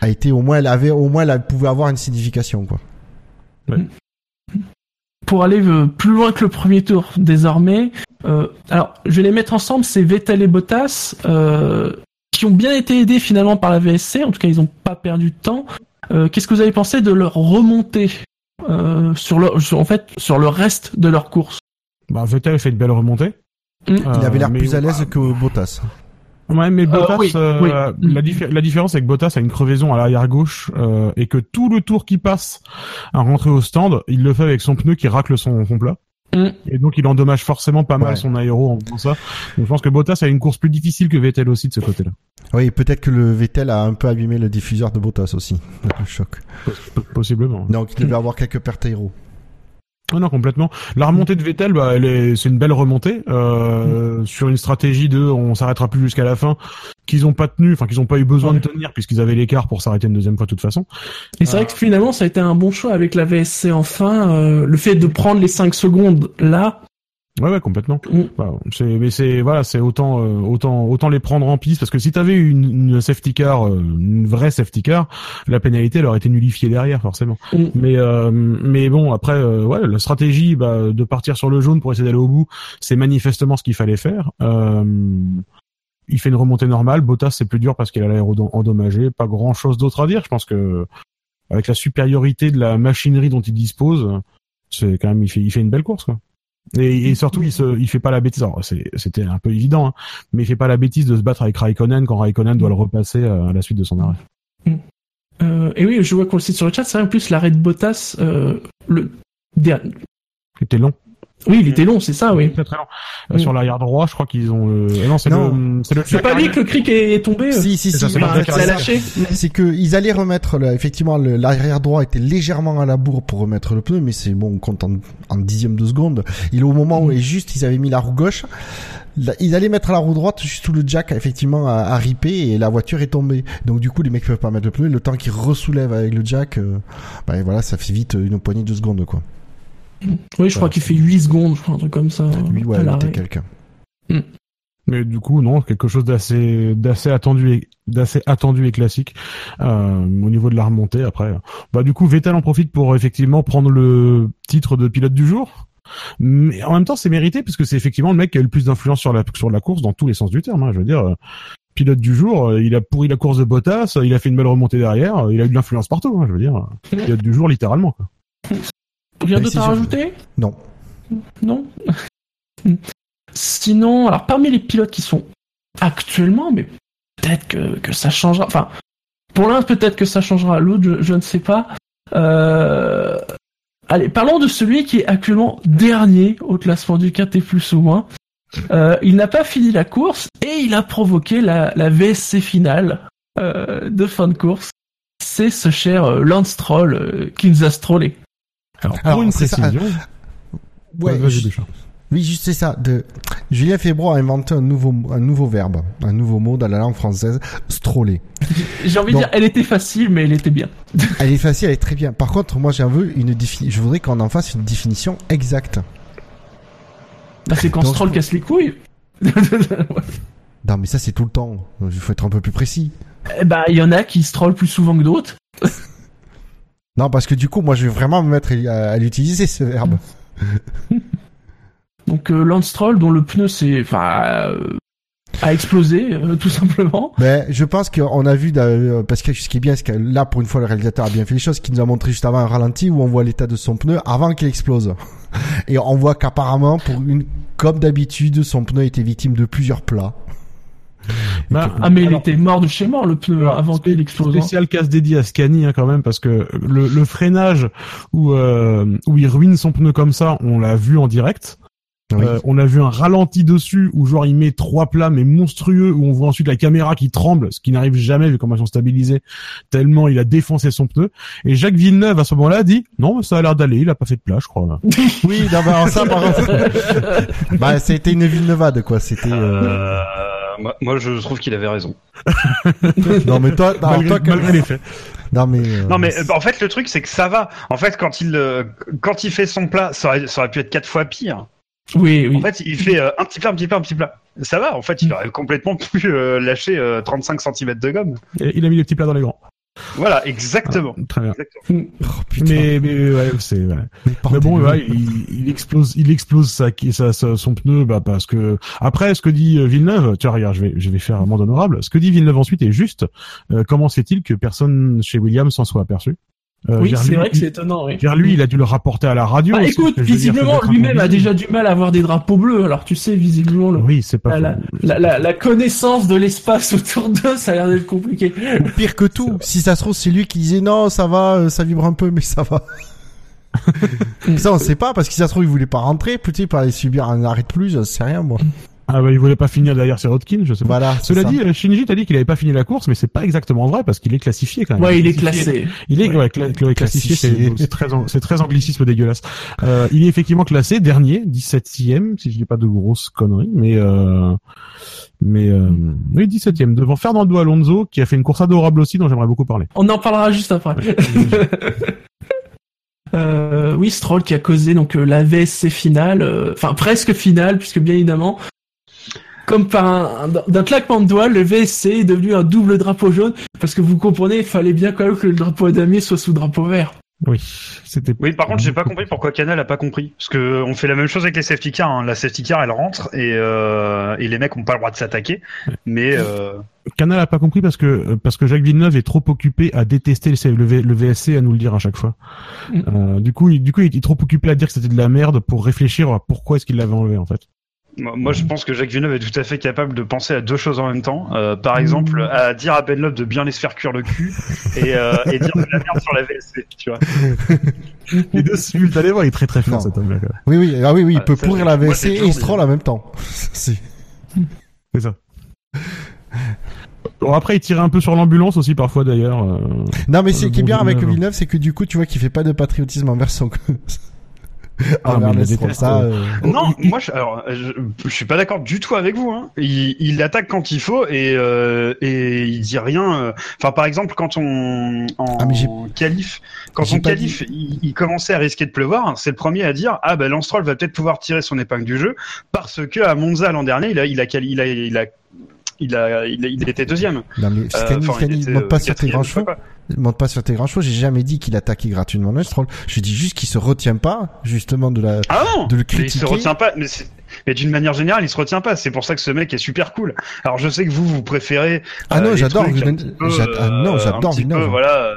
a été au moins elle avait au moins elle pouvait avoir une signification quoi. pour aller euh, plus loin que le premier tour désormais. Euh, alors, je vais les mettre ensemble, c'est Vettel et Bottas, euh, qui ont bien été aidés finalement par la VSC, en tout cas ils n'ont pas perdu de temps. Euh, Qu'est-ce que vous avez pensé de leur remontée euh, sur, le, sur- en fait, sur le reste de leur course? Bah Vettel fait une belle remontée. Mm. Il avait l'air Euh, plus à l'aise que Bottas. Ouais, mais Bottas, oui, euh, oui. La, diffé- la différence c'est que Bottas a une crevaison à l'arrière gauche euh, et que tout le tour qui passe à rentrer au stand, il le fait avec son pneu qui racle son fond plat. Mm. Et donc il endommage forcément pas mal Ouais. son aéro en faisant ça. Donc je pense que Bottas a une course plus difficile que Vettel aussi de ce côté-là. Oui, peut-être que le Vettel a un peu abîmé le diffuseur de Bottas aussi. Le choc. P- Possiblement. Donc il devait avoir quelques pertes aéro. Ah non, complètement. La remontée de Vettel, bah, elle est, c'est une belle remontée euh, sur une stratégie de, on s'arrêtera plus jusqu'à la fin, qu'ils ont pas tenu, enfin qu'ils ont pas eu besoin de tenir puisqu'ils avaient l'écart pour s'arrêter une deuxième fois de toute façon. Et c'est vrai que finalement ça a été un bon choix avec la VSC enfin, euh, le fait de prendre les 5 secondes là. Ouais, ouais, complètement. Mm. C'est, mais c'est, voilà, c'est autant, euh, autant, autant les prendre en piste parce que si t'avais eu une, une safety car, euh, une vraie safety car, la pénalité elle aurait été nullifiée derrière forcément. Mm. Mais, euh, mais bon, après, euh, ouais, la stratégie bah, de partir sur le jaune pour essayer d'aller au bout, c'est manifestement ce qu'il fallait faire. Euh, il fait une remontée normale. Bottas c'est plus dur parce qu'il a l'aéro endommagé. Pas grand chose d'autre à dire. Je pense que avec la supériorité de la machinerie dont il dispose, c'est quand même il fait, il fait une belle course quoi. Et, et surtout, il se, il fait pas la bêtise. Alors, c'est- c'était un peu évident, hein, mais il fait pas la bêtise de se battre avec Raikkonen quand Raikkonen doit le repasser euh, à la suite de son arrêt. Euh, et oui, je vois qu'on le cite sur le chat, c'est vrai en plus l'arrêt de Bottas, euh, le dernier. C'était long. Oui, il était long, c'est ça, oui. Très très long. Euh. Sur l'arrière droit, je crois qu'ils ont. euh, Non, c'est Non. le. C'est le. C'est pas lui que le cric est est tombé. euh Si, si, C'est si. ça, c'est bah, c'est Il que ils allaient remettre le- effectivement le- l'arrière droit était légèrement à la bourre pour remettre le pneu, mais c'est bon, on compte en, en dixième de seconde. Et au moment où est juste, ils avaient mis la roue gauche, là, ils allaient mettre la roue droite juste où le jack effectivement a, a ripé et la voiture est tombée. Donc du coup, les mecs peuvent pas mettre le pneu. Le temps qu'ils ressoulèvent avec le jack, euh, bah et voilà, ça fait vite une poignée de secondes quoi. Oui, je crois qu'il fait 8 secondes, je crois, un truc comme ça. Lui, ouais, était quelqu'un. Mais du coup, non, quelque chose d'assez, d'assez attendu et d'assez attendu et classique euh, au niveau de la remontée. Après, bah du coup, Vettel en profite pour effectivement prendre le titre de pilote du jour. Mais en même temps, c'est mérité parce que c'est effectivement le mec qui a eu le plus d'influence sur la sur la course dans tous les sens du terme. hein. Je veux dire, euh, pilote du jour, euh, il a pourri la course de Bottas, il a fait une belle remontée derrière, il a eu de l'influence partout. hein, je veux dire, pilote du jour littéralement. Quoi. Rien d'autre à rajouter Non. Non Sinon, alors parmi les pilotes qui sont actuellement, mais peut-être que, que ça changera. Enfin, pour l'un, peut-être que ça changera à l'autre, je, je ne sais pas. Euh... Allez, parlons de celui qui est actuellement dernier au classement du quintet plus ou moins. Euh, il n'a pas fini la course et il a provoqué la, la VSC finale euh, de fin de course. C'est ce cher euh, Lance Stroll euh, qui nous a strollé. Alors pour Alors, une c'est ça, précision, Ouais, vas-y, je- Béchard. Oui, juste c'est ça. De... Julien Febro a inventé un nouveau, un nouveau verbe, un nouveau mot dans la langue française, stroller. J'ai envie de dire, elle était facile, mais elle était bien. Elle est facile, elle est très bien. Par contre, moi, j'en veux une définition. Je voudrais qu'on en fasse une définition exacte. Bah, c'est quand Donc- Stroll casse les couilles. Non, mais ça, c'est tout le temps. Il faut être un peu plus précis. Eh bah, il y en a qui strollent plus souvent que d'autres. Non, parce que du coup, moi, je vais vraiment me mettre à, à l'utiliser, ce verbe. Donc euh, Lance Stroll, dont le pneu s'est, enfin, euh, a explosé, euh, tout simplement. Ben, je pense qu'on a vu, euh, parce que ce qui est bien, c'est que là, pour une fois, le réalisateur a bien fait les choses, qu'il nous a montré juste avant un ralenti où on voit l'état de son pneu avant qu'il explose. Et on voit qu'apparemment, pour une, comme d'habitude, son pneu était victime de plusieurs plats. Bah, Ah mais il alors- était mort de chez mort le pneu avant qu'il explose. hein. Spécial casse dédié à Scani hein, quand même parce que le, le freinage où euh, où il ruine son pneu comme ça, on l'a vu en direct. Oui. Euh, on a vu un ralenti dessus où genre il met trois plats mais monstrueux où on voit ensuite la caméra qui tremble, ce qui n'arrive jamais vu comment ils sont stabilisés tellement il a défoncé son pneu. Et Jacques Villeneuve à ce moment-là a dit non mais ça a l'air d'aller, il a pas fait de plat je crois. Là. Oui, non, mais alors ça, par contre, bah, c'était une ville nevade, quoi. C'était, euh... Moi, moi, je trouve qu'il avait raison. non, mais toi, alors, malgré, toi, quand- malgré les faits. non, mais, euh, Non mais euh, en fait le truc c'est que ça va. En fait quand il euh, quand il fait son plat, ça aurait, ça aurait pu être quatre fois pire. Oui, oui. En fait il fait euh, un petit plat, un petit plat, un petit plat. Ça va. En fait il aurait complètement pu euh, lâcher euh, 35 cm de gomme. Et il a mis les petits plats dans les grands. Voilà exactement. Très bien. Exactement. oh, putain. Mais mais ouais, c'est ouais. Mais Mais bon, ouais, il, il explose, il explose sa, sa, sa- son pneu, bah parce que après, ce que dit euh, Villeneuve, tiens, regarde, je vais, je vais faire un monde honorable. Ce que dit Villeneuve ensuite est juste. Euh, comment se fait-il que personne chez Williams s'en soit aperçu? Euh, oui, vers c'est lui, vrai que il- c'est étonnant. Oui. vers lui, il a dû le rapporter à la radio. Bah, écoute, visiblement, lui-même a déjà du mal à avoir des drapeaux bleus. Alors tu sais, visiblement, le, Oui, c'est pas. la, faux. la, la, la connaissance de l'espace autour d'eux, ça a l'air d'être compliqué. Pire que tout, si ça se trouve, c'est lui qui disait non, ça va, euh, ça vibre un peu, mais ça va. ça, on sait pas, parce que si ça se trouve, il voulait pas rentrer, peut-être il allait subir un arrêt de plus, je sais rien, moi. Ah bah, il voulait pas finir derrière Sirotkin, je sais pas. Voilà. Cela ça. dit, euh, Shinji t'a dit qu'il avait pas fini la course, mais c'est pas exactement vrai parce qu'il est classifié quand même. Ouais, il est classé. Il est ouais, cla- cla- classifié, c'est Classifié. c'est très an- c'est très anglicisme dégueulasse. Euh, il est effectivement classé dernier, 17e si je dis pas de grosses conneries, mais euh, mais euh, oui 17e devant Fernando Alonso qui a fait une course adorable aussi dont j'aimerais beaucoup parler. On en parlera juste après. Euh, oui, Stroll qui a causé donc euh, la VSC finale, euh, enfin presque finale, puisque bien évidemment, comme par un, un- d'un claquement de doigts, le VSC est devenu un double drapeau jaune, parce que vous comprenez, il fallait bien quand même que le drapeau damier soit sous drapeau vert. Oui, c'était Oui, par contre, j'ai pas compris pourquoi Canal a pas compris. Parce que on fait la même chose avec les safety cars. hein. La safety car, elle rentre et, euh, et les mecs ont pas le droit de s'attaquer. Mais euh, Canal a pas compris parce que euh, parce que Jacques Villeneuve est trop occupé à détester le, le, V- le VSC à nous le dire à chaque fois. Mm. Euh, du coup, il, du coup, il est trop occupé à dire que c'était de la merde pour réfléchir à pourquoi est-ce qu'il l'avait enlevé en fait. Moi, moi, je pense que Jacques Villeneuve est tout à fait capable de penser à deux choses en même temps. Euh, par exemple, à dire à Ben Lop de bien les se faire cuire le cul et, euh, et dire de la merde sur la VSC. Tu vois. Les deux simultanément, il est très très fort Non. cet homme-là. Oui, oui, ah oui, oui, il Ah, peut pourrir la VSC et Stroll dit. en même temps. C'est- C'est ça. Bon après, il tirait un peu sur l'ambulance aussi parfois d'ailleurs. euh. Non, mais ce qui est bien avec Villeneuve. Villeneuve, c'est que du coup, tu vois qu'il fait pas de patriotisme envers son, Ah, mais le Ça, euh. Non, moi, je, alors, je, je suis pas d'accord du tout avec vous. Hein. Il, il attaque quand il faut et, euh, et il dit rien. euh. Enfin, par exemple, quand on en Ah, j'ai- qualif, quand on qualif, il, il commençait à risquer de pleuvoir. C'est le premier à dire ah ben Lance va peut-être pouvoir tirer son épingle du jeu parce que à Monza l'an dernier, il a, il a, quali- il a, il a, il a, il, a- il était deuxième. non, mais Euh, enfin, Scani, il était, monte pas euh, sur tes grands chevaux. pas monte pas sur tes grands chevaux. J'ai jamais dit qu'il attaquait gratuitement le Stroll. Je dis juste qu'il se retient pas, justement, de la, Ah non, de le mais il se critiquer. retient pas. Mais, c'est- mais d'une manière générale, il se retient pas. C'est pour ça que ce mec est super cool. Alors je sais que vous, vous préférez. Ah euh, non, les j'adore Villeneuve. ah non, euh, j'adore Villeneuve. voilà,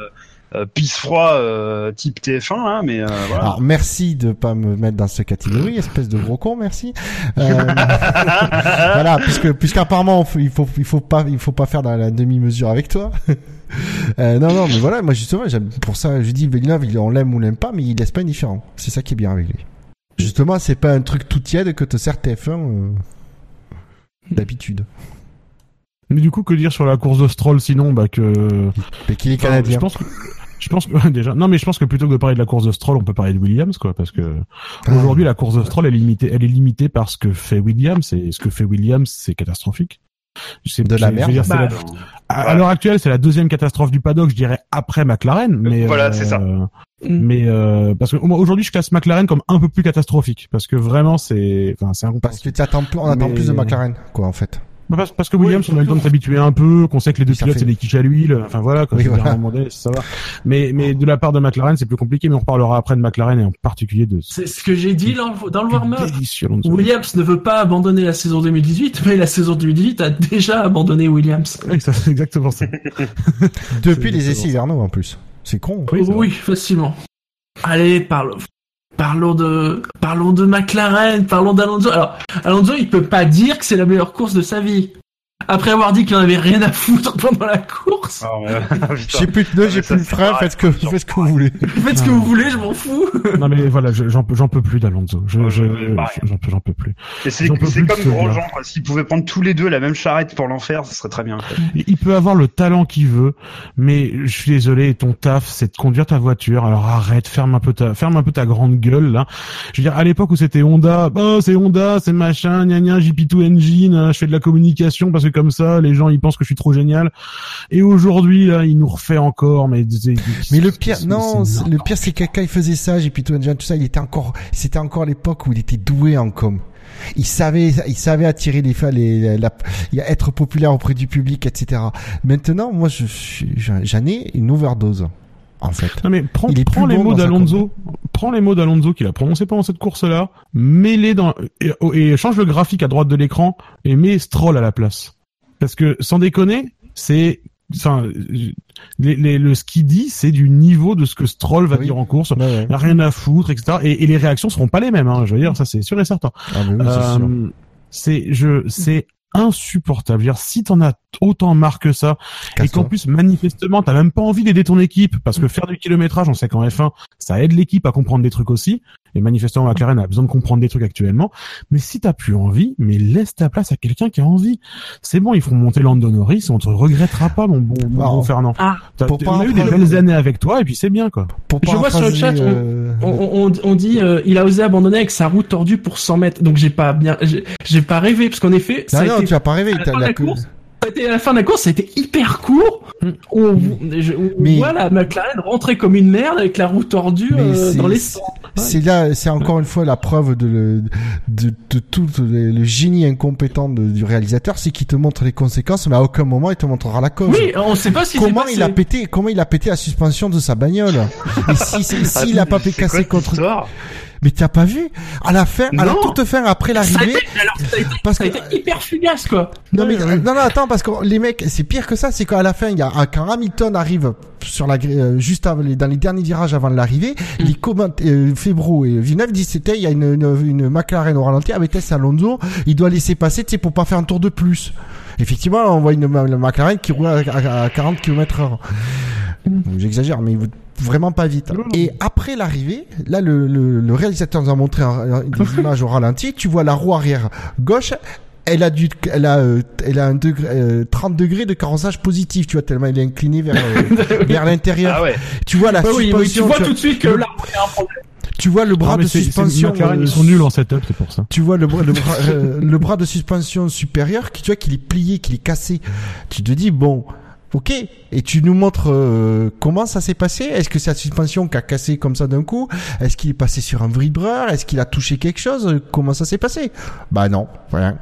euh, pisse froid euh, type TF1, hein, mais euh, voilà. Alors merci de pas me mettre dans cette catégorie, espèce de gros con, merci. Euh, voilà, puisque puisqu'apparemment il faut il faut pas il faut pas faire dans la demi-mesure avec toi. Euh, non non mais voilà, moi justement pour ça je dis Villeneuve il- on l'aime ou on l'aime pas mais il laisse pas indifférent. C'est ça qui est bien avec lui. Justement c'est pas un truc tout tiède que te sert TF1 euh, d'habitude. Mais du coup, que dire sur la course de Stroll sinon bah que Mais qu'il est Enfin, canadien. Je pense que Je pense que déjà, non mais je pense que plutôt que de parler de la course de Stroll, on peut parler de Williams quoi, parce que Ah. aujourd'hui la course de Stroll est limitée, elle est limitée par ce que fait Williams et ce que fait Williams c'est catastrophique. C'est- De la merde. dire, Bah, la- à, à l'heure actuelle, c'est la deuxième catastrophe du paddock, je dirais après McLaren, mais Voilà, euh, c'est ça. Mais euh, parce que aujourd'hui, je classe McLaren comme un peu plus catastrophique parce que vraiment c'est, enfin c'est un Parce que t'attends, on attend Mais- plus de McLaren, quoi, en fait. Bah, Parce, parce que Williams, on a le temps de s'habituer un peu, qu'on sait que les deux pilotes fait- c'est des quiches à l'huile, enfin voilà, quand Oui, voilà. à un moment donné, ça va. Mais, mais de la part de McLaren, c'est plus compliqué, mais on reparlera après de McLaren et en particulier de C'est ce que j'ai dit dans, dans le warm-up. Williams ne veut pas abandonner la saison 2018, mais la saison 2018 a déjà abandonné Williams. Oui, ça, c'est exactement ça. Depuis les essais hivernaux, en plus. C'est con. Oui, c'est Oui, facilement. Allez, parlons. Parlons de, parlons de McLaren, parlons d'Alonso. Alors, Alonso, il peut pas dire que c'est la meilleure course de sa vie. Après avoir dit qu'il en avait rien à foutre pendant la course. J'ai plus de pneus, j'ai plus de frein, faites ce que, faites ce que vous voulez. Faites ce que vous voulez, je m'en fous. Non mais voilà, je- j'en peux, j'en peux plus d'Alonso. Je, je, pareil. j'en peux, j'en peux plus. Et c'est comme ce Grosjean, quoi. S'ils pouvaient prendre tous les deux la même charrette pour l'enfer, ce serait très bien. quoi. Il peut avoir le talent qu'il veut, mais je suis désolé, ton taf, c'est de conduire ta voiture. Alors arrête, ferme un peu ta, ferme un peu ta grande gueule là. Je veux dire, à l'époque où c'était Honda, oh c'est Honda, c'est machin, gna gna, JP2 Engine, hein, je fais de la communication parce que comme ça, les gens ils pensent que je suis trop génial. Et aujourd'hui là, il nous refait encore, mais le pire, non, le pire, c'est que quand il faisait ça, j'ai plutôt tout ça, il était encore, c'était encore l'époque où il était doué en com. Il savait, il savait attirer les fans, les, la, être populaire auprès du public, etc. Maintenant, moi, je, j'en ai une overdose, en fait. Non mais prends, Il prends les bon mots d'Alonso, prends les mots d'Alonso qu'il a prononcés pendant cette course-là, mets-les dans et, et change le graphique à droite de l'écran et mets Stroll à la place. Parce que sans déconner, c'est enfin les, les- le ce qu'il dit, c'est du niveau de ce que Stroll va Oui. dire en course. Ouais, ouais. Il a rien à foutre, etc. Et, et les réactions seront pas les mêmes. Hein, je veux dire, ça c'est sûr et certain. Ah, oui. Euh, c'est je c'est insupportable. Je veux dire, si t'en as autant marre que ça, et qu'en plus manifestement t'as même pas envie d'aider ton équipe, parce que faire du kilométrage, on sait qu'en F1, ça aide l'équipe à comprendre des trucs aussi, et manifestement McLaren a besoin de comprendre des trucs actuellement, mais si t'as plus envie, mais laisse ta place à quelqu'un qui a envie. C'est bon, ils feront monter Lando Norris, on te regrettera pas, mon bon, mon Non. bon Fernand. Ah, T'as- pour on a eu des belles années avec toi, et puis c'est bien, quoi. Pour Je vois sur le chat, on- euh, On, on, on dit, euh, il a osé abandonner avec sa roue tordue pour 100 mètres. Donc j'ai pas bien, j'ai j'ai pas rêvé parce qu'en effet, ça Non, a non, été tu vas pas rêver. à la de la course, à la fin de la course, ça a été hyper court. On, je- on Mais- voit la McLaren rentrer comme une merde avec la roue tordue euh, c'est- dans les c'est- C'est là, c'est encore une fois la preuve de, le, de, de tout le, le génie incompétent de- du réalisateur, c'est qu'il te montre les conséquences, mais à aucun moment il te montrera la cause. Oui, on sait pas si c'est Comment passé. il a pété, comment il a pété la suspension de sa bagnole Et si, si, s'il a pas C'est quoi cassé contre, histoire? Mais t'as pas vu À la fin, à la Non. toute fin après ça a l'arrivée, été, alors, ça a été, parce que hyper fugace quoi. non mais non non attends parce que les mecs c'est pire que ça c'est qu'à la fin il y a quand Hamilton arrive sur la euh, juste avant dans les derniers virages avant l'arrivée Mm. les commentent euh, Febro et Villeneuve disent c'était il y a une, une, une McLaren au ralenti avec Tess Alonso il doit laisser passer tu sais pour pas faire un tour de plus effectivement on voit une McLaren qui roule à, à- à 40 km heure j'exagère mais vraiment pas vite et après l'arrivée là le, le, le réalisateur nous a montré des images au ralenti tu vois la roue arrière gauche elle a du, elle a, euh, elle a un degré, euh, 30 degrés de carrossage positif, tu vois, tellement elle est inclinée vers, euh, vers l'intérieur. Ah ouais. Tu vois la Ouais, oui, suspension, oui, tu vois tu, tout de suite que là, il y a un problème. tu vois le bras Non, de suspension. McLaren, euh, ils sont nuls en setup, c'est pour ça. tu vois le, bras- le, bras, euh, le bras de suspension supérieur, qui, tu vois, qu'il est plié, qu'il est cassé. Tu te dis, bon, ok. Et tu nous montres euh, comment ça s'est passé? Est-ce que c'est la suspension qui a cassé comme ça d'un coup? Est-ce qu'il est passé sur un vibreur? Est-ce qu'il a touché quelque chose? Comment ça s'est passé? Bah non, rien.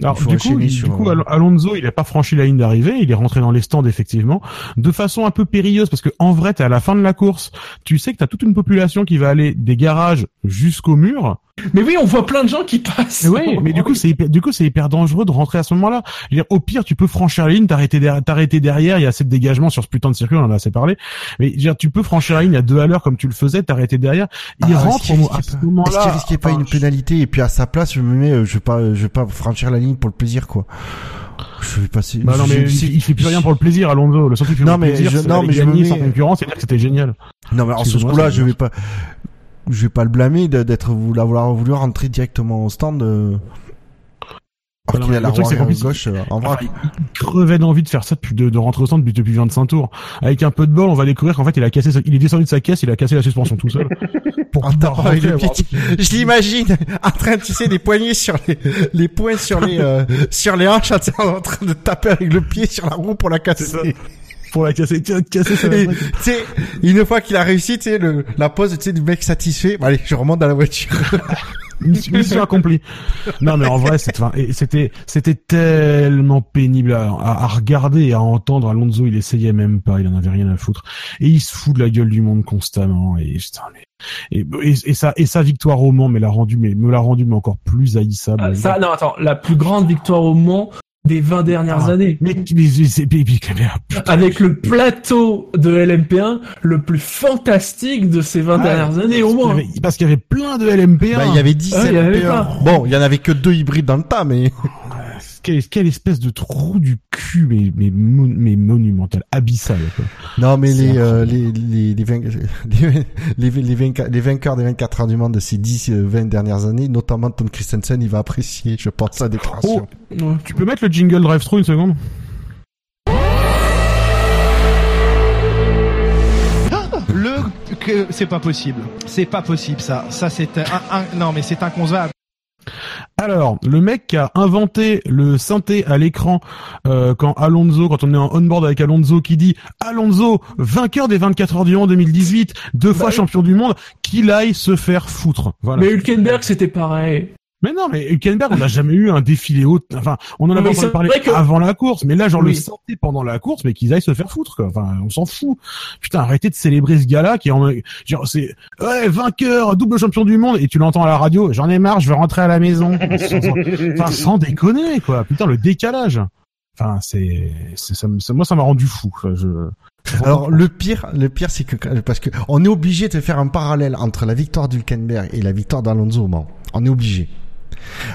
Alors, du coup, enchaîner il- sur, du coup, euh, Al- Alonso, il a pas franchi la ligne d'arrivée, il est rentré dans les stands effectivement, de façon un peu périlleuse parce que en vrai, t'es à la fin de la course, tu sais que t'as toute une population qui va aller des garages jusqu'au mur. Mais oui, on voit plein de gens qui passent. Oui, mais du coup, c'est hyper, du coup, c'est hyper dangereux de rentrer à ce moment-là. Je veux dire, au pire, tu peux franchir la ligne, t'arrêter derrière, t'arrêter derrière, il y a assez de dégagement sur ce putain de circuit, on en a assez parlé. Mais je veux dire, tu peux franchir la ligne à deux à l'heure comme tu le faisais, t'arrêter derrière. Il Ah, est-ce rentre qu'il au- risquait à ce moment-là. Est-ce qu'il risquait pas une pénalité et puis à sa place je me mets euh, je vais pas je vais pas franchir la ligne pour le plaisir quoi. Je vais passer. Bah non mais je- il, il fait plus rien pour le plaisir, Alonso. Le seul truc qui fait Non, mais plaisir, je- c'est non, mais je me gagner mets- sans concurrence et dire que c'était génial. Non mais alors ce coup-là je vais pas je vais pas le blâmer d'être voulu avoir voulu rentrer directement au stand. euh, alors qu'il a la truc, gauche. euh, En vrai, il crevait d'envie de faire ça depuis de, de rentrer au centre depuis, depuis 25 tours. Avec un peu de bol, on va découvrir qu'en fait, il a cassé, sa- il est descendu de sa caisse, il a cassé la suspension tout seul. Pour en tapant Je l'imagine en train de tisser des poignets sur les, les poings sur les, euh, sur les hanches, en train de taper avec le pied sur la roue pour la casser. Pour la casser, tiens, casser ça. Tu sais, une fois qu'il a réussi, tu sais, le, la pose, tu sais, du mec satisfait. Bon, allez, je remonte dans la voiture. Mission accomplie. Non, mais en vrai, c'était, c'était, c'était tellement pénible à, à- à regarder et à entendre. Alonso, il essayait même pas, il en avait rien à foutre. Et il se fout de la gueule du monde constamment. Et putain, mais, et, et, et sa, et sa victoire au Mans, mais l'a rendu, mais, me l'a rendu, mais encore plus haïssable. Ah, ça, non, attends, la plus grande victoire au Mans des 20 dernières Ah, années. Mais, mais, c'est, mais, mais- mais- Avec le plateau de LMP1 le plus fantastique de ces 20 Ah, dernières années au moins. avait- Parce qu'il y avait plein de LMP1. Bah, il y avait 10 Ah, il y avait LP1. pas. Bon, il y en avait que deux hybrides dans le tas, mais Quelle, quelle espèce de trou du cul, mais, mais, mon- mais monumental, abyssal. Quoi. non, mais les, euh, les, les, les, vainqueurs, les, les, les vainqueurs, les vainqueurs des 24 heures du monde de ces 10, euh, 20 dernières années, notamment Tom Christensen, il va apprécier, je pense, sa déclaration. Oh, tu peux mettre le jingle drive-thru une seconde Le que c'est pas possible. C'est pas possible ça. Ça c'est un, un- non mais c'est inconcevable. Alors, le mec qui a inventé le synthé à l'écran euh, quand Alonso, quand on est en on-board avec Alonso, qui dit Alonso, vainqueur des 24 heures du Mans 2018, deux fois oui. champion du monde, qu'il aille se faire foutre. Voilà. Mais Hülkenberg, c'était pareil. Mais non, mais Hülkenberg, on n'a jamais eu un défilé haut. Enfin, on en avait mais que- avant la course, mais là, genre le santé pendant la course, mais qu'ils aillent se faire foutre, quoi. Enfin, on s'en fout. Putain, arrêtez de célébrer ce gars-là qui est en, genre, c'est, ouais, vainqueur, double champion du monde, et tu l'entends à la radio, j'en ai marre, je veux rentrer à la maison. Enfin, sans déconner, quoi. Putain, le décalage. Enfin, c'est, c'est, ça, me- ça- moi, ça m'a rendu fou. Enfin, je, Alors le pire, le pire c'est que parce que on est obligé de faire un parallèle entre la victoire d'Hülkenberg et la victoire d'Alonso. On est obligé.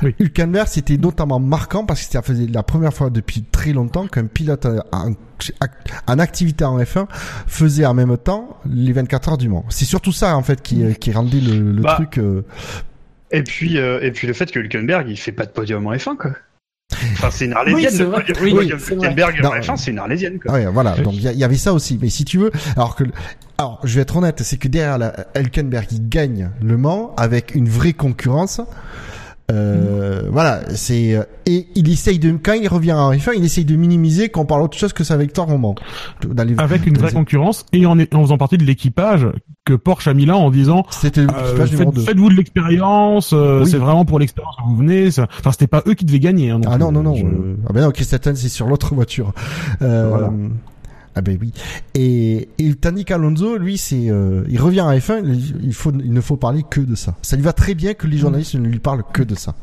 Oui. Hülkenberg c'était notamment marquant parce que c'était faisait la première fois depuis très longtemps qu'un pilote en, en activité en F1 faisait en même temps les 24 heures du Mans. C'est surtout ça en fait qui, qui rendait le, le Bah. truc. euh, Et puis, euh, et puis le fait que Hülkenberg, il fait pas de podium en F1, quoi. Enfin, c'est une arlésienne. Oui, vrai. Oui, podium c'est vrai. Hülkenberg en Non. F1, c'est une arlésienne, quoi. Ouais, voilà. Donc il y, avait ça aussi. Mais si tu veux, alors que, alors je vais être honnête, c'est que derrière la, Hülkenberg, il gagne Le Mans avec une vraie concurrence. Euh, Voilà, c'est euh, et il essaye de quand il revient en F1, il essaye de minimiser qu'on parle autre chose que sa victoire au Mans. Avec une vraie concurrence et en, en faisant partie de l'équipage que Porsche a mis là en disant C'était Euh, l'équipage numéro faites, 2. faites-vous de l'expérience, euh, Oui. c'est vraiment pour l'expérience que vous venez. Enfin, c'était pas eux qui devaient gagner. Hein, Ah non non non. Je- Ah ben non, Christensen c'est sur l'autre voiture. Euh, Voilà. Ah ben oui. Et, et tandis qu'Alonso, lui, c'est, euh, il revient à F1, il, faut, il ne faut parler que de ça. Ça lui va très bien que les journalistes ne lui parlent que de ça.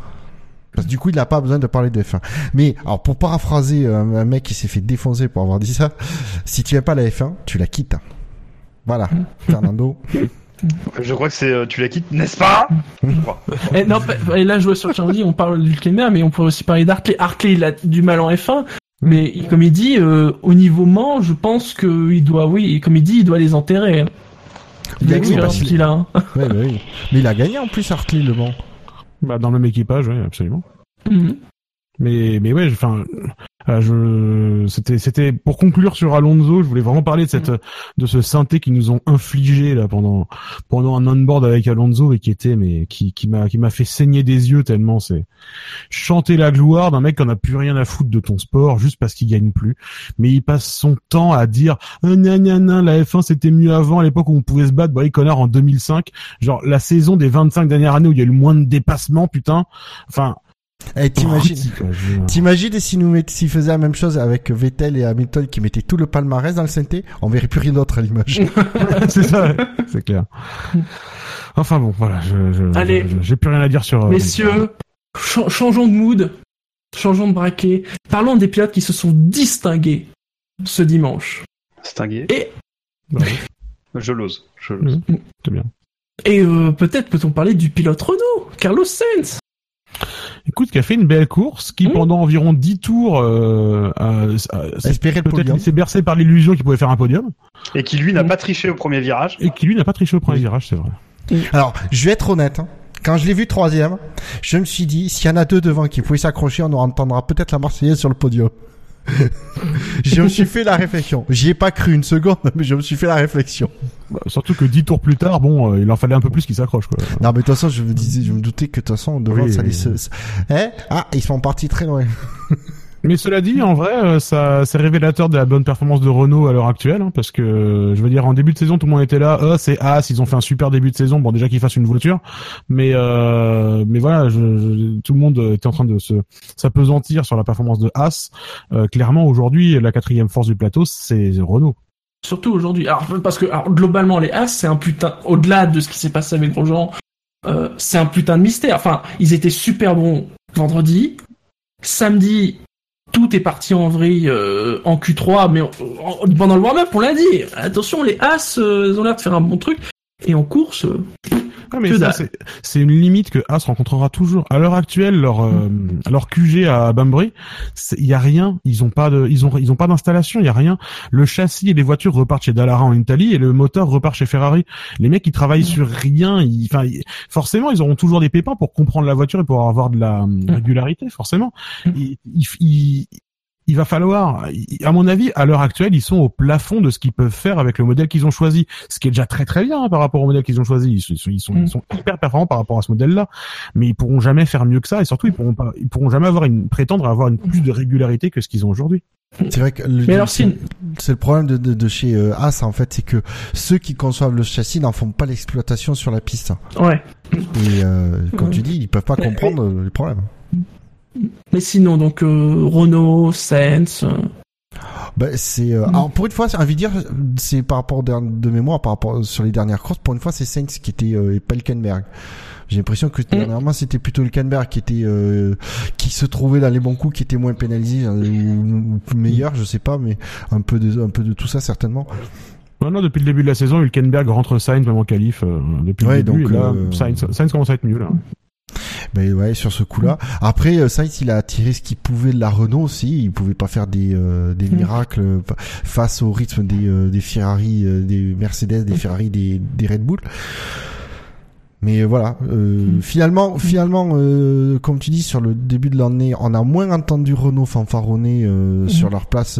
Parce que du coup, il n'a pas besoin de parler de F1. Mais, alors, pour paraphraser un, un mec qui s'est fait défoncer pour avoir dit ça, si tu n'aimes pas la F1, tu la quittes. Voilà. Fernando. Je crois que c'est, euh, tu la quittes, n'est-ce pas. Et, non, pa- et là, je vois sur Charlie, on parle d'Hülkenberg, mais on pourrait aussi parler d'Hartley. Hartley, il a du mal en F1, mais il- comme il dit, euh, au niveau Mans, je pense qu'il doit, oui, comme il dit, il doit les enterrer. hein. Il a- oui, L'expérience parce qu'il- qu'il a. hein. Ouais, bah oui. Mais il a gagné en plus Hartley Le Mans. Bah, dans le même équipage, oui, absolument. Mhm. Mais, mais ouais, enfin, euh, je, c'était, c'était pour conclure sur Alonso. Je voulais vraiment parler de cette, de ce synthé qu'ils nous ont infligé là pendant, pendant un on-board avec Alonso et qui était, mais qui, qui m'a, qui m'a fait saigner des yeux tellement c'est chanter la gloire d'un mec qui en a plus rien à foutre de ton sport juste parce qu'il gagne plus. Mais il passe son temps à dire, gna, gna, la F1 c'était mieux avant à l'époque où on pouvait se battre. Bah, connard en 2005. Genre, la saison des 25 dernières années où il y a eu le moins de dépassements, putain. Enfin, Eh, t'imagines, dire. t'imagines s'il nous met, s'il faisait la même chose avec Vettel et Hamilton qui mettaient tout le palmarès dans le synthé, on verrait plus rien d'autre à l'image. c'est ça, c'est clair. Enfin bon, voilà, je, je, Allez. je- j'ai plus rien à dire sur. euh, Messieurs, cha- changeons de mood, changeons de braquet. Parlons des pilotes qui se sont distingués ce dimanche. C'est un gay. Et, bah, Je l'ose. Je l'ose. Mhm. c'est bien. et euh, peut-être peut-on parler du pilote Renault, Carlos Sainz. Écoute, qui a fait une belle course, qui Mhm. pendant environ 10 tours a, a- a- s'est Espérer le peut-être laissé bercer par l'illusion qu'il pouvait faire un podium, Et qui lui n'a pas triché au premier virage. et qui lui n'a pas triché au premier virage, c'est vrai. Alors, je vais être honnête. hein. Quand je l'ai vu troisième, je me suis dit, s'il y en a deux devant qui pouvaient s'accrocher, on entendra peut-être la Marseillaise sur le podium. je me suis fait la réflexion. J'y ai pas cru une seconde, mais je me suis fait la réflexion. Bah, surtout que dix tours plus tard, bon, euh, il en fallait un peu plus qu'ils s'accrochent, quoi. Non, mais de toute façon, je me disais, je me doutais que de toute façon, devant, Oui, ça oui. Eh Ah, ils sont partis très loin. Mais cela dit, en vrai, euh, ça c'est révélateur de la bonne performance de Renault à l'heure actuelle, hein, parce que euh, je veux dire, en début de saison, tout le monde était là. Oh, c'est As, ils ont fait un super début de saison. Bon, déjà qu'ils fassent une voiture, mais euh, mais voilà, je, je- tout le monde était en train de se s'apesantir sur la performance de As. Euh, clairement, aujourd'hui, la quatrième force du plateau, c'est Renault. Surtout aujourd'hui. Alors, parce que alors, globalement, les As, c'est un putain, au-delà de ce qui s'est passé avec Grosjean, euh, c'est un putain de mystère. Enfin, ils étaient super bons vendredi. Samedi, tout est parti en vrille euh, en Q3, mais en- en- pendant le warm-up, on l'a dit. Attention, les As, euh, ont l'air de faire un bon truc. Et en course, euh, Ouais, mais ça, c'est, une limite que As rencontrera toujours. À l'heure actuelle, leur euh, leur QG à Banbury, il y a rien. Ils ont pas de, ils ont ils ont pas d'installation. Il y a rien. Le châssis et les voitures repartent chez Dallara en Italie et le moteur repart chez Ferrari. Les mecs, ils travaillent sur rien. Ils, enfin, ils- forcément, ils auront toujours des pépins pour comprendre la voiture et pour avoir de la régularité. Forcément, il, il, il- il va falloir, à mon avis, à l'heure actuelle, ils sont au plafond de ce qu'ils peuvent faire avec le modèle qu'ils ont choisi, ce qui est déjà très très bien hein, par rapport au modèle qu'ils ont choisi. Ils sont, ils sont, ils sont hyper performants par rapport à ce modèle-là, mais ils pourront jamais faire mieux que ça, et surtout ils pourront pas, ils pourront jamais avoir une prétendre à avoir une plus de régularité que ce qu'ils ont aujourd'hui. C'est vrai que le, Mais alors, c'est, c'est le problème de, de, de chez euh, As en fait, c'est que ceux qui conçoivent le châssis n'en font pas l'exploitation sur la piste. ouais. Et euh, comme Ouais. tu dis, ils peuvent pas comprendre les problèmes. Mais sinon, donc euh, Renault, Sainz. euh, Bah, c'est euh, alors pour une fois, j'ai envie de dire, c'est par rapport de, de mémoire, par rapport sur les dernières courses. Pour une fois, c'est Sainz qui était euh, et pas Hülkenberg. J'ai l'impression que dernièrement c'était plutôt Hülkenberg qui était euh, qui se trouvait dans les bons coups, qui était moins pénalisé ou, ou meilleur, je sais pas, mais un peu de un peu de tout ça certainement. Non, non, depuis le début de la saison, Hülkenberg rentre Sainz même en qualif euh, depuis Ouais, le début. donc, et là, euh, Sainz, Sainz commence à être mieux là. Ben ouais, sur ce coup-là. Après, euh, Sainz, il a tiré ce qu'il pouvait de la Renault aussi. Il pouvait pas faire des, euh, des miracles euh, fa- face au rythme des, euh, des Ferrari, euh, des Mercedes, des Ferrari, des, des Red Bull. Mais voilà, euh, finalement, finalement, euh, comme tu dis, sur le début de l'année, on a moins entendu Renault fanfaronner euh, sur leur place.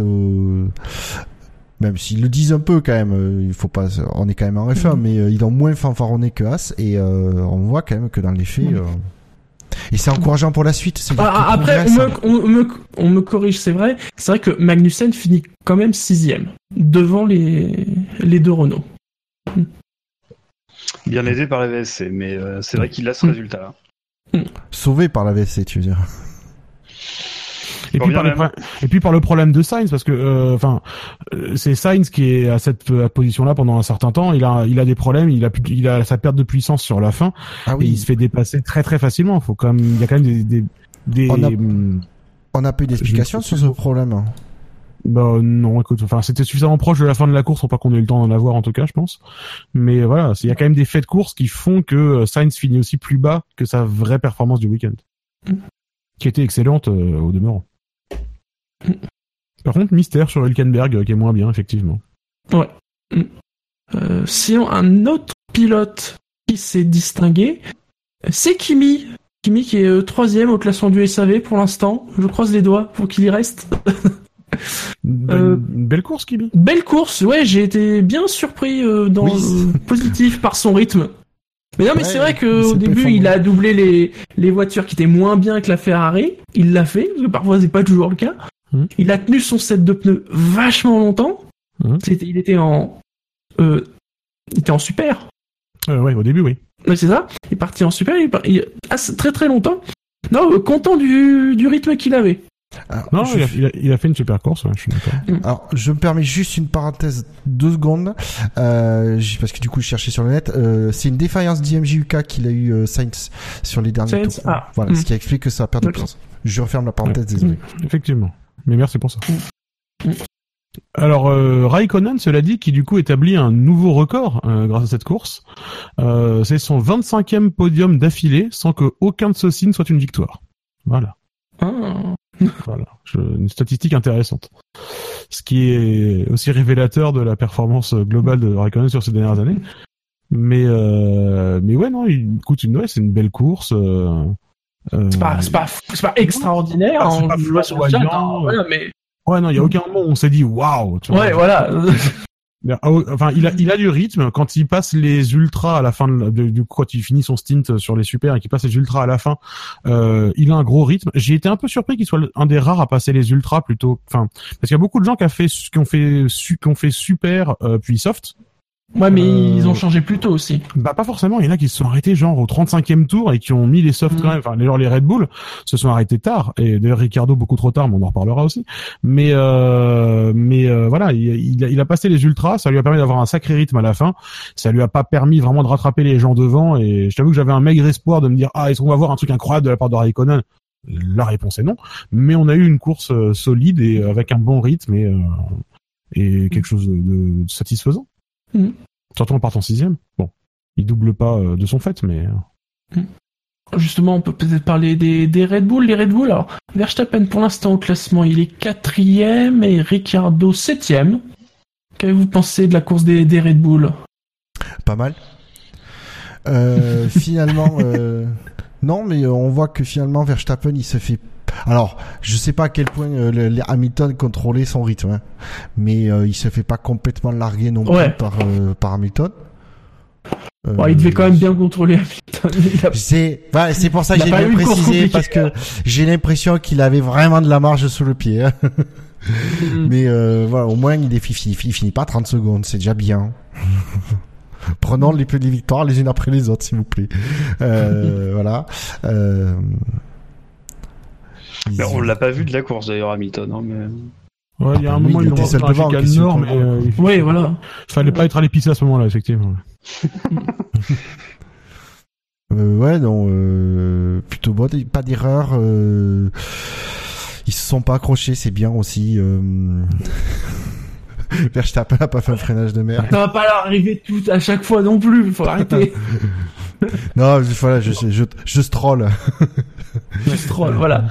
même s'ils le disent un peu quand même, euh, il faut pas, on est quand même en F1, mais ils ont moins fanfaronné que As et euh, on voit quand même que dans les faits, euh, et c'est encourageant pour la suite. Ah, après, on me, on, me, on me corrige, c'est vrai. C'est vrai que Magnussen finit quand même sixième, devant les, les deux Renault. Bien aidé par la VSC, mais euh, c'est vrai qu'il a ce Mm. résultat-là. sauvé par la VSC, tu veux dire. Et puis, par le même. pro- et puis par le problème de Sainz, parce que euh, enfin, euh, c'est Sainz qui est à cette euh, position-là pendant un certain temps. Il a, il a des problèmes, il a, plus- il a sa perte de puissance sur la fin, Ah et il se fait dépasser très très facilement. Faut quand même, il y a quand même des, des, des On a- hum, On n'a pas eu d'explication Je- sur ce problème. bah non, écoute, enfin c'était suffisamment proche de la fin de la course pour pas qu'on ait eu le temps d'en avoir en tout cas, je pense. Mais voilà, il y a quand même des faits de course qui font que Sainz finit aussi plus bas que sa vraie performance du week-end, qui était excellente euh, au demeurant. Par contre, mystère sur Hülkenberg euh, qui est moins bien effectivement. Ouais. Mm. Euh, sinon, un autre pilote qui s'est distingué, c'est Kimi. Kimi qui est euh, troisième au classement du SAV pour l'instant. Je croise les doigts pour qu'il y reste. Une belle, Euh, course, Kimi. Belle course, ouais, j'ai été bien surpris euh, dans Oui. euh, positif par son rythme. Mais non, mais Ouais, c'est vrai il que s'est au début, il a doublé les, les voitures qui étaient moins bien que la Ferrari. Il l'a fait, parce que parfois c'est pas toujours le cas. Mhm. Il a tenu son set de pneus vachement longtemps. C'était, il était en, euh, il était en super. Euh, ouais, au début, oui. Ouais, c'est ça. Il est parti en super. Il, il- ah, très très longtemps. Non, euh, content du, du rythme qu'il avait. Alors, Non, je, il a, il, a, il a fait une super course, ouais, je suis d'accord. alors, je me permets juste une parenthèse deux secondes, euh, parce que du coup, je cherchais sur le net. Euh, c'est une défaillance d'IMJUK qu'il a eu euh, Sainz sur les derniers Sainz, tours. ah. Voilà, Mm. ce qui explique que ça a perdu de puissance. Je referme la parenthèse, désolé. Effectivement. Mais merci pour ça. Alors, euh, Raikkonen, cela dit, qui du coup établit un nouveau record euh, grâce à cette course. Euh, c'est son 25e podium d'affilée sans que aucun de ceux-ci ne soit une victoire. Voilà. Ah. Voilà. Je- une statistique intéressante. Ce qui est aussi révélateur de la performance globale de Raikkonen sur ces dernières années. Mais mais ouais non, il- écoute, une ouais, c'est une belle course. Euh, euh, C'est pas, c'est pas, c'est pas extraordinaire. C'est hein, pas vois sur le chat, foudroyant, hein, voilà, mais Ouais, non, il y a aucun moment où on s'est dit waouh. tu vois. ouais, voilà. Ah, Enfin, il a, il a du rythme quand il passe les ultras à la fin de, de- du quand il finit son stint sur les super et qu'il passe les ultras à la fin. Euh, il a un gros rythme. J'ai été un peu surpris qu'il soit un des rares à passer les ultras plutôt. Enfin, parce qu'il y a beaucoup de gens qui, a fait, qui ont fait, qui ont fait super euh, puis soft. Ouais, mais Euh, ils ont changé plus tôt aussi. Bah pas forcément, il y en a qui se sont arrêtés genre au 35e tour et qui ont mis les softs Mm. quand même, enfin les, genre les Red Bull se sont arrêtés tard et d'ailleurs Ricardo beaucoup trop tard, mais on en reparlera aussi. Mais euh, mais euh, voilà, il, il a, il a passé les ultras, ça lui a permis d'avoir un sacré rythme à la fin. Ça lui a pas permis vraiment de rattraper les gens devant et je t'avoue que j'avais un maigre espoir de me dire ah est-ce qu'on va voir un truc incroyable de la part de Raikkonen? La réponse est non, mais on a eu une course euh, solide et avec un bon rythme et euh, et quelque chose de, de satisfaisant. Mm. Surtout en partant sixième. Bon, il double pas euh, de son fait, mais euh, Justement, on peut peut-être parler des, des Red Bull. Les Red Bull, alors, Verstappen, pour l'instant, au classement, il est quatrième et Ricciardo septième. Qu'avez-vous pensé de la course des, des Red Bull? Pas mal. Euh, finalement, euh, non, mais euh, on voit que finalement Verstappen, il se fait. Alors, je sais pas à quel point euh, le- Hamilton contrôlait son rythme, hein, mais euh, il se fait pas complètement larguer non plus Ouais. par euh, par Hamilton. Euh, Bon, Il devait quand même bien contrôler a- C'est c'est pour ça que j'ai bien précisé parce que j'ai l'impression qu'il avait vraiment de la marge sous le pied. hein. Mm. Mais euh, voilà, au moins il est il finit pas à 30 secondes, c'est déjà bien. Prenons les plus des victoires les unes après les autres, s'il vous plaît. Euh, voilà. Euh... Ben, on l'a pas vu de la course d'ailleurs Hamilton. Hein, mais... ouais, il y a un Oui, moment il ils l'ont était chicane qu'est-ce nord, mais euh, il Oui, voilà. fallait pas être à l'épice à ce moment-là, effectivement. Euh, ouais, non, euh, plutôt bon, pas d'erreur. Euh... Ils se sont pas accrochés, c'est bien aussi. Verstappen a pas fait un freinage de merde. Ça va pas leur arriver tout à chaque fois non plus. Faut arrêter. Non, je, voilà, je, je, je stroll. Juste troll, voilà.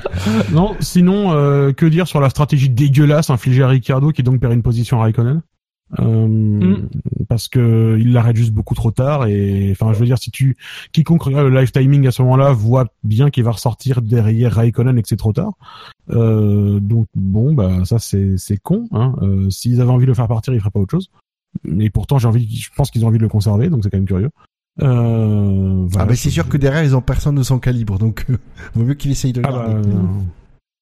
Non, sinon, euh, que dire sur la stratégie dégueulasse infligée à Ricardo qui donc perd une position à Raikkonen? Euh, Mm. parce que il l'arrête juste beaucoup trop tard et enfin je veux dire si tu quiconque regarde le live timing à ce moment-là voit bien qu'il va ressortir derrière Raikkonen et que c'est trop tard euh, donc bon bah ça c'est c'est con hein. euh, s'ils avaient envie de le faire partir ils feraient pas autre chose mais pourtant j'ai envie je pense qu'ils ont envie de le conserver donc c'est quand même curieux euh, Ah voilà, bah c'est sûr que derrière ils ont personne de son calibre, donc euh, vaut mieux qu'il essaye de le Ah bah, garder. euh,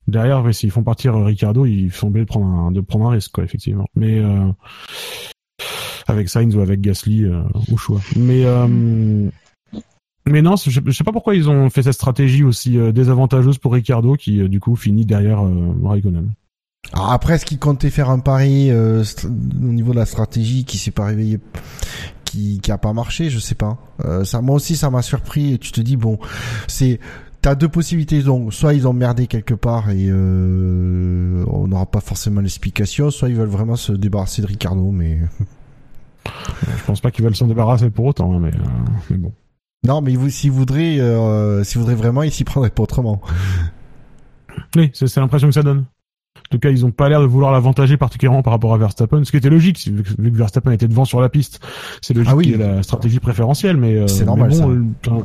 derrière, ouais, s'ils font partir euh, Ricardo, ils sont de prendre un, de prendre un risque, quoi, effectivement. Mais euh, avec Sainz ou avec Gasly, euh, au choix. Mais euh, mais non, je, je sais pas pourquoi ils ont fait cette stratégie aussi euh, désavantageuse pour Ricardo, qui euh, du coup finit derrière Raikkonen. Alors après, est-ce qu'il comptait faire un pari au niveau de la stratégie qui s'est pas réveillé, qui qui a pas marché, je sais pas. Euh, ça, moi aussi, ça m'a surpris. Et tu te dis bon, c'est T'as deux possibilités, donc soit ils ont merdé quelque part et euh, on n'aura pas forcément l'explication, soit ils veulent vraiment se débarrasser de Ricardo, mais Je pense pas qu'ils veulent s'en débarrasser pour autant, hein, mais, euh, mais bon. non, mais vous, s'ils voudraient, euh, s'ils voudraient vraiment, ils s'y prendraient pas autrement. Oui, c'est c'est l'impression que ça donne. En tout cas, ils ont pas l'air de vouloir l'avantager particulièrement par rapport à Verstappen, ce qui était logique, vu que, Verstappen était devant sur la piste. C'est logique Ah oui. qu'il y ait la stratégie préférentielle, mais, euh, C'est mais normal, bon, ça. euh,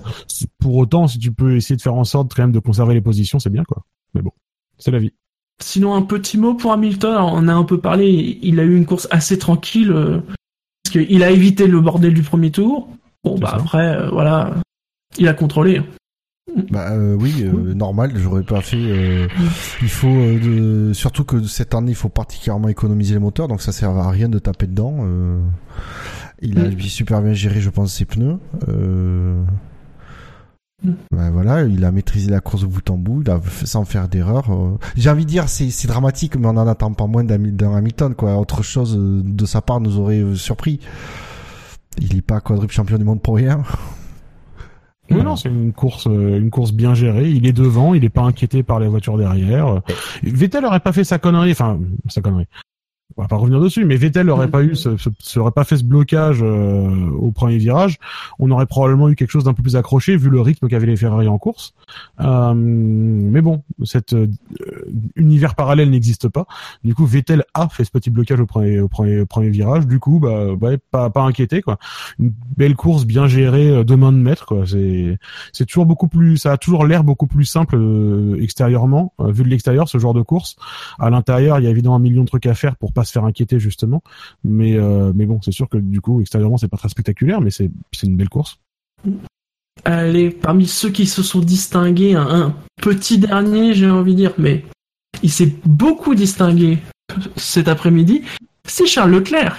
pour autant, si tu peux essayer de faire en sorte quand même de conserver les positions, c'est bien, quoi. Mais bon, c'est la vie. Sinon, un petit mot pour Hamilton. Alors, on a un peu parlé. Il a eu une course assez tranquille euh, parce qu'il a évité le bordel du premier tour. Bon, bah ça. après, euh, voilà, il a contrôlé. Bah euh, oui, euh, normal, j'aurais pas fait. euh, il faut euh, de- surtout que cette année, il faut particulièrement économiser les moteurs, donc ça sert à rien de taper dedans. euh. il a super bien géré, je pense, ses pneus. Euh, Mm. bah, voilà, il a maîtrisé la course de bout en bout, il a fait sans faire d'erreur. J'ai envie de dire, c'est dramatique, mais on en attend pas moins d'un Hamilton, quoi. Autre chose de sa part nous aurait surpris. Il est pas quadruple champion du monde pour rien. Oui, Voilà. non, c'est une course, euh, une course bien gérée. Il est devant, il est pas inquiété par les voitures derrière. Vettel aurait pas fait sa connerie, enfin sa connerie. On va pas revenir dessus, mais Vettel aurait pas eu, ce, ce- serait pas fait ce blocage euh, au premier virage, on aurait probablement eu quelque chose d'un peu plus accroché vu le rythme qu'avaient les Ferrari en course. Euh, mais bon, cet euh, univers parallèle n'existe pas. Du coup, Vettel a fait ce petit blocage au premier, au premier, au premier virage. Du coup, bah, ouais, pas, pas inquiété quoi. Une belle course bien gérée euh, de main de maître quoi. C'est, c'est toujours beaucoup plus, ça a toujours l'air beaucoup plus simple euh, extérieurement, euh, vu de l'extérieur ce genre de course. À l'intérieur, il y a évidemment un million de trucs à faire pour pas se faire inquiéter justement. Mais euh, mais bon, c'est sûr que du coup extérieurement c'est pas très spectaculaire, mais c'est c'est une belle course. Allez, parmi ceux qui se sont distingués, un, un petit dernier, j'ai envie de dire, mais il s'est beaucoup distingué cet après-midi, c'est Charles Leclerc,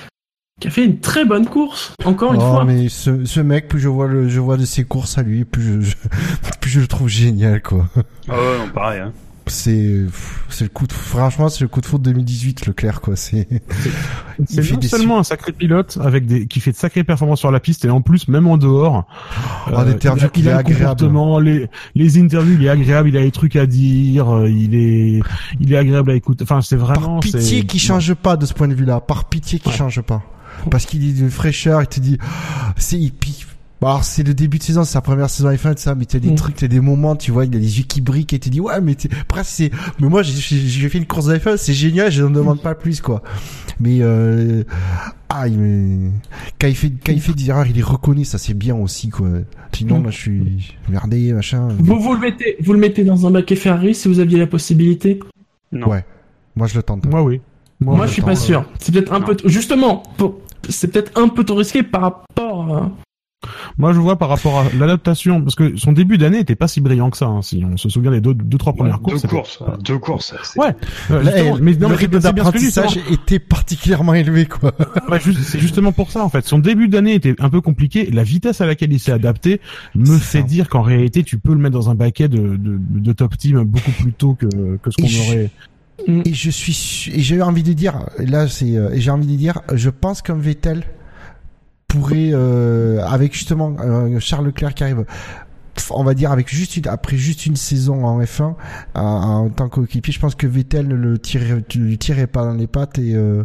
qui a fait une très bonne course, encore une oh, fois. mais ce, ce mec, plus je vois le, je vois de ses courses à lui, plus je, je- plus je le trouve génial, quoi. Ah ouais, non, pareil. Hein. C'est, c'est le coup de, franchement, c'est le coup de faute 2018, Leclerc, quoi. C'est, C'est non seulement un sacré pilote avec des qui fait de sacrées performances sur la piste et en plus même en dehors. En interview, il a, qu'il il a est le agréable. les les interviews, il est agréable, il a des trucs à dire, euh, il est il est agréable à écouter. Enfin, c'est vraiment par pitié qu'il change pas de ce point de vue-là. Par pitié Ouais. change pas. Parce qu'il est d'une fraîcheur, il te dit, c'est, il pique. Bon, alors c'est le début de saison, c'est sa première saison F1 de ça, mais t'as des Mm. trucs, t'as des moments, tu vois, il a des yeux qui brillent et tu dis ouais, mais t'es- presque c'est, mais moi j'ai- j'ai j'ai fait une course de F1, c'est génial, je ne demande pas plus quoi. Mais euh, ah, il me- quand il fait quand il fait des erreurs, il les reconnaît, ça c'est bien aussi quoi. Sinon Mm. là je suis merdé machin. Vous, vous le mettez, vous le mettez dans un baquet Ferrari si vous aviez la possibilité? Non. Ouais, moi je le tente. Moi oui. Moi, je suis pas sûr. C'est peut-être un non. peu, t- justement, pour- c'est peut-être un peu trop risqué par rapport. à- Moi, je vois par rapport à l'adaptation, parce que son début d'année était pas si brillant que ça. hein, si on se souvient des deux, deux trois premières deux courses. c'était- courses, deux courses. c'est- Ouais. euh, Là, mais non, le mais rythme d'apprentissage était particulièrement élevé quoi. Ouais, juste- c'est justement pour ça en fait. Son début d'année était un peu compliqué. La vitesse à laquelle il s'est adapté me fait ça. dire qu'en réalité, tu peux le mettre dans un baquet de, de, de top team beaucoup plus tôt que, que ce qu'on je- aurait. Et je suis su- et j'ai envie de dire là c'est euh, et j'ai envie de dire je pense qu'un Vettel pourrait euh, avec justement euh, Charles Leclerc qui arrive on va dire avec juste une, après juste une saison en F1 en, tant qu'équipier je pense que Vettel ne le tirerait pas dans les pattes et euh,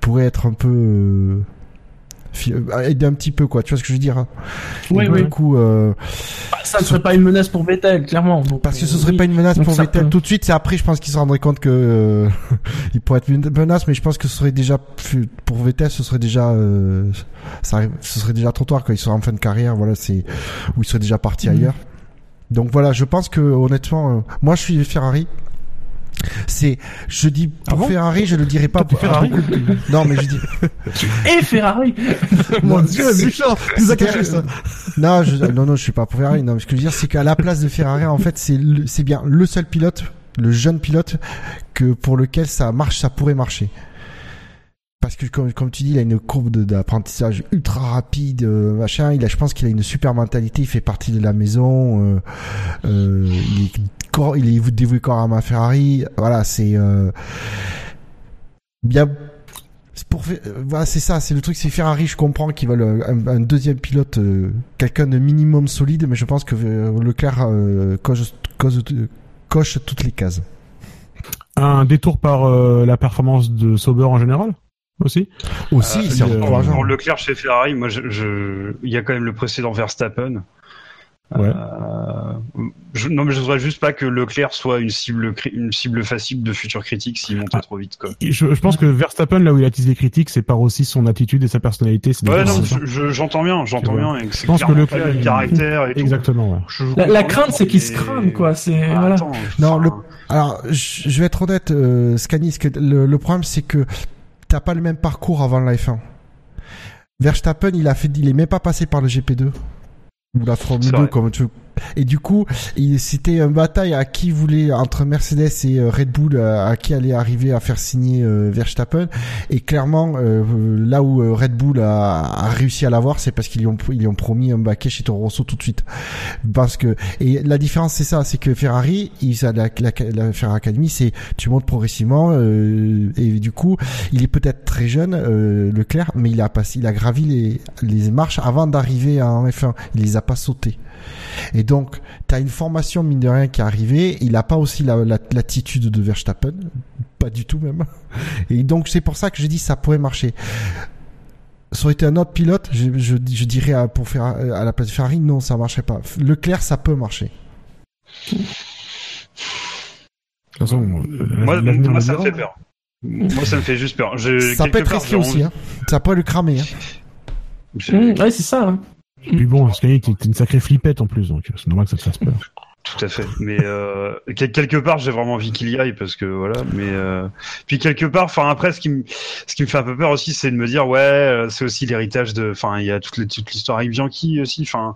pourrait être un peu euh, euh, aider un petit peu quoi tu vois ce que je veux dire hein. Oui. du coup euh, Bah, Ça ne serait pas une menace pour Vettel, clairement. Donc, parce que euh, ce serait oui. pas une menace Donc pour Vettel peut- tout de suite. C'est après, je pense qu'il se rendrait compte que euh, il pourrait être une menace, mais je pense que ce serait déjà pour Vettel, ce serait déjà, euh, ça, ce serait déjà trop tard quand il sera en fin de carrière. Voilà, c'est où il serait déjà parti Mhm. ailleurs. Donc voilà, je pense que honnêtement, euh, moi je suis Ferrari. C'est, je dis pour Ah bon Ferrari, je le dirais pas. Pour- Ferrari Non, mais je dis. Et Ferrari Mon Dieu, tu nous as c'est- caché ça. Non, je, non, non, je suis pas pour Ferrari. Non, mais ce que je veux dire, c'est qu'à la place de Ferrari, en fait, c'est le- c'est bien le seul pilote, le jeune pilote, que pour lequel ça marche, ça pourrait marcher. Parce que comme, tu dis, il a une courbe d'apprentissage ultra rapide, euh, machin. Il a, je pense qu'il a une super mentalité. Il fait partie de la maison. euh, euh, il est dévoué corps à ma Ferrari. Voilà, c'est bien. Pour, voilà, c'est ça, c'est le truc, c'est Ferrari, je comprends qu'ils veulent un, deuxième pilote, quelqu'un de minimum solide, mais je pense que Leclerc coche, toutes les cases. Un détour par la performance de Sauber en général? Aussi. Aussi, Euh, c'est encourageant. Pour Leclerc chez Ferrari, moi, je, je- il y a quand même le précédent Verstappen. Ouais. Euh, je, non, mais je voudrais juste pas que Leclerc soit une cible, une cible facile de futurs critiques s'il montait Ah. trop vite, quoi. Je, je pense que Verstappen, là où il attise les critiques, c'est par aussi son attitude et sa personnalité. c'est Ouais, non, j'entends bien, j'entends bien. Je pense que Leclerc, le caractère et tout. Exactement. Ouais. Je- je La, crainte, c'est qu'il se crame, quoi. C'est Ah, voilà. attends, Non, le- Alors, je je vais être honnête, euh, que le problème, c'est que t'as pas le même parcours avant la F1. Verstappen, il a fait, il est même pas passé par le GP2 ou la Formule C'est 2 vrai. comme tu veux. Et du coup, c'était une bataille à qui voulait entre Mercedes et euh, Red Bull euh, à qui allait arriver à faire signer euh, Verstappen. Et clairement, là où Red Bull a, réussi à l'avoir, c'est parce qu'ils lui ont ils lui ont promis un baquet chez Toro Rosso tout de suite. Parce que et la différence c'est ça, c'est que Ferrari, ils la, la, la Ferrari Academy, c'est tu montes progressivement et du coup, il est peut-être très jeune, Leclerc, mais il a passé, il a gravi les les marches avant d'arriver en F1. Il les a pas sautées. Et donc, tu as une formation, mine de rien, qui est arrivée. Il n'a pas aussi la- la- l'attitude de Verstappen. pas du tout même. Et donc c'est pour ça que je dis ça pourrait marcher. Ça aurait été un autre pilote, je, je, je dirais à, pour faire à la place de Ferrari, non, ça marcherait pas. Leclerc, ça peut marcher. De toute façon, euh, Moi, ça me fait peur. Moi, ça me fait juste peur. Je, Ça peut être risqué j'ai aussi, hein. Ça peut le cramer. Hein. Hum, ouais, c'est ça. hein. Puis bon, Sky, t'es t'es une sacrée flippette en plus, donc c'est normal que ça te fasse peur. Tout à fait. Mais euh, quel- quelque part, j'ai vraiment envie qu'il y aille parce que voilà. Mais euh, puis quelque part, enfin après, ce qui me ce qui me fait un peu peur aussi, c'est de me dire ouais, euh, c'est aussi l'héritage de. Enfin, il y a toute, l'histoire avec Bianchi aussi. Enfin,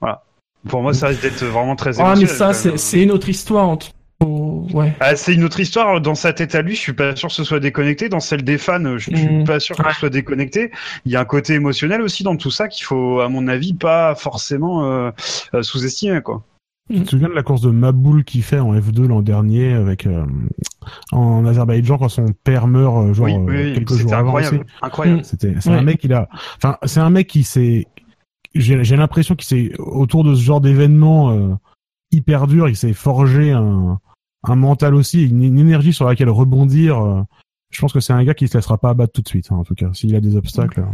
voilà. Pour moi, ça risque d'être vraiment très Ah, mais ça, c'est une autre histoire. en tout- Oh, ouais. Ah, c'est une autre histoire. Dans sa tête à lui, je suis pas sûr que ce soit déconnecté. Dans celle des fans, je suis Mhm. pas sûr que ce soit déconnecté. Il y a un côté émotionnel aussi dans tout ça qu'il faut, à mon avis, pas forcément euh, euh, sous-estimer, quoi. Tu te souviens de la course de Maboul qu'il fait en F2 l'an dernier avec euh, en Azerbaïdjan quand son père meurt euh, genre Oui, euh, oui, quelques c'était jours avant incroyable, aussi. incroyable. C'était c'est Ouais. un mec il a enfin c'est un mec qui s'est j'ai j'ai l'impression qu'il s'est autour de ce genre d'événement euh, hyper dur, il s'est forgé un un mental aussi, une, une énergie sur laquelle rebondir. euh, je pense que c'est un gars qui se laissera pas abattre tout de suite, hein, en tout cas. S'il a des obstacles.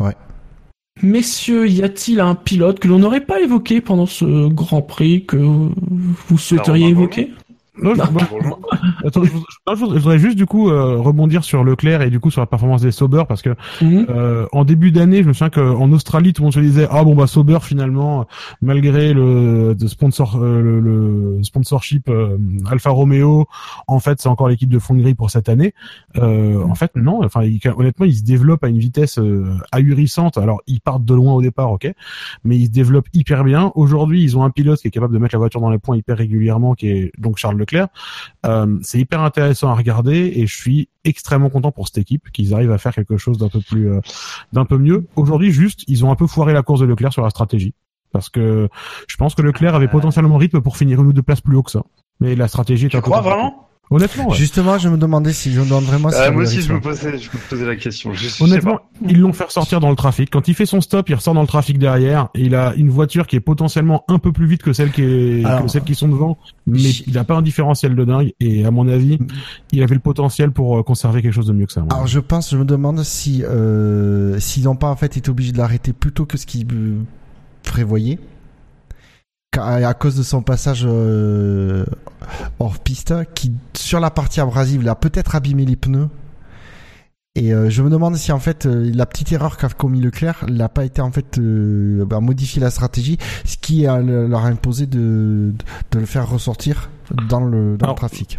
euh. Messieurs, y a-t-il un pilote que l'on n'aurait pas évoqué pendant ce Grand Prix que vous souhaiteriez Romain évoquer? Non, je, Attends, je, voudrais juste du coup euh, rebondir sur Leclerc et du coup sur la performance des Sauber parce que Mhm. euh, en début d'année, je me souviens qu'en Australie, tout le monde se disait ah bon bah Sauber finalement malgré le de sponsor euh, le, le sponsorship euh, Alfa Romeo, en fait c'est encore l'équipe de fond de grille pour cette année. Euh, en fait non, enfin il- honnêtement ils se développent à une vitesse euh, ahurissante. Alors ils partent de loin au départ, ok, mais ils se développent hyper bien. Aujourd'hui ils ont un pilote qui est capable de mettre la voiture dans les points hyper régulièrement, qui est donc Charles Leclerc. Euh, c'est hyper intéressant à regarder et je suis extrêmement content pour cette équipe qu'ils arrivent à faire quelque chose d'un peu plus euh, d'un peu mieux. Aujourd'hui, juste, ils ont un peu foiré la course de Leclerc sur la stratégie parce que je pense que Leclerc avait potentiellement rythme pour finir une ou deux places plus haut que ça. Mais la stratégie est Tu un peu crois vraiment? Honnêtement, ouais. Justement, je me demandais si je me demande vraiment Euh, Moi aussi, je me posais, je me posais la question. Je, je sais Honnêtement, pas. ils l'ont fait ressortir dans le trafic. Quand il fait son stop, il ressort dans le trafic derrière. Et il a une voiture qui est potentiellement un peu plus vite que celle qui est Alors, que celles qui sont devant, mais il a pas un différentiel de dingue. Et à mon avis, il avait le potentiel pour euh, conserver quelque chose de mieux que ça. Alors je pense, je me demande si euh, s'ils n'ont pas en fait été obligés de l'arrêter plus tôt que ce qu'ils euh, prévoyaient. À cause de son passage euh, hors piste, qui sur la partie abrasive, il a peut-être abîmé les pneus. Et euh, je me demande si en fait euh, la petite erreur qu'a commis Leclerc n'a pas été en fait euh, bah, modifier la stratégie, ce qui a, leur a imposé de, de le faire ressortir dans le, dans Alors, le trafic.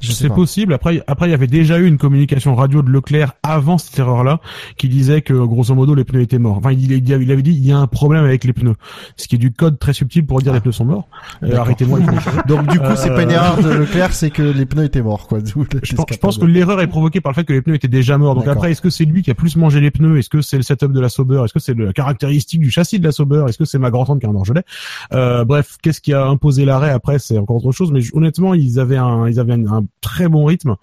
C'est possible. Après, après, il y avait déjà eu une communication radio de Leclerc avant cette erreur-là, qui disait que grosso modo les pneus étaient morts. Enfin, il, il avait il avait dit il y a un problème avec les pneus, ce qui est du code très subtil pour dire les pneus sont morts. Euh. Arrêtez-moi. Donc du coup, c'est pas une Euh, erreur de Leclerc, c'est que les pneus étaient morts, quoi. Je pense, je pense que l'erreur est provoquée par le fait que les pneus étaient déjà morts. Donc après, est-ce que c'est lui qui a plus mangé les pneus? Est-ce que c'est le setup de la Sauber? Est-ce que c'est la caractéristique du châssis de la Sauber? Est-ce que c'est ma grand-tante qui a un orgelet? Euh, Bref, qu'est-ce qui a imposé l'arrêt après? C'est encore autre chose. Mais honnêtement, ils avaient un, ils avaient un, un très bon rythme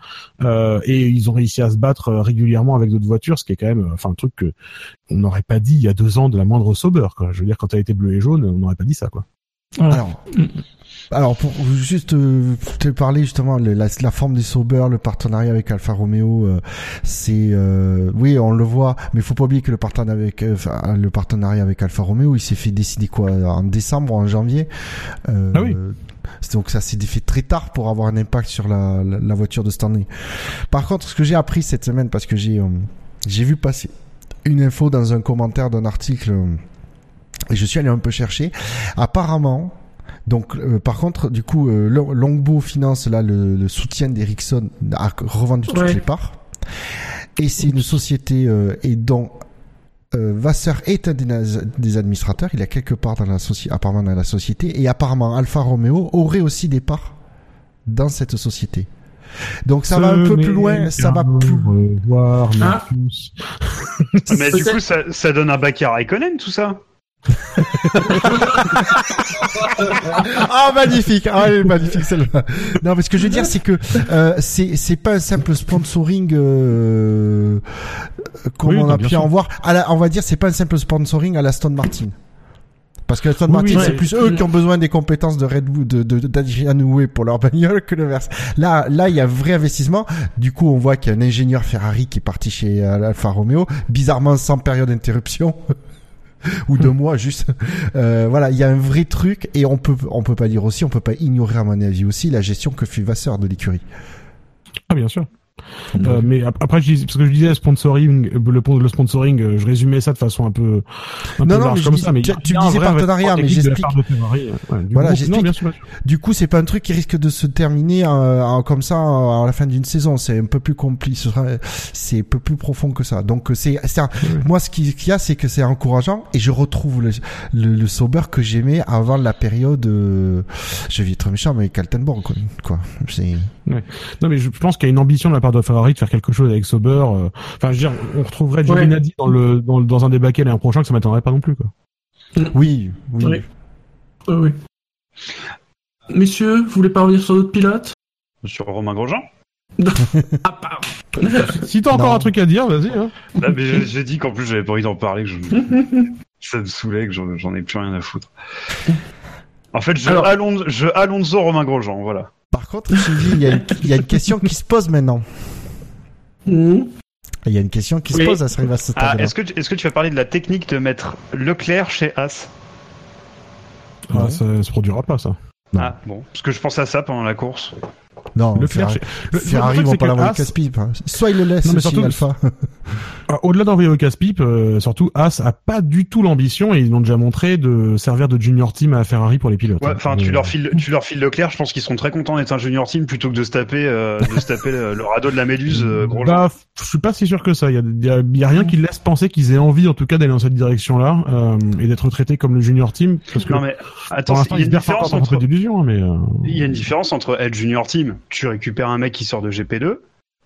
euh, et ils ont réussi à se battre euh, régulièrement avec d'autres voitures, ce qui est quand même, euh, enfin, un truc que on n'aurait pas dit il y a deux ans de la moindre Sauber. Quoi. Je veux dire, quand elle était bleu et jaune, on n'aurait pas dit ça. Quoi. Alors, alors pour juste euh, te parler justement le- la, la forme des Sauber, le partenariat avec Alfa Romeo, euh, c'est euh, oui on le voit, mais faut pas oublier que le partenariat avec euh, enfin, le partenariat avec Alfa Romeo, il s'est fait décider quoi en décembre ou en janvier. Euh, Ah oui. Donc ça s'est fait très tard pour avoir un impact sur la, la, la voiture de année. Par contre, ce que j'ai appris cette semaine, parce que j'ai euh, j'ai vu passer une info dans un commentaire d'un article euh, et je suis allé un peu chercher. Apparemment, donc euh, par contre, du coup, euh, Long- Longbow Finance là le, le soutien d'Ericsson a revendu toutes Ouais. les parts. Et c'est une société euh, et dont euh, Vasseur est un des, des administrateurs. Il a quelque part dans la société, apparemment dans la société, et apparemment Alfa Romeo aurait aussi des parts dans cette société. Donc ça va un peu plus loin, ça va plus. Revoir, Ah. Mais du coup, ça, ça donne un bac à Raikkonen, tout ça. Ah magnifique, ah elle est magnifique celle-là. Non mais ce que je veux dire c'est que euh, c'est c'est pas un simple sponsoring euh, comme Oui, on a bien pu sûr. en voir. À la, on va dire c'est pas un simple sponsoring à la Stone Martin. Parce que Aston Oui, Martin, oui, c'est ouais. plus eux qui ont besoin des compétences de Red Bull, de, de, pour leur bagnole, que le verse. Là, là, il y a un vrai investissement. Du coup, on voit qu'il y a un ingénieur Ferrari qui est parti chez Alfa Romeo, bizarrement sans période d'interruption. ou deux mois juste euh, voilà il y a un vrai truc et on peut on peut pas dire aussi on peut pas ignorer à mon avis aussi la gestion que fait Vasseur de l'écurie Ah bien sûr. Euh, mais ap- après, je dis, parce que je disais sponsoring, euh, le, le sponsoring, euh, je résumais ça de façon un peu, un Non, peu non, large mais comme dis- ça. Mais tu- tu me disais partenariat, mais j'explique. ouais, du Voilà, j'explique. Du coup, c'est pas un truc qui risque de se terminer euh, comme ça à la fin d'une saison. C'est un peu plus compliqué. C'est un peu plus profond que ça. Donc, c'est, moi, ce qui- qu'il y a, c'est que c'est encourageant et je retrouve le, le, le Sauber que j'aimais avant la période. euh, je vais être méchant, mais Kaltenborg, quoi. quoi. Ouais. Non, mais je pense qu'il y a une ambition de la part de Ferrari de faire quelque chose avec Sauber. euh, Enfin, je veux dire, on retrouverait Giovinazzi dans le dans, dans un débat un prochain que ça m'étonnerait pas non plus, quoi. Oui, oui. Oui. Oui, oui. Messieurs, vous voulez pas revenir sur d'autres pilotes Sur Romain Grosjean? Ah, pardon. Si t'as encore Non. un truc à dire, vas-y. Hein. Mais j'ai- dit qu'en plus j'avais pas envie d'en parler, que je... ça me saoulait, que j'en j'en ai plus rien à foutre. En fait, je, Alors- Alonso, je Alonso Romain Grosjean, voilà. Par contre, Sylvie, il y, a une- il y a une question qui se pose maintenant. Mmh. Il y a une question qui se pose à ce à ce Ah, est-ce que, tu- est-ce que tu vas parler de la technique de mettre Leclerc chez As Ah, ça se produira pas, ça. Non. Ah, bon. Parce que je pensais à ça pendant la course. Non, Le Ferrari, Ferrari- le- Ferrari le truc, vont c'est pas que l'envoyer As- casse-pipe. hein. Soit ils le laissent Non, mais surtout- Alpha. Ah, Au-delà d'envoyer au casse-pipe, euh, surtout As a pas du tout l'ambition et ils l'ont déjà montré de servir de junior team à Ferrari pour les pilotes. Ouais, hein. enfin, tu Mais, leur files, tu leur files Leclerc, je pense qu'ils seront très contents d'être un junior team plutôt que de se taper, euh, de se taper le, le radeau de la Méduse, euh, Grosjean. Bah, je suis pas si sûr que ça. Il y a, y a- il y a rien qui laisse penser qu'ils aient envie, en tout cas, d'aller dans cette direction-là euh, et d'être traités comme le junior team. Parce que Non mais attends, il y a une différence entre d'illusion, hein, mais euh, il y a une différence entre être junior team, tu récupères un mec qui sort de GP2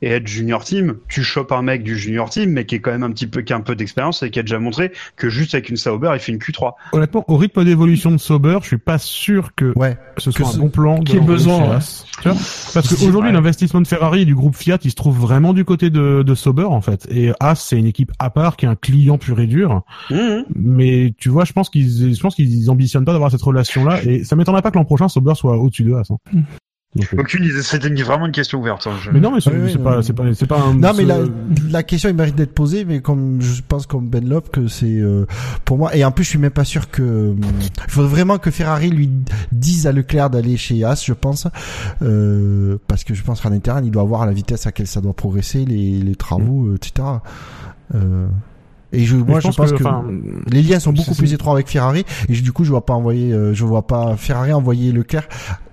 et être junior team, tu chopes un mec du junior team mais qui est quand même un petit peu qui a un peu d'expérience et qui a déjà montré que juste avec une Sauber, il fait une Q3. honnêtement, au rythme d'évolution de Sauber, je suis pas sûr que Ouais. ce soit Que un ce- bon plan. ait l'envoyer besoin, ouais. Vois Parce qu'aujourd'hui, l'investissement de Ferrari et du groupe Fiat, il se trouve vraiment du côté de, de Sauber, en fait. Et As, c'est une équipe à part, qui est un client pur et dur. Mhm. Mais tu vois, je pense qu'ils, je pense qu'ils ambitionnent pas d'avoir cette relation-là. Et ça m'étonnerait pas que l'an prochain, Sauber soit au-dessus de As. hein. Donc, euh, Aucune idée, c'était vraiment une question ouverte. hein, je- Mais non, mais c'est oui, pas, c'est pas, c'est pas un. Non, mais la, la question, il mérite d'être posée, mais comme je pense comme Ben Lop que c'est euh, pour moi. Et en plus, je suis même pas sûr que hum, il faudrait vraiment que Ferrari lui dise à Leclerc d'aller chez As, je pense, euh, parce que je pense qu'en interne, il doit voir la vitesse à laquelle ça doit progresser, les, les travaux, euh, etc. Euh, et je, moi, je, pense, que, les liens sont beaucoup plus étroits avec Ferrari, et je- du coup, je vois pas envoyer, euh, je vois pas Ferrari envoyer Leclerc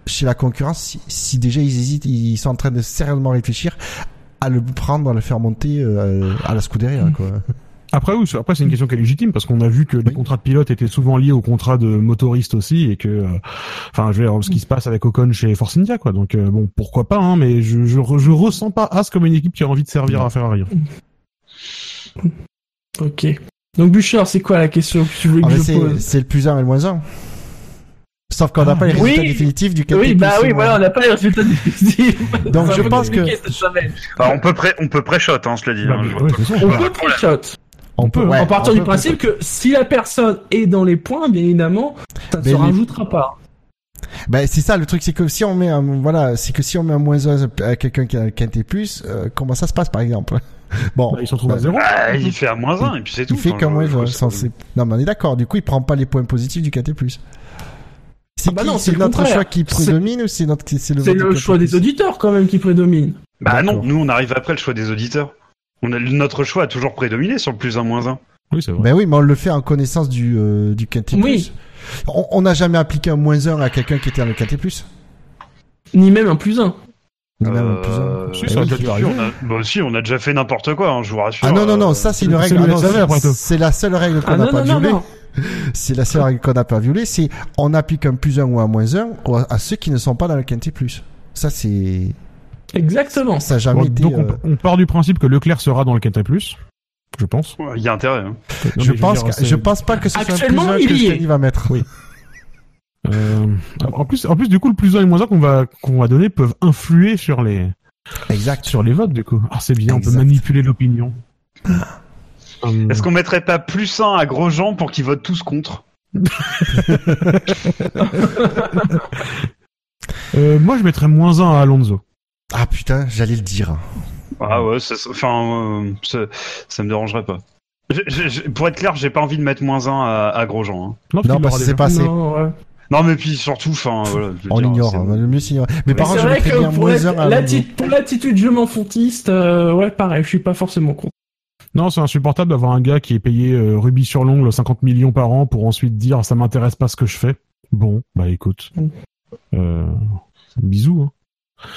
chez la concurrence si, si déjà ils hésitent, ils sont en train de sérieusement réfléchir à le prendre, à le faire monter euh, à la Scuderia, quoi. Après, oui, c'est- après c'est une question qui est légitime parce qu'on a vu que les contrats de pilote étaient souvent liés aux contrats de motoristes aussi et que, euh, enfin, je veux dire, ce qui se passe avec Ocon chez Force India, quoi. Donc euh, bon, pourquoi pas, hein, mais je, je, re- je ressens pas As comme une équipe qui a envie de servir à Ferrari. Ok. Donc Bouchard, c'est quoi la question que tu voulais Ah, que mais je c'est, pose? c'est le plus 1 et le moins 1. Sauf qu'on n'a pas les Oui. résultats définitifs du Oui, KT+, bah oui, voilà, on n'a pas les résultats définitifs. Donc, un je pense que-. Alors, on peut pré, on peut pré-shot, hein, cela dit. Bah, hein. On peut pré-shot. On peut, ouais, en partant du peut- principe que si la personne est dans les points, bien évidemment, ça ne se les- rajoutera pas. Ben, c'est ça, le truc, c'est que si on met un, voilà, c'est que si on met un moins 1 à quelqu'un qui a un quinté plus, euh, comment ça se passe, par exemple? Bon. Bah, ils se retrouvent à bah, zéro. Ah, il fait à moins 1 et puis c'est tout. Il fait Enfin, qu'un moins je- 1, je- censé. Non, mais on est d'accord. Du coup, il prend pas les points positifs du KT+. C'est Ah bah notre contraire. choix qui prédomine ou c'est notre, c'est le le choix des auditeurs quand même qui prédomine. Bah non, nous on arrive après le choix des auditeurs. On a, notre choix a toujours prédominé sur le plus 1 moins 1. Oui, c'est vrai. Ben oui, mais on le fait en connaissance du, euh, du quinté Oui. plus. On on n'a jamais appliqué un moins 1 à quelqu'un qui était dans le quinté plus. Ni même un plus un. Ni même un plus Euh, un. si, Eh ça a oui. déjà dû Si, arriver. on a, bah si, on a déjà fait n'importe quoi, hein, je vous rassure. Ah non, non, non, euh, ça c'est une règle. ah non, c'est la seule règle qu'on Ah n'a non, pas non, non, violée. non. C'est la seule règle qu'on n'a pas violée, c'est on applique un plus 1 ou un moins 1 à ceux qui ne sont pas dans le quinté plus. Ça c'est, Exactement. ça a jamais Bon, été, donc, euh, on, part du principe que Leclerc sera dans le Quintet Plus, je pense. ouais, Il y a intérêt. hein. Non, je pense, dire, que- c'est- je pense pas que ce soit un plus Actuellement, 1 il que y est. Stanley va mettre. Oui. Euh, en plus, en plus, du coup, le plus 1 et le moins 1 qu'on va, qu'on va donner peuvent influer sur les, Exact. sur les votes, du coup. Ah, c'est bien, on peut manipuler l'opinion. Hum, Est-ce qu'on mettrait pas plus 1 à Grosjean pour qu'ils votent tous contre? Euh, moi, je mettrais moins 1 à Alonso. Ah putain, j'allais le dire. Ah ouais, ça, ça- enfin, euh, ça, ça me dérangerait pas. Je- je- je- pour être clair, j'ai pas envie de mettre moins 1 à, à Grosjean. Hein. Non, Non, parce que c'est passé. Non, ouais. Non, mais puis surtout, enfin, voilà. je veux On dire, ignore, c'est- hein, le mieux. Mais par contre, je mettrais bien pour moins l'atti- 1 à l'atti- Alonso. pour l'attitude je m'en foutiste, euh, ouais, pareil, je suis pas forcément con. Non, c'est insupportable d'avoir un gars qui est payé euh, rubis sur l'ongle 50 millions par an pour ensuite dire ça m'intéresse pas ce que je fais. Bon, bah écoute. Mm. Euh, bisous. Hein.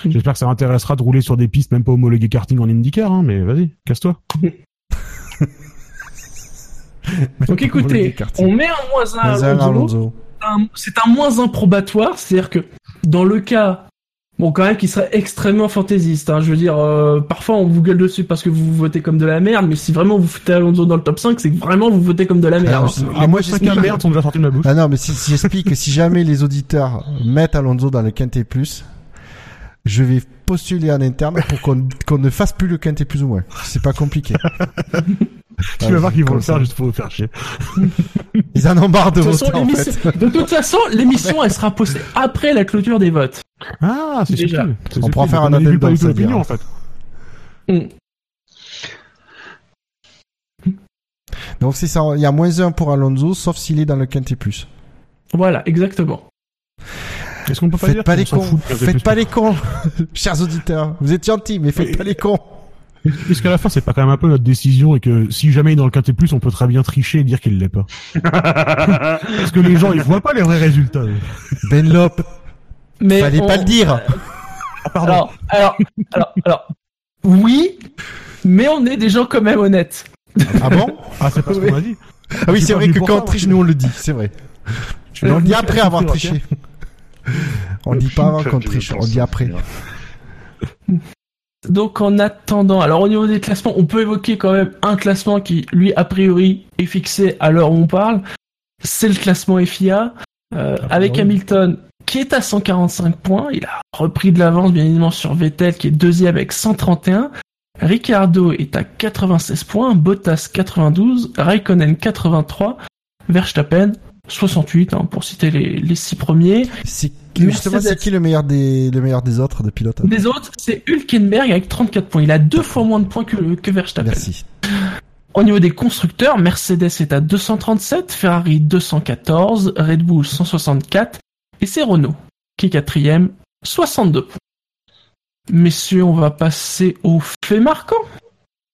Mm. J'espère que ça m'intéressera de rouler sur des pistes même pas homologuées karting en IndyCar, hein, mais vas-y, casse-toi. Donc écoutez, on met un moins 1 Moins à 1 à Alonso. Un- c'est un moins improbatoire, c'est-à-dire que dans le cas, bon quand même qui serait extrêmement fantaisiste, hein, je veux dire, euh, parfois on vous gueule dessus parce que vous votez comme de la merde, mais si vraiment vous foutez Alonso dans le top 5, c'est que vraiment vous votez comme de la merde. Alors, hein. ah, moi, j'explique. merde sont déjà sortis de ma bouche. Ah non, mais si, si j'explique que si jamais les auditeurs mettent Alonso dans le Quintet Plus, je vais postuler en interne pour qu'on qu'on ne fasse plus le Quintet Plus ou moins. C'est pas compliqué. tu vas voir qu'ils vont le faire juste pour vous faire chier. Ils en ont marre de De voter, en fait. de toute façon, l'émission elle sera postée après la clôture des votes. Ah, c'est Déjà. On subtil. pourra faire un on annule addendum, pas du tout ça veut l'opinion, dire. en fait. Donc c'est ça, il y a moins 1 pour Alonso, sauf s'il est dans le Quintet Plus. Voilà, exactement. Est-ce qu'on peut pas Faites dire pas les cons, faites pas les cons, chers auditeurs. Vous êtes gentils, mais faites pas les cons. Est-ce qu'à la fin, c'est pas quand même un peu notre décision et que si jamais il est dans le Quintet Plus, on peut très bien tricher et dire qu'il l'est pas Parce que les gens, ils voient pas les vrais résultats. Benlop, Mais fallait on- pas le dire. Ah, pardon. Alors, alors, alors, alors, oui, mais on est des gens quand même honnêtes. Ah bon? Ah, c'est pas ce qu'on a dit. Ah oui, c'est vrai que quand ça, on triche, nous on le dit, c'est vrai. Je on le dit après avoir triché. On dit pas avant qu'on triche, on dit après. Donc en attendant, alors au niveau des classements, on peut évoquer quand même un classement qui, lui, a priori, est fixé à l'heure où on parle. C'est le classement FIA, euh, avec. Hamilton qui est à 145 points. Il a repris de l'avance, bien évidemment, sur Vettel qui est deuxième avec 131. Ricardo est à 96 points, Bottas 92, Raikkonen 83, Verstappen 68, hein, pour citer les, les six premiers. C'est Mercedes. justement c'est qui le meilleur des le meilleur des autres de pilotes Des autres, c'est Hülkenberg avec 34 points. Il a deux fois moins de points que, que Verstappen. Merci. Au niveau des constructeurs, Mercedes est à 237, Ferrari 214, Red Bull 164, et c'est Renault qui est quatrième, 62 points. Messieurs, on va passer aux faits marquants.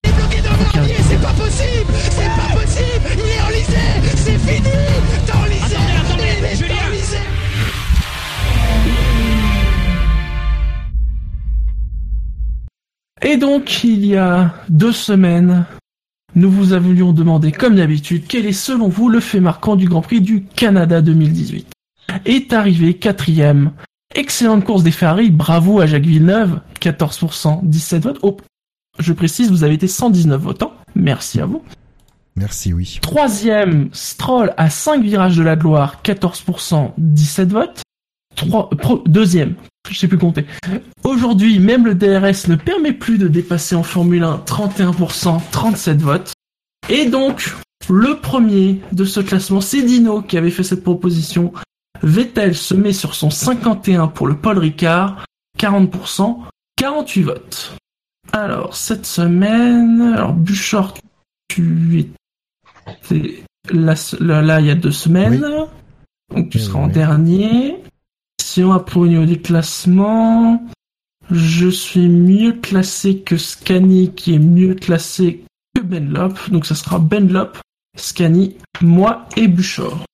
C'est pas possible C'est pas possible Il est enlisé C'est fini Et donc, il y a deux semaines, nous vous avions demandé, comme d'habitude, quel est selon vous le fait marquant du Grand Prix du Canada 2018. Est arrivé quatrième. Excellente course des Ferrari, bravo à Jacques Villeneuve, 14%, 17 votes. Oh, je précise, vous avez été 119 votants. Merci à vous. Merci, oui. Troisième, Stroll à 5 virages de la gloire, 14%, 17 votes. Trois, pro- deuxième, je sais plus compter. Aujourd'hui, même le DRS ne permet plus de dépasser en Formule 1 31%, 37 votes. Et donc, le premier de ce classement, c'est Dino qui avait fait cette proposition. Vettel se met sur son 51 pour le Paul Ricard, 40%, 48 votes. Alors, cette semaine, alors Bouchard, tu étais là, là, là, il y a deux semaines. Donc tu Oui, seras en dernier. Sinon, après au niveau des classements, je suis mieux classé que Scani, qui est mieux classé que Benlop. Donc ça sera Benlop, Scani, moi et Bouchard.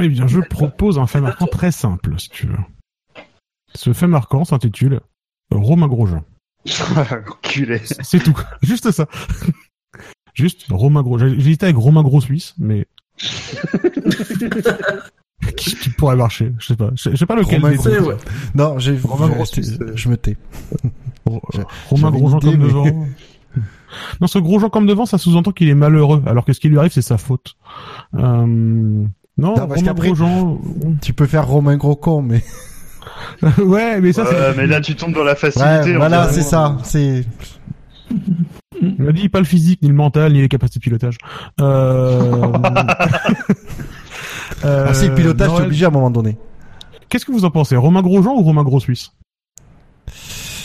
Eh bien, je propose un fait marquant très simple, si tu veux. Ce fait marquant s'intitule Romain Grosjean. C'est tout. Juste ça. Juste Romain Gros. J'ai j'ai hésité avec Romain Gros Suisse, mais qui, qui pourrait marcher. Je sais pas. Je je sais pas lequel. Romain ouais. Non, j'ai Romain je- euh. me tais. Romain Grosjean comme mais- devant. Non, ce Grosjean comme devant, ça sous-entend qu'il est malheureux, alors que ce qui lui arrive, c'est sa faute. Euh... Non, parce Romain Grosjean. Tu peux faire Romain Gros con, mais ouais, mais ça, c'est. mais là, tu tombes dans la facilité. ouais, voilà, c'est ça. C'est Il m'a dit pas le physique, ni le mental, ni les capacités de pilotage. Euh... Euh, Ah, c'est le pilotage, t'es obligé à un moment donné. Qu'est-ce que vous en pensez? Romain Grosjean ou Romain Gros Suisse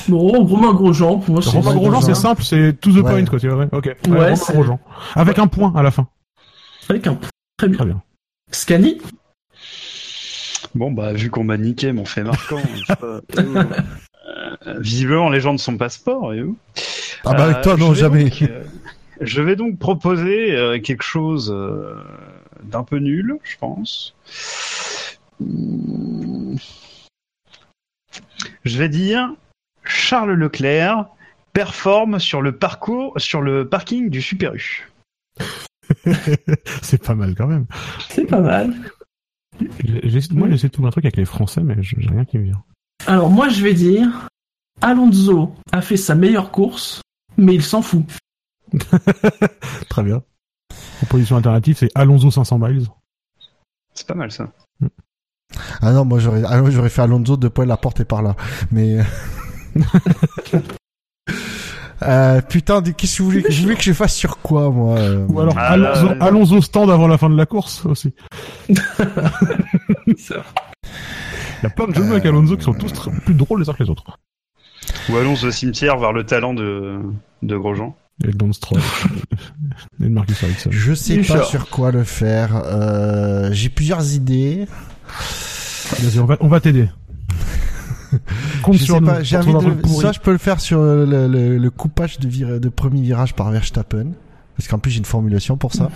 Bon, Romain Grosjean, pour moi, c'est Romain Grosjean, c'est simple, c'est to the Ouais. point, quoi. tu vois, Ok. Ouais, Romain c'est- Grosjean. Avec un point à la fin. avec un très bien. Très bien. Scani? Bon, bah, vu qu'on m'a niqué mon fait marquant, pas, euh, visiblement les gens ne sont pas sport, et où Ah bah avec toi, non, je vais jamais. donc, euh, je vais donc proposer euh, quelque chose euh, d'un peu nul, je pense. Je vais dire Charles Leclerc performe sur le parcours, sur le parking du Super U. c'est pas mal quand même. C'est pas mal. Moi, j'essaie de trouver un truc avec les Français, mais j'ai rien qui me vient. Alors, moi, je vais dire Alonso a fait sa meilleure course, mais il s'en fout. Très bien. Proposition alternative, c'est Alonso 500 miles. C'est pas mal ça. Ah non, moi j'aurais, ah, j'aurais fait Alonso de poil la porte est par là. Mais euh, putain, de- qu'est-ce que vous voulez, que- vous voulez que je fasse sur quoi moi euh, Ou alors Ah, là, Alonso, là. Alonso stand avant la fin de la course aussi. Il y a plein de jeux mots avec Alonso qui sont tous très- plus drôles les uns que les autres. Ou allons au cimetière voir le talent de, de Grosjean. Et le Lance Stroll. et le Marcus Ericsson. Je sais pas sur quoi le faire. Euh, j'ai plusieurs idées. Vas-y, on va, on va t'aider. Compte Je sur sais nous. pas. J'ai envie de. Soit je peux le faire sur le, le- le coupage de, de premier virage par Verstappen, parce qu'en plus j'ai une formulation pour ça.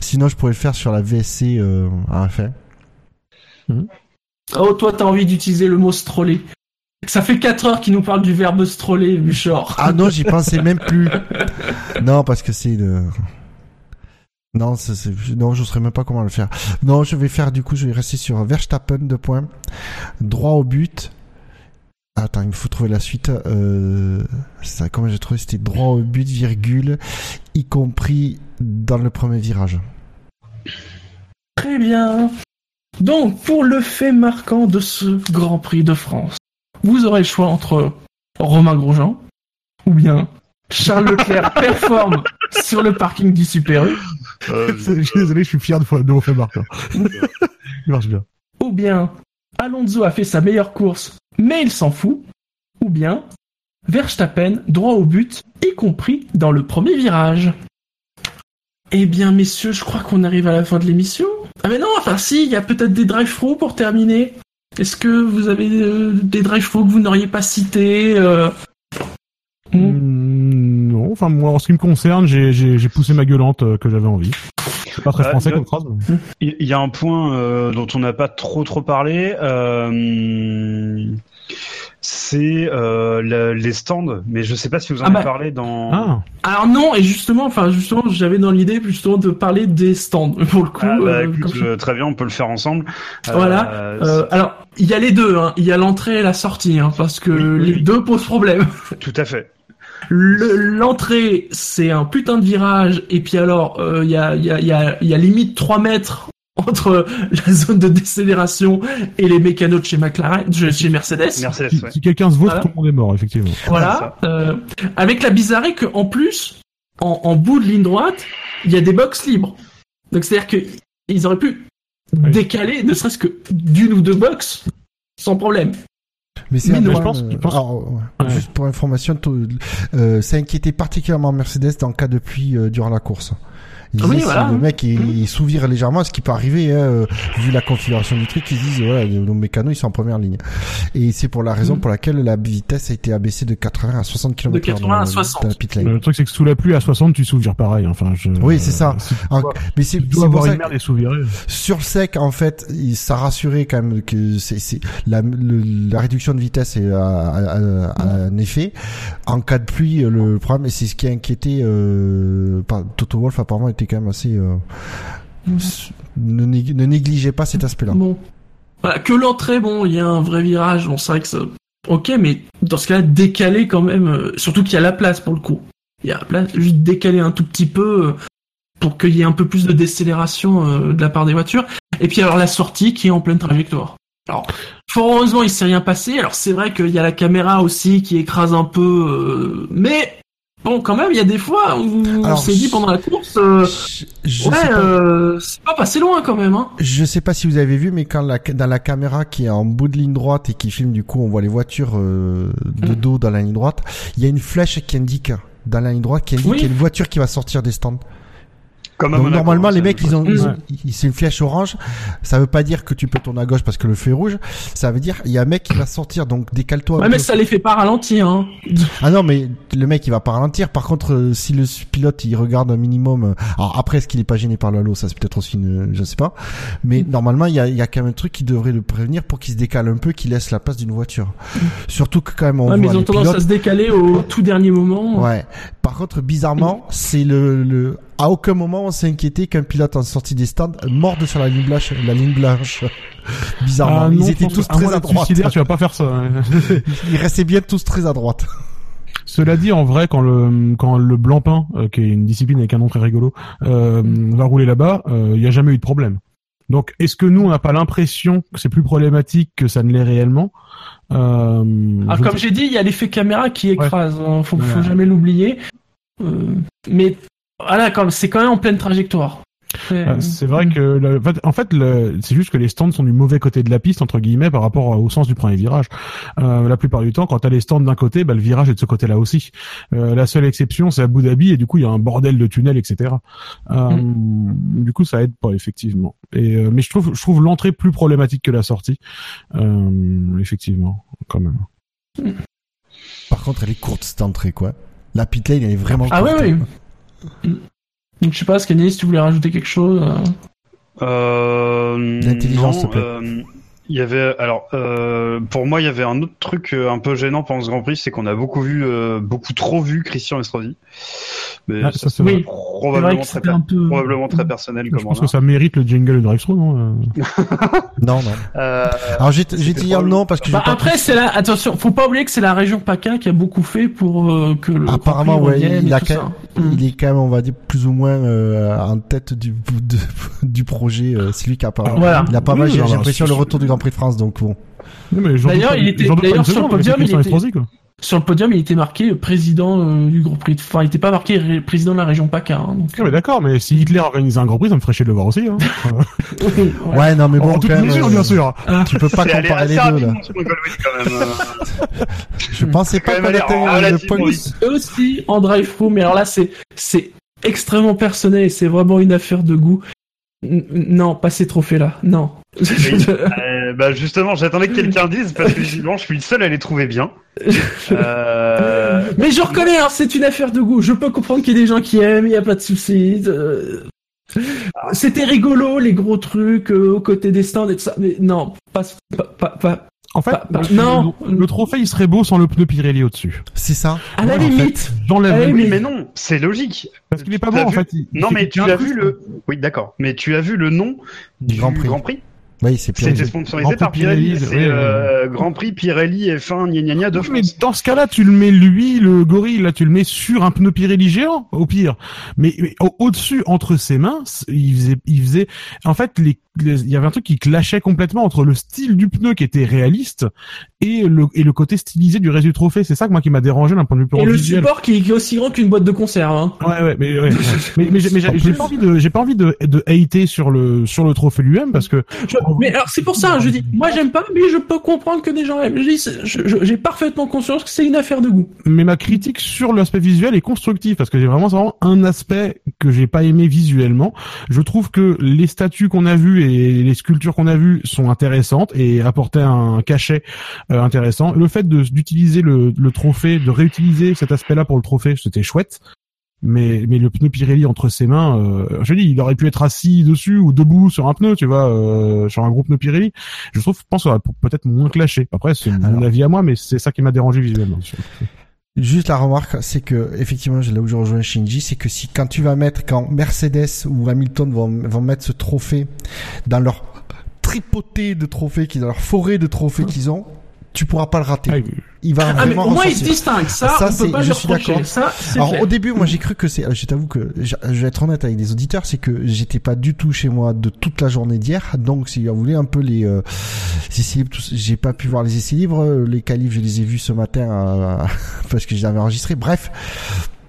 Sinon, je pourrais le faire sur la VSC euh, à la fin. Oh, toi, t'as envie d'utiliser le mot stroller. Ça fait 4 heures qu'il nous parle du verbe stroller, Buchor. Ah non, j'y pensais même plus. Non, parce que c'est le. Non, c'est- non, je saurais même pas comment le faire. Non, je vais faire du coup, je vais rester sur Verstappen de points, droit au but. Attends, il me faut trouver la suite. Euh, ça, comment j'ai trouvé? C'était droit au but, virgule, y compris dans le premier virage. Très bien. Donc, pour le fait marquant de ce Grand Prix de France, vous aurez le choix entre Romain Grosjean ou bien Charles Leclerc performe sur le parking du Super U C'est- Je suis désolé, je suis fier de, de faits marquants. Il marche bien. ou bien Alonso a fait sa meilleure course mais il s'en fout ou bien Verstappen droit au but y compris dans le premier virage. Eh bien messieurs, je crois qu'on arrive à la fin de l'émission. Ah mais non, enfin si, il y a peut-être des drive-through pour terminer. Est-ce que vous avez euh, des drive-through que vous n'auriez pas cités euh, hmm. Non, enfin moi, en ce qui me concerne, j'ai, poussé ma gueulante euh, que j'avais envie. C'est pas très Euh, français comme phrase. mais- Il il y a un point euh, dont on n'a pas trop trop parlé. C'est euh, le- les stands, mais je sais pas si vous en Ah avez bah. parlé dans. Ah, Alors non, et justement, enfin justement, j'avais dans l'idée justement de parler des stands pour le coup. Ah, bah, euh, écoute, je- euh, très bien, on peut le faire ensemble. Voilà. Euh, Euh, alors, il y a les deux, hein. il y a l'entrée et la sortie, hein, parce que Oui, les oui. deux posent problème. Tout à fait. Le- L'entrée, c'est un putain de virage, et puis alors, euh, il y, a, il y, a, il y, a, il y a limite 3 mètres entre la zone de décélération et les mécanos de chez McLaren, de chez Mercedes. Mercedes, si, ouais. si quelqu'un se vautre, Voilà. tout le monde est mort, effectivement. Voilà. Euh, avec la bizarrerie que en plus, en, en bout de ligne droite, il y a des box libres. Donc c'est-à-dire que ils auraient pu Oui. décaler, ne serait-ce que d'une ou deux box, sans problème. Mais c'est un je pense- euh, je pense- alors, ouais, Ouais. Juste pour information, tout- euh, ça inquiétait particulièrement Mercedes dans le cas de pluie euh, durant la course. Ils Oui, voilà. si le mec il, Mhm. il sous-vire légèrement, ce qui peut arriver, hein, euh, vu la configuration du truc, ils se disent voilà, nos mécanos ils sont en première ligne. Et c'est pour la raison Mhm. pour laquelle la vitesse a été abaissée de 80 à 60 km/h. De 80 à dans, 60. dans la pit lane. Le truc, c'est que sous la pluie, à 60, tu souvires pareil. Enfin, je, Oui, c'est ça. En- mais c'est pour avoir ça que-. Sur le sec, en fait, il- ça rassurait quand même que c'est c'est- la, le- la réduction de vitesse est a, a- a- a un effet. En cas de pluie, le problème, et c'est ce qui a inquiété euh, par- Toto Wolf apparemment était quand même assez euh, ne, nég- ne négligez pas cet aspect-là. Bon. Voilà, que l'entrée, bon, il y a un vrai virage, on sait que ça... Ok, mais dans ce cas-là, décaler quand même, euh, surtout qu'il y a la place pour le coup. Il y a la place, juste décaler un tout petit peu euh, pour qu'il y ait un peu plus de décélération euh, de la part des voitures. Et puis alors la sortie qui est en pleine trajectoire. Alors, fort heureusement, il s'est rien passé. Alors c'est vrai qu'il y a la caméra aussi qui écrase un peu, euh, mais bon, quand même, il y a des fois où on s'est dit pendant la course, euh, Je ouais, sais pas. euh, c'est pas passé loin quand même. Hein. Je sais pas si vous avez vu, mais quand la, dans la caméra qui est en bout de ligne droite et qui filme, du coup, on voit les voitures euh, de dos dans la ligne droite. Il y a une flèche qui indique dans la ligne droite qui indique Oui. qu'il y a une voiture qui va sortir des stands. Comme à Donc Monaco, normalement, hein, les mecs, ils ont, ils ont- ils- c'est une flèche orange. Ça veut pas dire que tu peux tourner à gauche parce que le feu est rouge. Ça veut dire il y a un mec qui va sortir. Donc décale-toi. Ouais, mais ça les fait pas ralentir. Hein. Ah non, mais le mec il va pas ralentir. Par contre, euh, si le pilote il regarde un minimum, euh, alors après est-ce qu'il est pas gêné par le halo, ça c'est peut-être aussi une, je sais pas. Mais normalement il y a, il y a quand même un truc qui devrait le prévenir pour qu'il se décale un peu, qu'il laisse la place d'une voiture. Surtout que quand même on Ouais, mais voit ils ont les tendance pilotes. à se décaler au tout dernier moment. Ouais. Par contre, bizarrement, c'est le, le, à aucun moment on s'est inquiété qu'un pilote en sortie des stands morde sur la ligne blanche, la ligne blanche. Bizarrement, Ah non, ils étaient tous très à droite. suicidaire, tu vas pas faire ça. hein. Ils restaient bien tous très à droite. Cela dit, en vrai, quand le quand le blanc pain, euh, qui est une discipline avec un nom très rigolo, euh, va rouler là-bas, il n'y a jamais eu de problème. Donc, est-ce que nous, on n'a pas l'impression que c'est plus problématique que ça ne l'est réellement? Euh, Ah, je- comme j'ai dit, il y a l'effet caméra qui écrase. hein, Faut, faut Ouais. jamais l'oublier. Euh, mais voilà, quand- c'est quand même en pleine trajectoire. C'est- Euh, C'est vrai que le- en fait- c'est juste que les stands sont du mauvais côté de la piste entre guillemets par rapport au sens du premier virage. Euh, la plupart du temps, quand t'as les stands d'un côté, bah, le virage est de ce côté-là aussi. Euh, la seule exception, c'est Abu Dhabi et du coup, il y a un bordel de tunnels, etc. Euh, Du coup, ça aide pas effectivement. Et euh, mais je trouve, je trouve l'entrée plus problématique que la sortie. Euh, effectivement, quand même. Par contre, elle est courte cette entrée, quoi. La pit lane, elle est vraiment Ah courte. ouais, oui. Donc je sais pas, Scanny, si tu voulais rajouter quelque chose. euh. Euh, L'intelligence, s'il te plaît. Il y avait alors euh, pour moi il y avait un autre truc euh, un peu gênant pendant ce Grand Prix, c'est qu'on a beaucoup vu, euh, beaucoup trop vu Christian Estrosi. Mais Ah, ça, ça, c'est. Oui. probablement très, peu- probablement très personnel Je comme pense que ça mérite le jingle de drive-thru, non euh Non, non. Euh, Alors j'ai j'ai c'était dit dire non parce que Bah, pas après, c'est là. Attention, faut pas oublier que c'est la région PACA qui a beaucoup fait pour euh, que le. Apparemment, Grand Prix ouais, il a quand même- il est quand même, on va dire, plus ou moins euh, en tête du de- du projet. euh, c'est lui qui a pas. Voilà. Il a pas Oui, mal. J'ai l'impression c'est- le retour du Grand Prix de France, donc bon. D'ailleurs, il était- sur le podium, il était- Estrosi, quoi. Sur le podium, il était marqué président euh, du Grand Prix. de- Enfin, il était pas marqué ré- président de la région PACA. Hein, donc... Ouais, mais d'accord, mais si Hitler organisait un Grand Prix, ça me ferait chier de le voir aussi. Hein. Ouais. Ouais, non, mais bon, en toute quand même, mesure, euh, bien sûr. Tu peux pas c'est comparer les deux là. quand même. euh. Je pensais pas était le point. aussi en drive-thru, mais alors là, c'est c'est extrêmement personnel et c'est vraiment une affaire de goût. N- Non, pas ces trophées-là. Non. Euh, bah justement, j'attendais que quelqu'un dise parce que visiblement, je suis le seul à les trouver bien. Euh, Mais je reconnais, hein, c'est une affaire de goût. Je peux comprendre qu'il y ait des gens qui aiment, il y a pas de soucis. euh, C'était rigolo, les gros trucs euh, aux côtés des stands et tout ça. Mais non, pas, pas, pas, pas- En fait, Bah, bah, le- non. le, le trophée, il serait beau sans le pneu Pirelli au-dessus. C'est ça. à la Ouais, en limite. J'enlève Eh, le- oui, mais- non, c'est logique. parce qu'il est pas bon en vu- fait. Il- Non, mais tu as vu le. Oui, d'accord. Mais tu as vu le nom Du Grand Prix. Grand Prix. Oui, c'est C'était sponsorisé Grand Prix par Pirelli. Pirelli, C'est oui, euh, Grand Prix Pirelli F1 gna gna gna de Oui, mais dans ce cas-là, tu le mets lui, le gorille, là, tu le mets sur un pneu Pirelli géant, au pire. Mais, mais au- au-dessus, entre ses mains, il faisait, il faisait, en fait, les- il y avait un truc qui clashait complètement entre le style du pneu qui était réaliste et le, et le côté stylisé du reste du trophée. C'est ça que moi qui m'a dérangé d'un point de vue Et le visuel. support qui, qui est aussi grand qu'une boîte de conserve. Hein. Ouais, ouais, mais, ouais, mais, mais, j'ai- mais j'ai j'ai pas envie de, j'ai pas envie de, de hater sur le, sur le trophée lui-même parce que Je- mais alors c'est pour ça, je dis, moi j'aime pas, mais je peux comprendre que des gens aiment. J'ai parfaitement conscience que c'est une affaire de goût. mais ma critique sur l'aspect visuel est constructive parce que j'ai vraiment, vraiment un aspect que j'ai pas aimé visuellement. Je trouve que les statues qu'on a vues et les sculptures qu'on a vues sont intéressantes et apportaient un cachet euh, intéressant. Le fait de d'utiliser le, le trophée, de réutiliser cet aspect-là pour le trophée, c'était chouette. Mais, mais le pneu Pirelli entre ses mains, euh, je dis, il aurait pu être assis dessus ou debout sur un pneu, tu vois, euh, sur un gros pneu Pirelli. Je trouve, je pense, ça aurait peut-être moins clashé. Après, c'est mon Alors. avis à moi, mais c'est ça qui m'a dérangé visuellement. Juste la remarque, c'est que effectivement, là où je rejoins Shinji, c'est que si quand tu vas mettre, quand Mercedes ou Hamilton vont, vont mettre ce trophée dans leur tripoté de trophées, dans leur forêt de trophées qu'ils ont, tu pourras pas le rater. Ah, Il va Ah mais vraiment au moins ils se distinguent. Ça, Ça, on c'est- peut pas je le suis reprocher. d'accord. Ça, c'est Alors fait. au début, moi j'ai cru que c'est. Je t'avoue que je, vais être honnête avec les auditeurs, c'est que j'étais pas du tout chez moi de toute la journée d'hier. Donc si vous voulez un peu les euh, les essais libres, j'ai pas pu voir les essais libres. Les qualifs, je les ai vus ce matin euh, parce que je les avais enregistrés. Bref.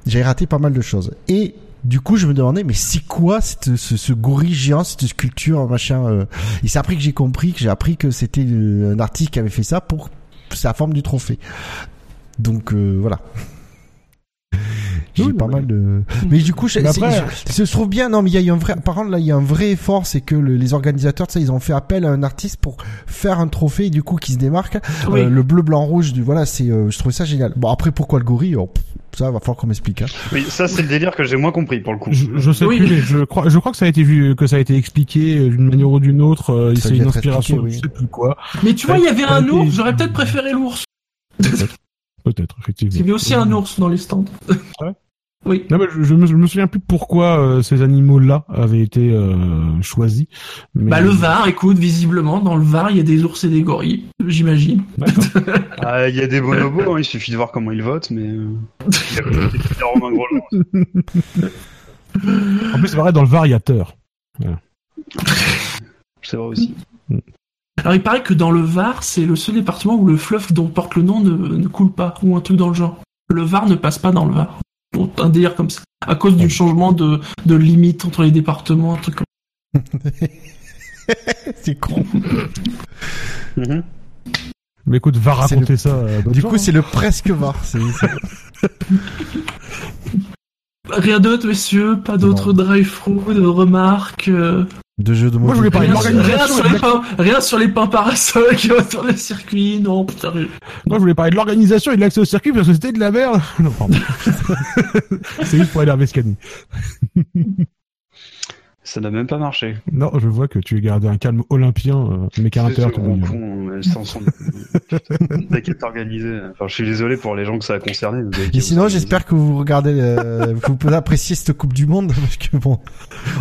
J'ai raté pas mal de choses. Et du coup, je me demandais, mais c'est quoi cette, ce, ce gorille géant, cette sculpture, machin euh... Et c'est après que j'ai compris, que j'ai appris que c'était un artiste qui avait fait ça pour sa forme du trophée. Donc euh, voilà. J'ai Oui, pas oui. mal de. Mais du coup, Mais c'est- après- je- se trouve bien. Non, mais il y a eu un vrai. Par contre, là, il y a un vrai effort, c'est que le- les organisateurs, sais, ils ont fait appel à un artiste pour faire un trophée, du coup, qui se démarque. Oui. Euh, le bleu, blanc, rouge. Du voilà, c'est. euh, je trouvais ça génial. Bon, après, pourquoi le gorille? Oh, Ça, va falloir qu'on m'explique. Hein. Oui, ça c'est le délire que j'ai moins compris pour le coup. Je, je sais Oui. plus, mais je crois, je crois que ça a été vu, que ça a été expliqué euh, d'une manière ou d'une autre. euh, Ça c'est vient une inspiration, expliqué, je sais plus quoi. Mais tu vois, il y avait un ours, j'aurais peut-être préféré l'ours. Peut-être, peut-être, effectivement. Il y avait aussi un ours dans les stands. Ouais. Oui. Non, mais je, je me, je me souviens plus pourquoi euh, ces animaux-là avaient été euh, choisis. Mais... Bah le Var, écoute, visiblement dans le Var, il y a des ours et des gorilles, j'imagine. Ah, Il y a des bonobos, hein, il suffit de voir comment ils votent, mais. euh. En plus, c'est vrai, dans le Var, il y a Teur. C'est vrai aussi. Alors il paraît que dans le Var, c'est le seul département où le fleuve dont porte le nom ne, ne coule pas, ou un truc dans le genre. Le Var ne passe pas dans le Var. Bon, un délire comme ça. À cause du changement de, de limite entre les départements, un truc comme c'est con. Mhm. Mais écoute, va raconter ça. euh, Du gens, coup, hein. c'est le presque var. Rien d'autre, messieurs, pas d'autres drive-through, de remarques. euh, De jeux de mots. Moi, je voulais parler de rien, sur, l'organisation rien sur et de les pains, rien sur les pains parasols qui vont sur le circuit, non, putain. Moi, je voulais parler de l'organisation et de l'accès au circuit parce que c'était de la merde. Non, pardon. c'est juste pour énerver Scani. Ça n'a même pas marché. Non, je vois que tu es gardé un calme olympien, euh, mec à C'est con, mais sans son. T'inquiète, organisé. Enfin, je suis désolé pour les gens que ça a concerné. mais Et sinon, j'espère que vous regardez, euh, vous pouvez apprécier cette Coupe du Monde, parce que bon,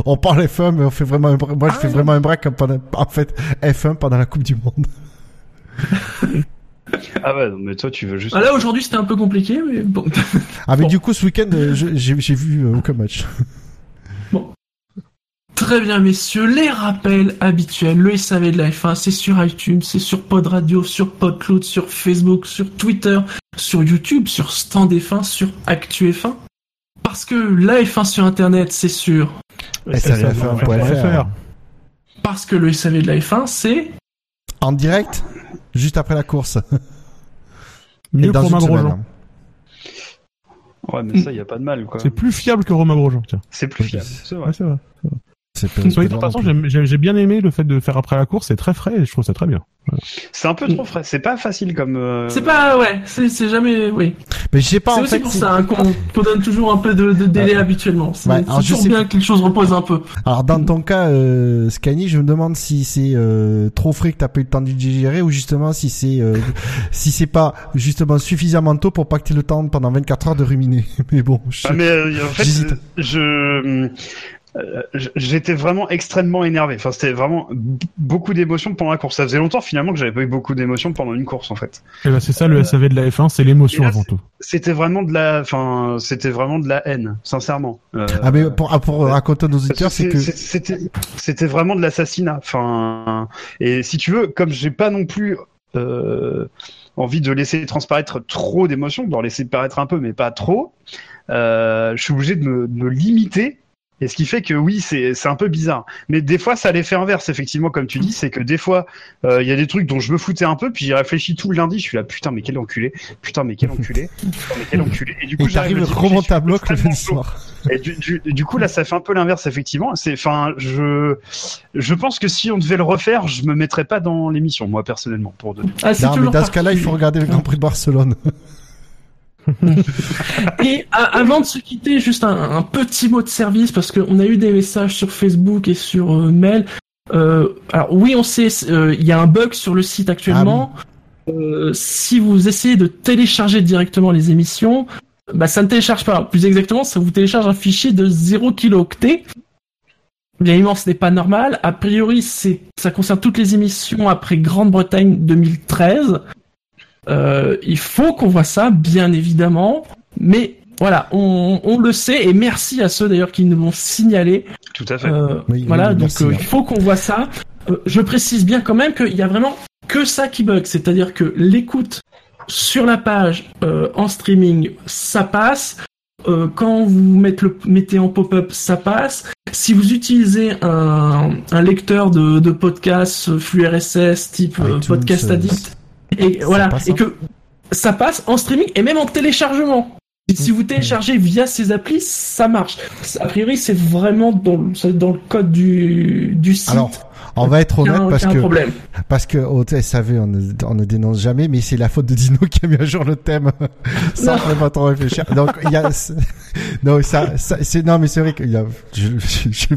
on parle F1, mais on fait vraiment un break. Moi, je fais vraiment un break pendant, en fait, F1 pendant la Coupe du Monde. Ah ouais, non, mais toi, tu veux juste. Ah, là, aujourd'hui, c'était un peu compliqué, mais bon. Ah, mais Bon. du coup, ce week-end, euh, j'ai vu aucun match. Très bien, messieurs. Les rappels habituels. Le SAV de la F1, c'est sur iTunes, c'est sur Pod Radio, sur Podcloud, sur Facebook, sur Twitter, sur YouTube, sur Stand F1, sur Actu F1. Parce que la F1 sur Internet, c'est sûr. SRF1.fr. Parce que le SAV de la F1, c'est... En direct, juste après la course. Mieux Et dans hein. Ouais, mais ça, y a pas de mal, quoi. C'est plus fiable que Romain Grosjean, tiens. C'est plus fiable. C'est vrai. Ouais, c'est vrai. C'est pas- Soyez c'est de pas toute façon, j'ai j'ai bien aimé le fait de faire après la course, c'est très frais et je trouve ça très bien. C'est un peu trop frais. C'est pas facile comme. euh, C'est pas... Ouais, c'est c'est jamais... Oui. Mais je sais pas, C'est en aussi fait. pour c'est- ça hein, qu'on qu'on donne toujours un peu de, de délai Ouais. habituellement. C'est Ouais, toujours sais- bien que les choses reposent un peu. Alors, dans ton cas, euh, Scani, je me demande si c'est euh, trop frais que t'as pas eu le temps de digérer ou justement si c'est euh, si c'est pas justement suffisamment tôt pour pas que t'aies le temps pendant 24 heures de ruminer. Mais bon, je... Ah, mais euh, en fait, J'hésite. je. Euh, J'étais vraiment extrêmement énervé. Enfin, c'était vraiment beaucoup d'émotions pendant la course. Ça faisait longtemps finalement que j'avais pas eu beaucoup d'émotions pendant une course en fait. Et ben c'est ça le SAV de la F1, c'est l'émotion avant tout. C'était vraiment de la, enfin, c'était vraiment de la haine, sincèrement. Euh, ah mais pour, ah, pour raconter à nos auditeurs, c'est que c'était, c'était vraiment de l'assassinat. Enfin, et si tu veux, comme j'ai pas non plus euh, envie de laisser transparaître trop d'émotions, d'en laisser paraître un peu, mais pas trop, euh, je suis obligé de me, de me limiter. Et ce qui fait que oui, c'est c'est un peu bizarre. Mais des fois, ça a l'effet inverse, effectivement, comme tu dis, c'est que des fois, euh, il y a des trucs dont je me foutais un peu, puis j'y réfléchis tout le lundi, je suis là, putain, mais quel enculé, putain, mais quel enculé, putain, mais quel enculé. Et du coup, j'arrive remonter à bloc le soir. Et du, du, du coup, là, ça fait un peu l'inverse, effectivement. C'est, enfin, je, je pense que si on devait le refaire, je me mettrais pas dans l'émission, moi, personnellement, pour donner. Ah, Non, mais dans ce cas-là, il faut regarder le Grand Prix de Barcelone. Et a- avant de se quitter, juste un, un petit mot de service parce qu'on a eu des messages sur Facebook et sur euh, mail. Euh, alors oui, on sait, euh, il y a un bug sur le site actuellement. Euh, si vous essayez de télécharger directement les émissions, bah ça ne télécharge pas. Plus exactement, ça vous télécharge un fichier de 0 kilooctets. Bien évidemment, ce n'est pas normal. A priori, c'est ça concerne toutes les émissions après Grande-Bretagne 2013. Euh, il faut qu'on voit ça, bien évidemment. Mais voilà, on, on le sait et merci à ceux d'ailleurs qui nous l'ont signalé. Tout à fait. Euh, Oui, voilà, oui, donc euh, hein. il faut qu'on voit ça. Euh, je précise bien quand même qu'il y a vraiment que ça qui bug, c'est-à-dire que l'écoute sur la page euh, en streaming, ça passe. euh, quand vous mettez, le, mettez en pop-up, ça passe. Si vous utilisez un, un lecteur de, de podcast flux RSS type iTunes, Podcast euh, Addict, et voilà, passe, et hein. que ça passe en streaming et même en téléchargement. Et Si vous téléchargez via ces applis, ça marche. A priori, c'est vraiment dans, le- c'est dans le code du, du site. Alors, on va être honnête parce que problème. parce que au SAV on ne, on ne dénonce jamais, mais c'est la faute de Dino qui a mis à jour le thème sans vraiment trop réfléchir. Donc il y a non ça, ça c'est non mais c'est vrai qu'il a je, je,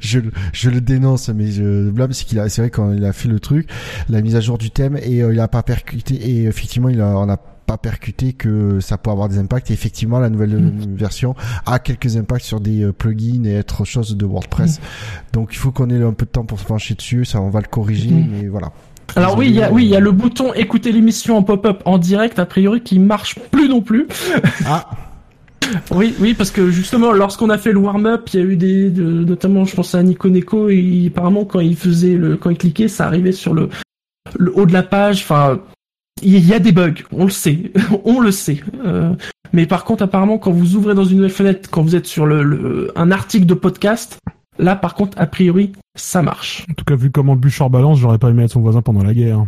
je, je, le dénonce mais je le blâme c'est qu'il a c'est vrai quand il a fait le truc la mise à jour du thème et euh, il a pas percuté et effectivement il a on a pas percuté que ça peut avoir des impacts. Et effectivement la nouvelle euh, version a quelques impacts sur des euh, plugins et autre chose de WordPress. Donc il faut qu'on ait un peu de temps pour se pencher dessus. Ça on va le corriger Mhm. mais voilà. Alors oui, il y a, oui, il y a le bouton écouter l'émission en pop-up en direct, a priori, qui marche plus non plus. ah. Oui, oui, parce que justement, lorsqu'on a fait le warm-up, il y a eu des, de- notamment, je pense à Nico Neko, et apparemment, quand il faisait le, quand il cliquait, ça arrivait sur le, le haut de la page. Enfin, il y a des bugs, on le sait, on le sait. Euh, mais par contre, apparemment, quand vous ouvrez dans une nouvelle fenêtre, quand vous êtes sur le, le- un article de podcast, là, par contre, a priori, ça marche. En tout cas, vu comment Bouchard balance, j'aurais pas aimé être son voisin pendant la guerre.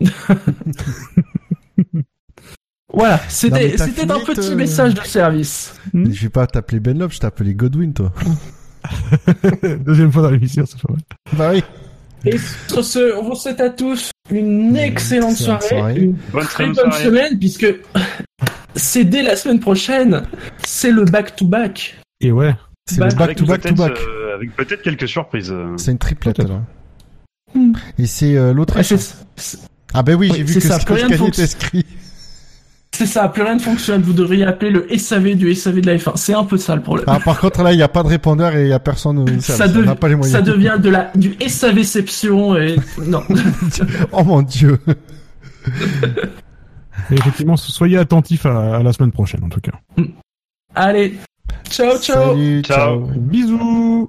Voilà, c'était, un petit te- message de service. Hmm. je vais pas t'appeler Ben Love je t'appelais Godwin toi Deuxième fois dans l'émission, c'est pas vrai. bah oui Et sur ce, on vous souhaite à tous une excellente excellente soirée, soirée. une Bonne très bonne soirée. semaine, puisque c'est dès la semaine prochaine, c'est le back-to-back. Et ouais. c'est le back Avec to back to peut-être, back euh, avec peut-être quelques surprises. c'est une triplette là Hmm. et c'est euh, l'autre c'est- ah ben oui Oui, j'ai vu c'est que ça, ce fonctionne. inscrit c'est ça, plus rien ne fonctionne. Vous devriez appeler le SAV du SAV de la F1. C'est un peu ça le problème. ah par contre là il y a pas de répondeur et il y a personne au ça, service. on dev- n'a pas les moyens ça devient de la, du SAVception et non. oh mon dieu Et effectivement, soyez attentifs à, à la semaine prochaine, en tout cas. Allez, ciao, ciao. salut Ciao. Bisous